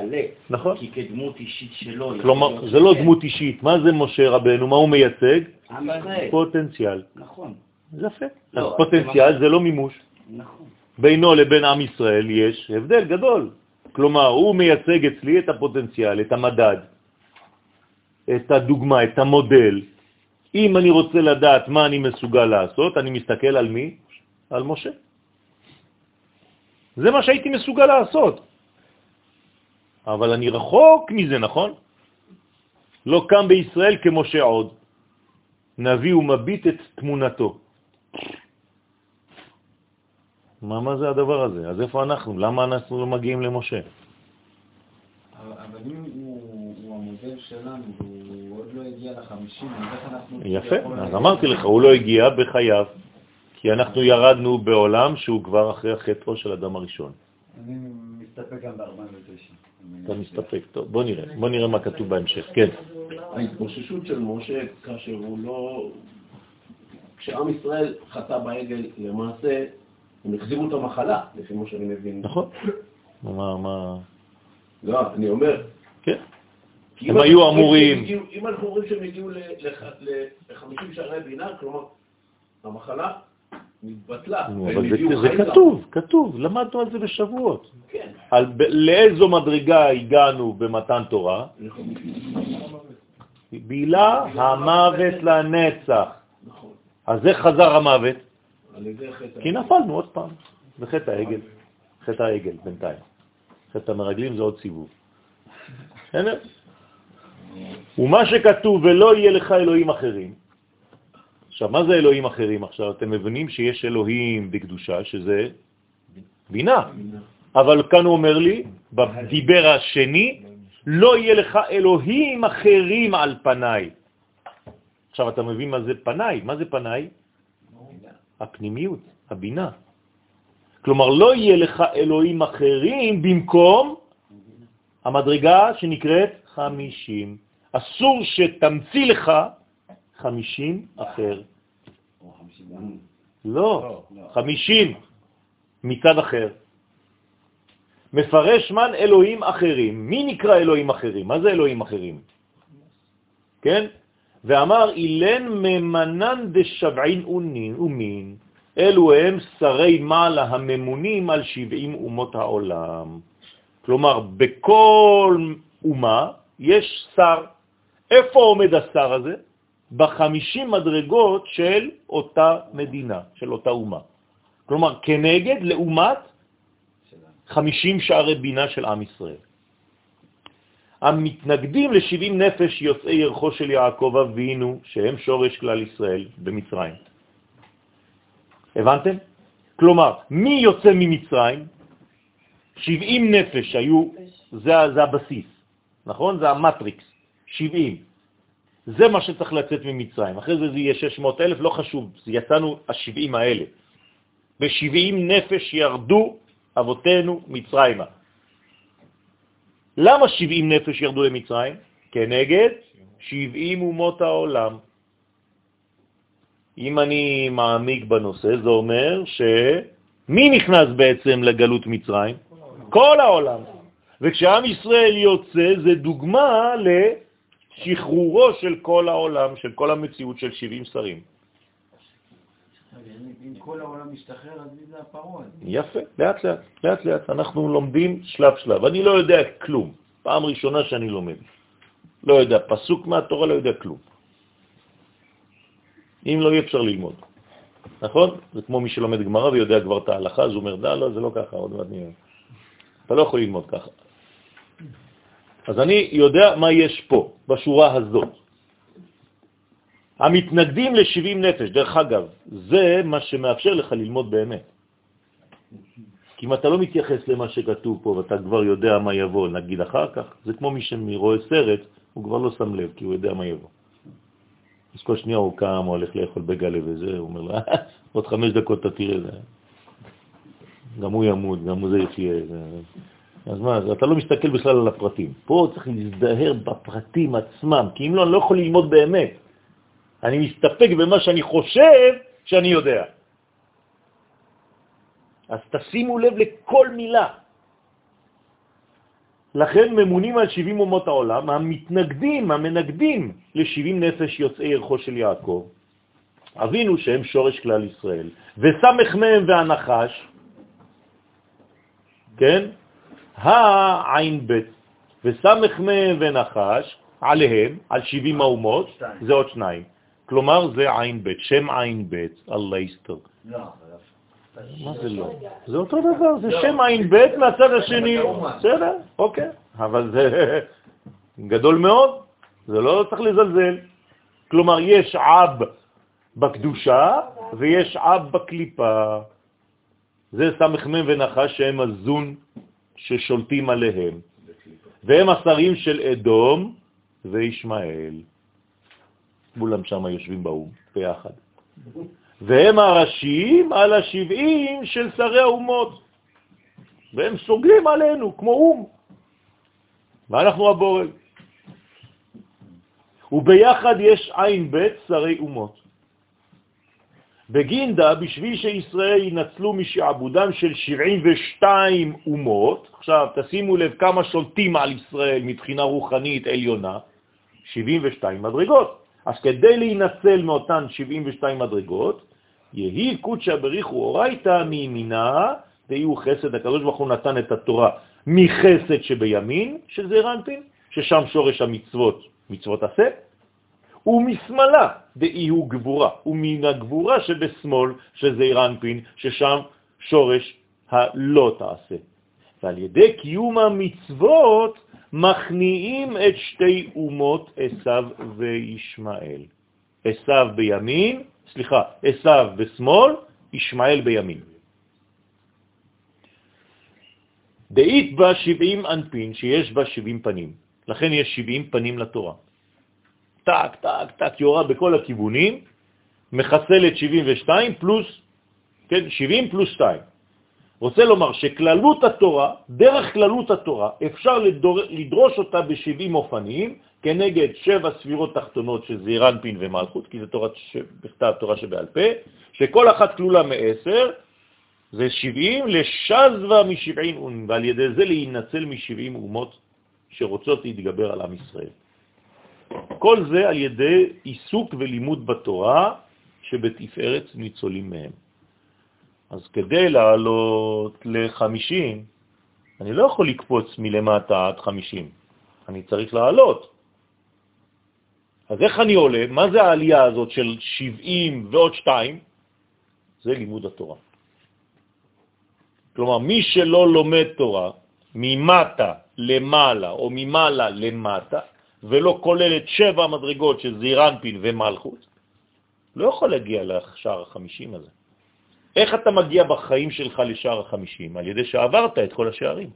נכון. כי כדמות אישית שלו... כלומר, זה לא שכן. דמות אישית. מה זה משה רבנו? מה הוא מייצג? פוטנציאל. נכון, יפה. לא, אז פוטנציאל זה לא מימוש. נכון. בינו לבין עם ישראל יש הבדל גדול. כלומר, הוא מייצג אצלי את הפוטנציאל, את המדד, את הדוגמה, את המודל. אם אני רוצה לדעת מה אני מסוגל לעשות, אני מסתכל על מי? על משה. זה מה שהייתי מסוגל לעשות. אבל אני רחוק מזה, נכון? לא קם בישראל כמשה עוד. נביא ומביט את תמונתו. מה, מה זה הדבר הזה? אז איפה אנחנו? למה אנחנו לא מגיעים למשה? אבל אם הוא הוא המודל שלנו והוא עוד לא הגיע לחמישים, אז איך אנחנו... יפה, אז? אמרתי לך, הוא לא הגיע בחייו, כי אנחנו ירדנו בעולם שהוא כבר אחרי החטאו של אדם הראשון. אני מסתפק גם ב-49. אתה מסתפק, טוב, בוא נראה, בוא נראה מה כתוב בהמשך, כן. ההתבוששות של משה, כאשר הוא לא... כשעם ישראל חטא בעגל, למעשה, הם החזירו את המחלה, לפי מה שאני מבין. נכון. מה, מה, לא, אני אומר. כן. כי הם אם היו אמורים- אם אנחנו אומרים שהם הגיעו ל-50 שערי בינה, כלומר, המחלה נתבטלה. זה- זה כתוב, כתוב, למדנו על זה בשבועות. כן. על לאיזו מדרגה הגענו במתן תורה? בעילה המוות לנצח. נכון. אז זה חזר המוות, חטא. כי נפלנו עוד פעם, בחטא העגל, חטא העגל בינתיים. חטא המרגלים זה עוד סיבוב. בסדר? ומה שכתוב, ולא יהיה לך אלוהים אחרים. עכשיו, מה זה אלוהים אחרים עכשיו? אתם מבינים שיש אלוהים בקדושה, שזה בינה. אבל כאן הוא אומר לי, בדיבר השני, לא יהיה לך אלוהים אחרים על פניי. עכשיו, אתה מבין מה זה פניי? מה זה פניי? הפנימיות, הבינה. כלומר, לא יהיה לך אלוהים אחרים במקום המדרגה שנקראת חמישים. אסור שתמציא לך חמישים אחר. לא, חמישים מצד אחר. מפרש מן אלוהים אחרים. מי נקרא אלוהים אחרים? מה זה אלוהים אחרים? כן? ואמר אילן ממנן דשבעין אונין ומין, אלו הם שרי מעלה הממונים על שבעים אומות העולם. כלומר, בכל אומה יש שר. איפה עומד השר הזה? בחמישים מדרגות של אותה מדינה, של אותה אומה. כלומר, כנגד, לעומת, חמישים שערי בינה של עם ישראל. המתנגדים ל-70 נפש יוצאי ירחו של יעקב אבינו, שהם שורש כלל ישראל במצרים. הבנתם? כלומר, מי יוצא ממצרים? 70 נפש היו, זה, זה הבסיס, נכון? זה המטריקס. 70. זה מה שצריך לצאת ממצרים. אחרי זה זה יהיה 600 אלף, לא חשוב, זה יצאנו ה-70 האלה. ב-70 נפש ירדו אבותינו מצרימה. למה 70 נפש ירדו למצרים? כנגד 70 אומות העולם. אם אני מעמיק בנושא, זה אומר שמי נכנס בעצם לגלות מצרים? כל העולם. וכשעם ישראל יוצא, זה דוגמה לשחרורו של כל העולם, של כל המציאות של 70 שרים. אם כל העולם משתחרר, אז מי זה הפרעה? יפה, לאט לאט, לאט לאט. אנחנו לומדים שלב שלב. אני לא יודע כלום. פעם ראשונה שאני לומד. לא יודע פסוק מהתורה, לא יודע כלום. אם לא, אי אפשר ללמוד. נכון? זה כמו מי שלומד גמרא ויודע כבר את ההלכה, אז הוא אומר, לא, זה לא ככה, עוד מעט נראה. אתה לא יכול ללמוד ככה. אז אני יודע מה יש פה, בשורה הזאת. המתנגדים ל-70 נפש, דרך אגב, זה מה שמאפשר לך ללמוד באמת. כי אם אתה לא מתייחס למה שכתוב פה ואתה כבר יודע מה יבוא, נגיד אחר כך, זה כמו מי שרואה סרט, הוא כבר לא שם לב, כי הוא יודע מה יבוא. אז כל שנייה הוא קם, הוא הולך לאכול בגלה וזה, הוא אומר לה, עוד חמש דקות אתה תראה זה. גם הוא ימות, גם הוא זה יחיה. אז מה, אז אתה לא מסתכל בכלל על הפרטים. פה צריך להזדהר בפרטים עצמם, כי אם לא, אני לא יכול ללמוד באמת. אני מסתפק במה שאני חושב שאני יודע. אז תשימו לב לכל מילה. לכן ממונים על 70 אומות העולם, המתנגדים, המנגדים ל-70 נפש יוצאי ערכו של יעקב. אבינו שהם שורש כלל ישראל, וסמך מהם והנחש, כן? העין בית, וסמך מהם ונחש, עליהם, על 70 האומות, זה עוד שניים. כלומר, זה עין בית, שם עין בית, אללה. לא, מה זה לא? זה אותו דבר, זה שם עין בית מהצד השני. בסדר, אוקיי, אבל זה גדול מאוד, זה לא צריך לזלזל. כלומר, יש עב בקדושה ויש עב בקליפה. זה סמ"ם ונחש שהם הזון ששולטים עליהם, והם השרים של אדום וישמעאל. כולם שם יושבים באום ביחד. והם הראשים על השבעים של שרי האומות, והם סוגרים עלינו כמו אום, ואנחנו הבורג. וביחד יש עין בית שרי אומות. בגינדה, בשביל שישראל ינצלו משעבודם של 72 אומות, עכשיו תשימו לב כמה שולטים על ישראל מבחינה רוחנית עליונה, 72 מדרגות. אז כדי להינצל מאותן 72 מדרגות, יהי קודשא בריחו אורייתא מימינה, ויהיו חסד, הקדוש ברוך הוא נתן את התורה מחסד שבימין, שזה רנפין, ששם שורש המצוות, מצוות עשה, ומשמאלה דאיהו גבורה, ומן הגבורה שבשמאל, שזה רנפין, ששם שורש הלא תעשה. ועל ידי קיום המצוות מכניעים את שתי אומות עשיו וישמעאל. עשיו בימין, סליחה, עשיו בשמאל, ישמעאל בימין. דאית בה שבעים אנפין, שיש בה שבעים פנים. לכן יש שבעים פנים לתורה. טק, טק, טק, יורה בכל הכיוונים, מחסלת 72 פלוס, כן, 70 פלוס 2. רוצה לומר שכללות התורה, דרך כללות התורה, אפשר לדור, לדרוש אותה ב-70 אופנים, כנגד שבע ספירות תחתונות שזה רנפין ומלכות, כי זה תורת בכתב תורה שבעל פה, שכל אחת כלולה מעשר, זה 70 לשזווה מ-70 אונים, ועל ידי זה להינצל מ-70 אומות שרוצות להתגבר על עם ישראל. כל זה על ידי עיסוק ולימוד בתורה שבתפארת ניצולים מהם. אז כדי לעלות ל-50, אני לא יכול לקפוץ מלמטה עד 50, אני צריך לעלות. אז איך אני עולה? מה זה העלייה הזאת של 70 ועוד 2? זה לימוד התורה. כלומר, מי שלא לומד תורה ממטה למעלה או ממעלה למטה, ולא כולל את שבע המדרגות של זירנפין ומלכות, לא יכול להגיע לשער החמישים הזה. איך אתה מגיע בחיים שלך לשער החמישים? על ידי שעברת את כל השערים.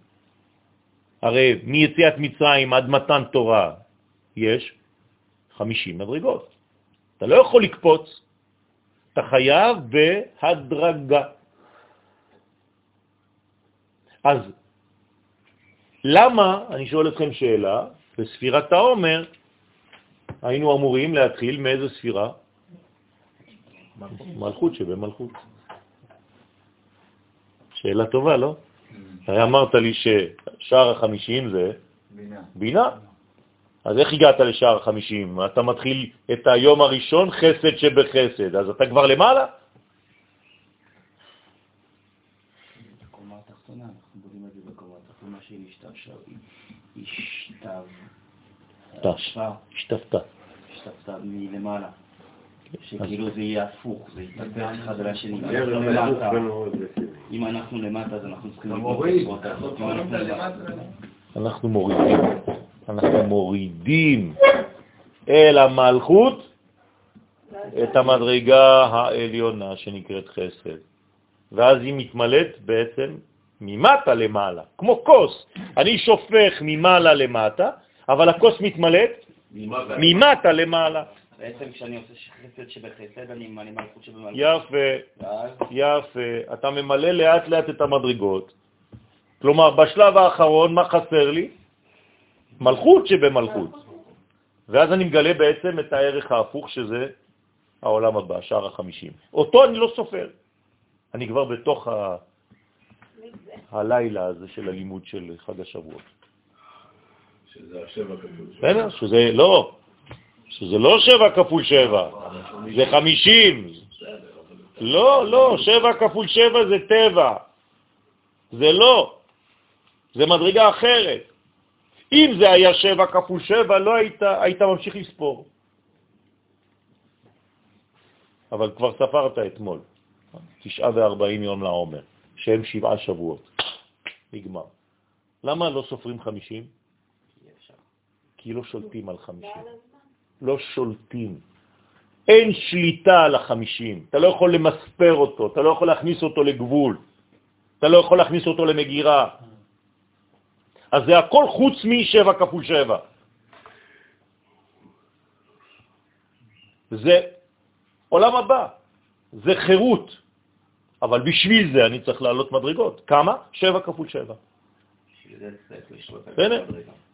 הרי מיציאת מצרים עד מתן תורה יש 50 מדרגות. אתה לא יכול לקפוץ, אתה חייב בהדרגה. אז למה, אני שואל אתכם שאלה, בספירת העומר היינו אמורים להתחיל מאיזה ספירה? מלכות שבמלכות. שאלה טובה, לא? הרי אמרת לי ששער החמישים זה בינה. בינה. אז איך הגעת לשער החמישים? אתה מתחיל את היום הראשון חסד שבחסד, אז אתה כבר למעלה? בקומה התחתונה, אנחנו בונים את זה בקומה התחתונה שהיא השתבשה, היא השתב... תש, השתפת. השתבתה מלמעלה. שכאילו זה יהיה הפוך, זה יתפתח אחד על השני. אם אנחנו למטה- רציני. אם אנחנו למטה, אז אנחנו צריכים... לבנות אנחנו מורידים, אנחנו מורידים אל המלכות את המדרגה העליונה שנקראת חסד. ואז היא מתמלאת בעצם ממטה למעלה, כמו כוס. אני שופך ממעלה למטה, אבל הכוס מתמלאת ממטה. למעלה. בעצם כשאני עושה חסד שבחסד, אני ממלא מלכות שבמלכות. יפה, יפה. אתה ממלא לאט לאט את המדרגות. כלומר, בשלב האחרון, מה חסר לי? מלכות שבמלכות. ואז אני מגלה בעצם את הערך ההפוך, שזה העולם הבא, שער החמישים. אותו אני לא סופר. אני כבר בתוך ה... הלילה הזה של הלימוד של חג השבועות. שזה השבע כפול. בסדר? שזה לא, שזה לא שבע כפול שבע, זה חמישים. לא, לא, שבע כפול שבע זה טבע. זה לא. זה מדרגה אחרת. אם זה היה שבע כפול שבע, לא היית, היית ממשיך לספור. אבל כבר ספרת אתמול, תשעה וארבעים יום לעומר, שהם שבעה שבועות. נגמר. למה לא סופרים חמישים? כי לא שולטים על חמישים. לא שולטים. אין שליטה על החמישים. אתה לא יכול למספר אותו, אתה לא יכול להכניס אותו לגבול, אתה לא יכול להכניס אותו למגירה. אז זה הכל חוץ משבע כפול שבע. זה עולם הבא, זה חירות. אבל בשביל זה אני צריך לעלות מדרגות. כמה? שבע כפול שבע. בסדר?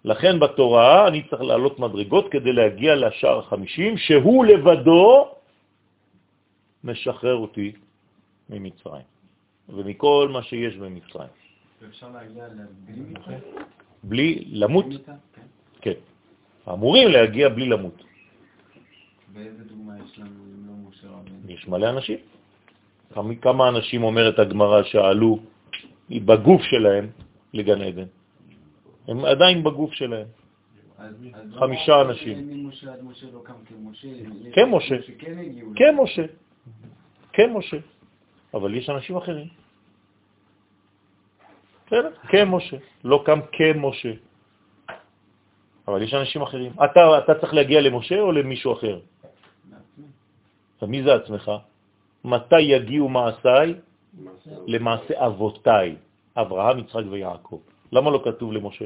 לכן בתורה אני צריך לעלות מדרגות כדי להגיע לשער החמישים, שהוא לבדו משחרר אותי ממצרים, ומכל מה שיש במצרים. ואפשר להגיע בלי מיטה? בלי למות, בלי מיטה? כן. כן. אמורים להגיע בלי למות. ואיזה דוגמה יש לנו אם לא משה רבנו? יש מלא אנשים. כמה- כמה אנשים אומרת הגמרא שעלו בגוף שלהם לגן עדן? הם עדיין בגוף שלהם. חמישה אנשים. כמשה. כמשה. שכן הגיעו. כן משה, כן משה, אבל יש אנשים אחרים. בסדר, כן משה, לא קם כמשה, אבל יש אנשים אחרים. אתה, אתה צריך להגיע למשה או למישהו אחר? מי זה עצמך? מתי יגיעו מעשיי? למעשה אבותיי, אברהם, יצחק ויעקב. למה לא כתוב למשה?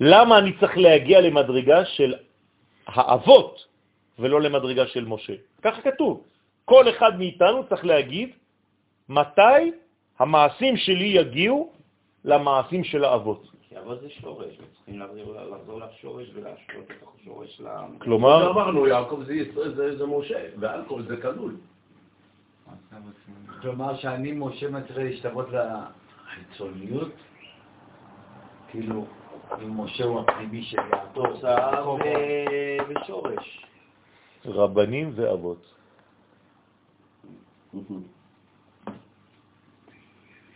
למה אני צריך להגיע למדרגה של האבות ולא למדרגה של משה? ככה כתוב. כל אחד מאיתנו צריך להגיד מתי המעשים שלי יגיעו למעשים של האבות. כי אבות זה שורש, וצריכים לחזור- לשורש ולהשקות את השורש לעם. כלומר, אמרנו, יעקב זה ישראל, זה- זה משה, ואלכוהול זה כלול. כלומר שאני משה מצליח להשתוות לחיצוניות? כאילו, אם משה הוא הפנימי של יעקב, תוצאה ושורש. רבנים ואבות.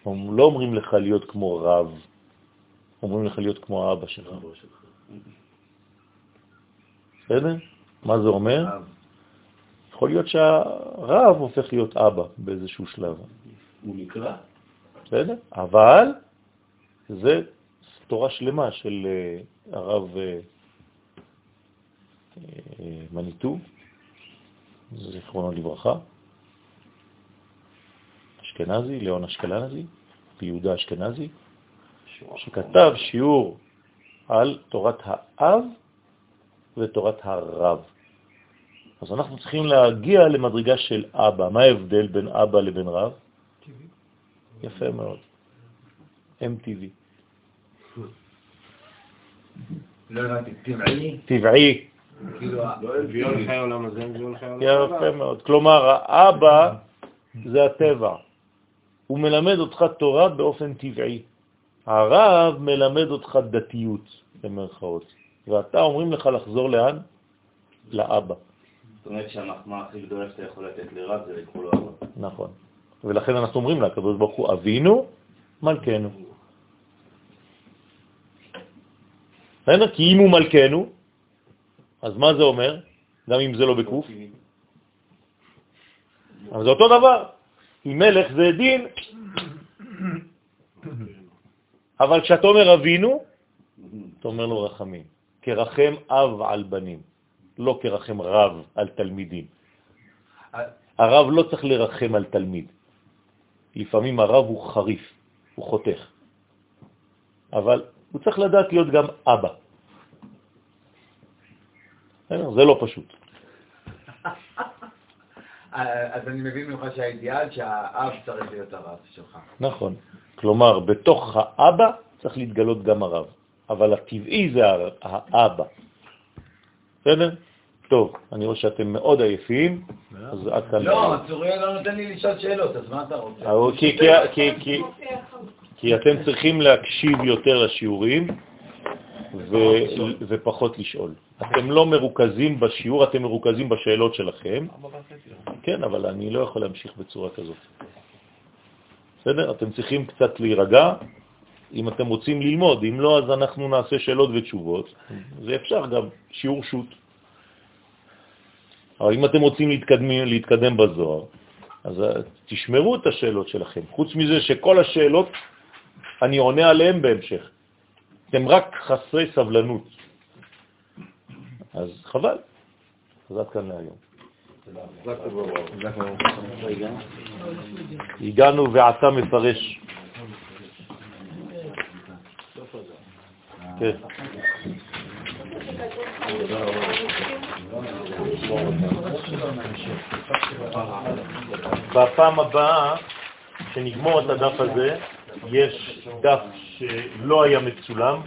הם לא אומרים לך להיות כמו רב, אומרים לך להיות כמו האבא שלך. בסדר? מה זה אומר? יכול להיות שהרב הופך להיות אבא באיזשהו שלב. הוא נקרא. בסדר? אבל זה תורה שלמה של אה, הרב אה, אה, מניטו, זיכרונו לברכה, אשכנזי, ליאון אשכנזי, ויהודה אשכנזי, שכתב שיעור על תורת האב ותורת הרב. אז אנחנו צריכים להגיע למדרגה של אבא. מה ההבדל בין אבא לבין רב? יפה מאוד. MTV. לא הבנתי, טבעי? טבעי. כאילו, יפה מאוד. כלומר, האבא זה הטבע. הוא מלמד אותך תורה באופן טבעי. הרב מלמד אותך דתיות, במרכאות. ואתה אומרים לך לחזור לאן? לאבא. זאת אומרת שהמחמאה הכי גדולה שאתה יכול לתת לרב זה לקרוא לו אבא. נכון. ולכן אנחנו אומרים לקדוש ברוך הוא, אבינו מלכנו. בסדר? כי אם הוא מלכנו, אז מה זה אומר? גם אם זה לא בקוף? אבל זה אותו דבר. אם מלך זה דין, אבל כשאתה אומר אבינו, אתה אומר לו רחמים. כרחם אב על בנים, לא כרחם רב על תלמידים. הרב לא צריך לרחם על תלמיד. לפעמים הרב הוא חריף, הוא חותך. אבל הוא צריך לדעת להיות גם אבא. זה לא פשוט. אז אני מבין ממך שהאידיאל שהאב צריך להיות הרב שלך. נכון. כלומר, בתוך האבא צריך להתגלות גם הרב, אבל הטבעי זה האבא. בסדר? טוב, אני רואה שאתם מאוד עייפים, אז עד כאן. לא, צוריאל לא נותן לי לשאול שאלות, אז מה אתה רוצה? כי אתם צריכים להקשיב יותר לשיעורים ופחות לשאול. אתם לא מרוכזים בשיעור, אתם מרוכזים בשאלות שלכם. כן, אבל אני לא יכול להמשיך בצורה כזאת. בסדר? אתם צריכים קצת להירגע, אם אתם רוצים ללמוד. אם לא, אז אנחנו נעשה שאלות ותשובות. זה אפשר גם שיעור שוט. אבל אם אתם רוצים להתקדם, להתקדם בזוהר, אז אה, תשמרו את השאלות שלכם. חוץ מזה שכל השאלות, אני עונה עליהן בהמשך. אתם רק חסרי סבלנות. אז חבל. אז עד כאן להיום. הגענו ועתה מפרש. כן. בפעם הבאה, כשנגמור את הדף הזה, יש דף שלא היה מצולם,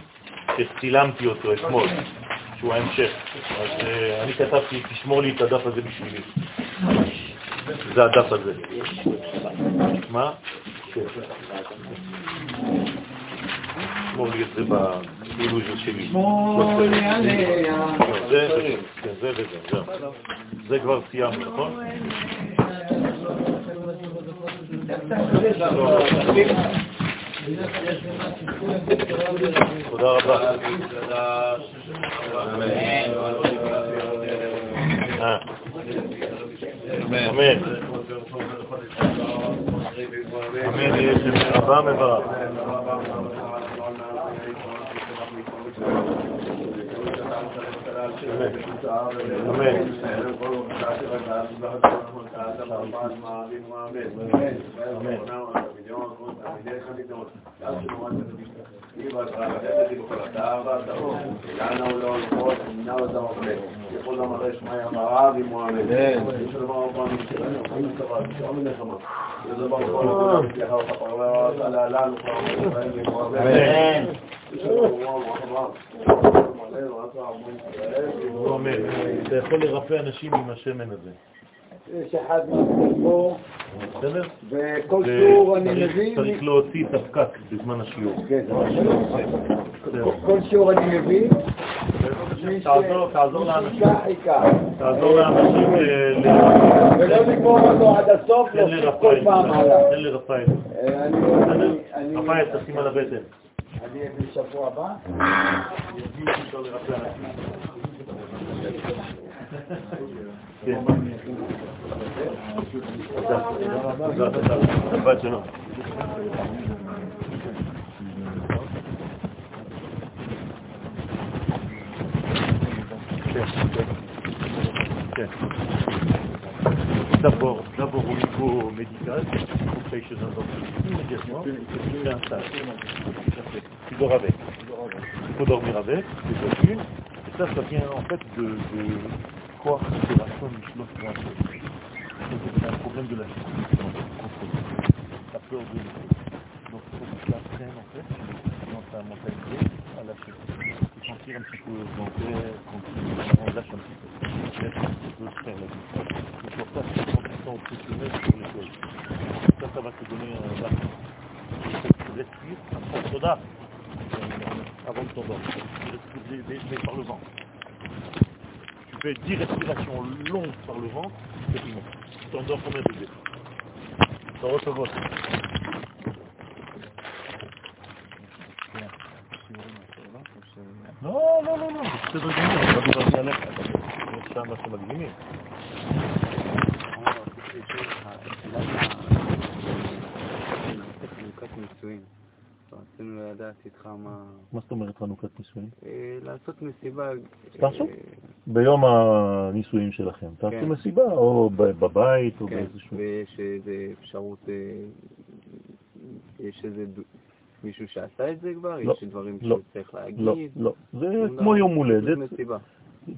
שצילמתי אותו אתמול, שהוא ההמשך. אז uh, אני כתבתי, תשמור לי את הדף הזה בשבילי. זה הדף הזה. מה? כן. תשמור לי את זה בגילוי שלי. שמור לי עליה. זה וזה. זה כבר סיימנו, נכון? תודה רבה. אמן. אמן, יהיה שם רבה מברך. אתה יכול לרפא אנשים עם השמן הזה. יש אחד מהספור, בסדר? וכל שיעור אני מבין... צריך להוציא את הפקק בזמן השיעור. כן, מה כל שיעור אני מבין... תעזור לאנשים. תעזור לאנשים ולא לגמור אותו עד הסוף, להוסיף כל פעם הלאה. תן לרפאל. אני... רפאל, תשים על הבטן. אני אהיה בשבוע הבא. כן. d'abord, d'abord au niveau médical, vous payez chez un. Tu dors avec. Il faut dormir avec, c'est facile. Et ça, ça vient en fait de, de quoi C'est la somme C'est un problème de la La peur de l'ego. Donc il faut que tu apprennes en fait, dans ta mentalité, à lâcher. Et sentir un petit peu quand on lâche un petit peu. Laisse petit peu faire la vie. Et pour ça, c'est quand tu sens obsessionnel sur les choses. Ça, ça va te donner un bâton. Tu respires, un soda, avant de t'endormir. Tu des- des- par le ventre. Tu fais 10 respirations longues par le ventre, c'est fini. Tu t'endors combien de degrés Ça recevoir. לא, לא, לא, לא, זה בסדר גמור, אני לא דיברתי עליך, יש שם. חנוכת נישואין. רצינו לדעת איתך מה... מה זאת אומרת חנוכת נישואים? אה, לעשות מסיבה... תעשו. אה, ביום הנישואים שלכם, תעשו כן. מסיבה, או בבית, או כן, באיזשהו... ויש איזה אפשרות... אה, יש איזה... מישהו שעשה את זה כבר? לא, יש דברים לא, שהוא צריך להגיד? לא, לא. זה כמו דבר, יום הולדת.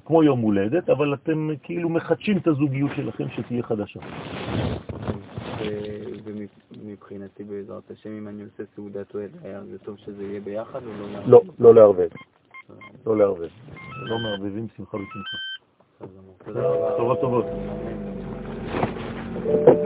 כמו יום הולדת, אבל אתם כאילו מחדשים את הזוגיות שלכם שתהיה חדשה. ו- ומבחינתי בעזרת השם, אם אני עושה סעודת אוהד, זה טוב שזה יהיה ביחד או לא? לא, לא לערבב. לא לערבב. לא מערבבים שמחה בשמחה. תודה טובות. Thank you.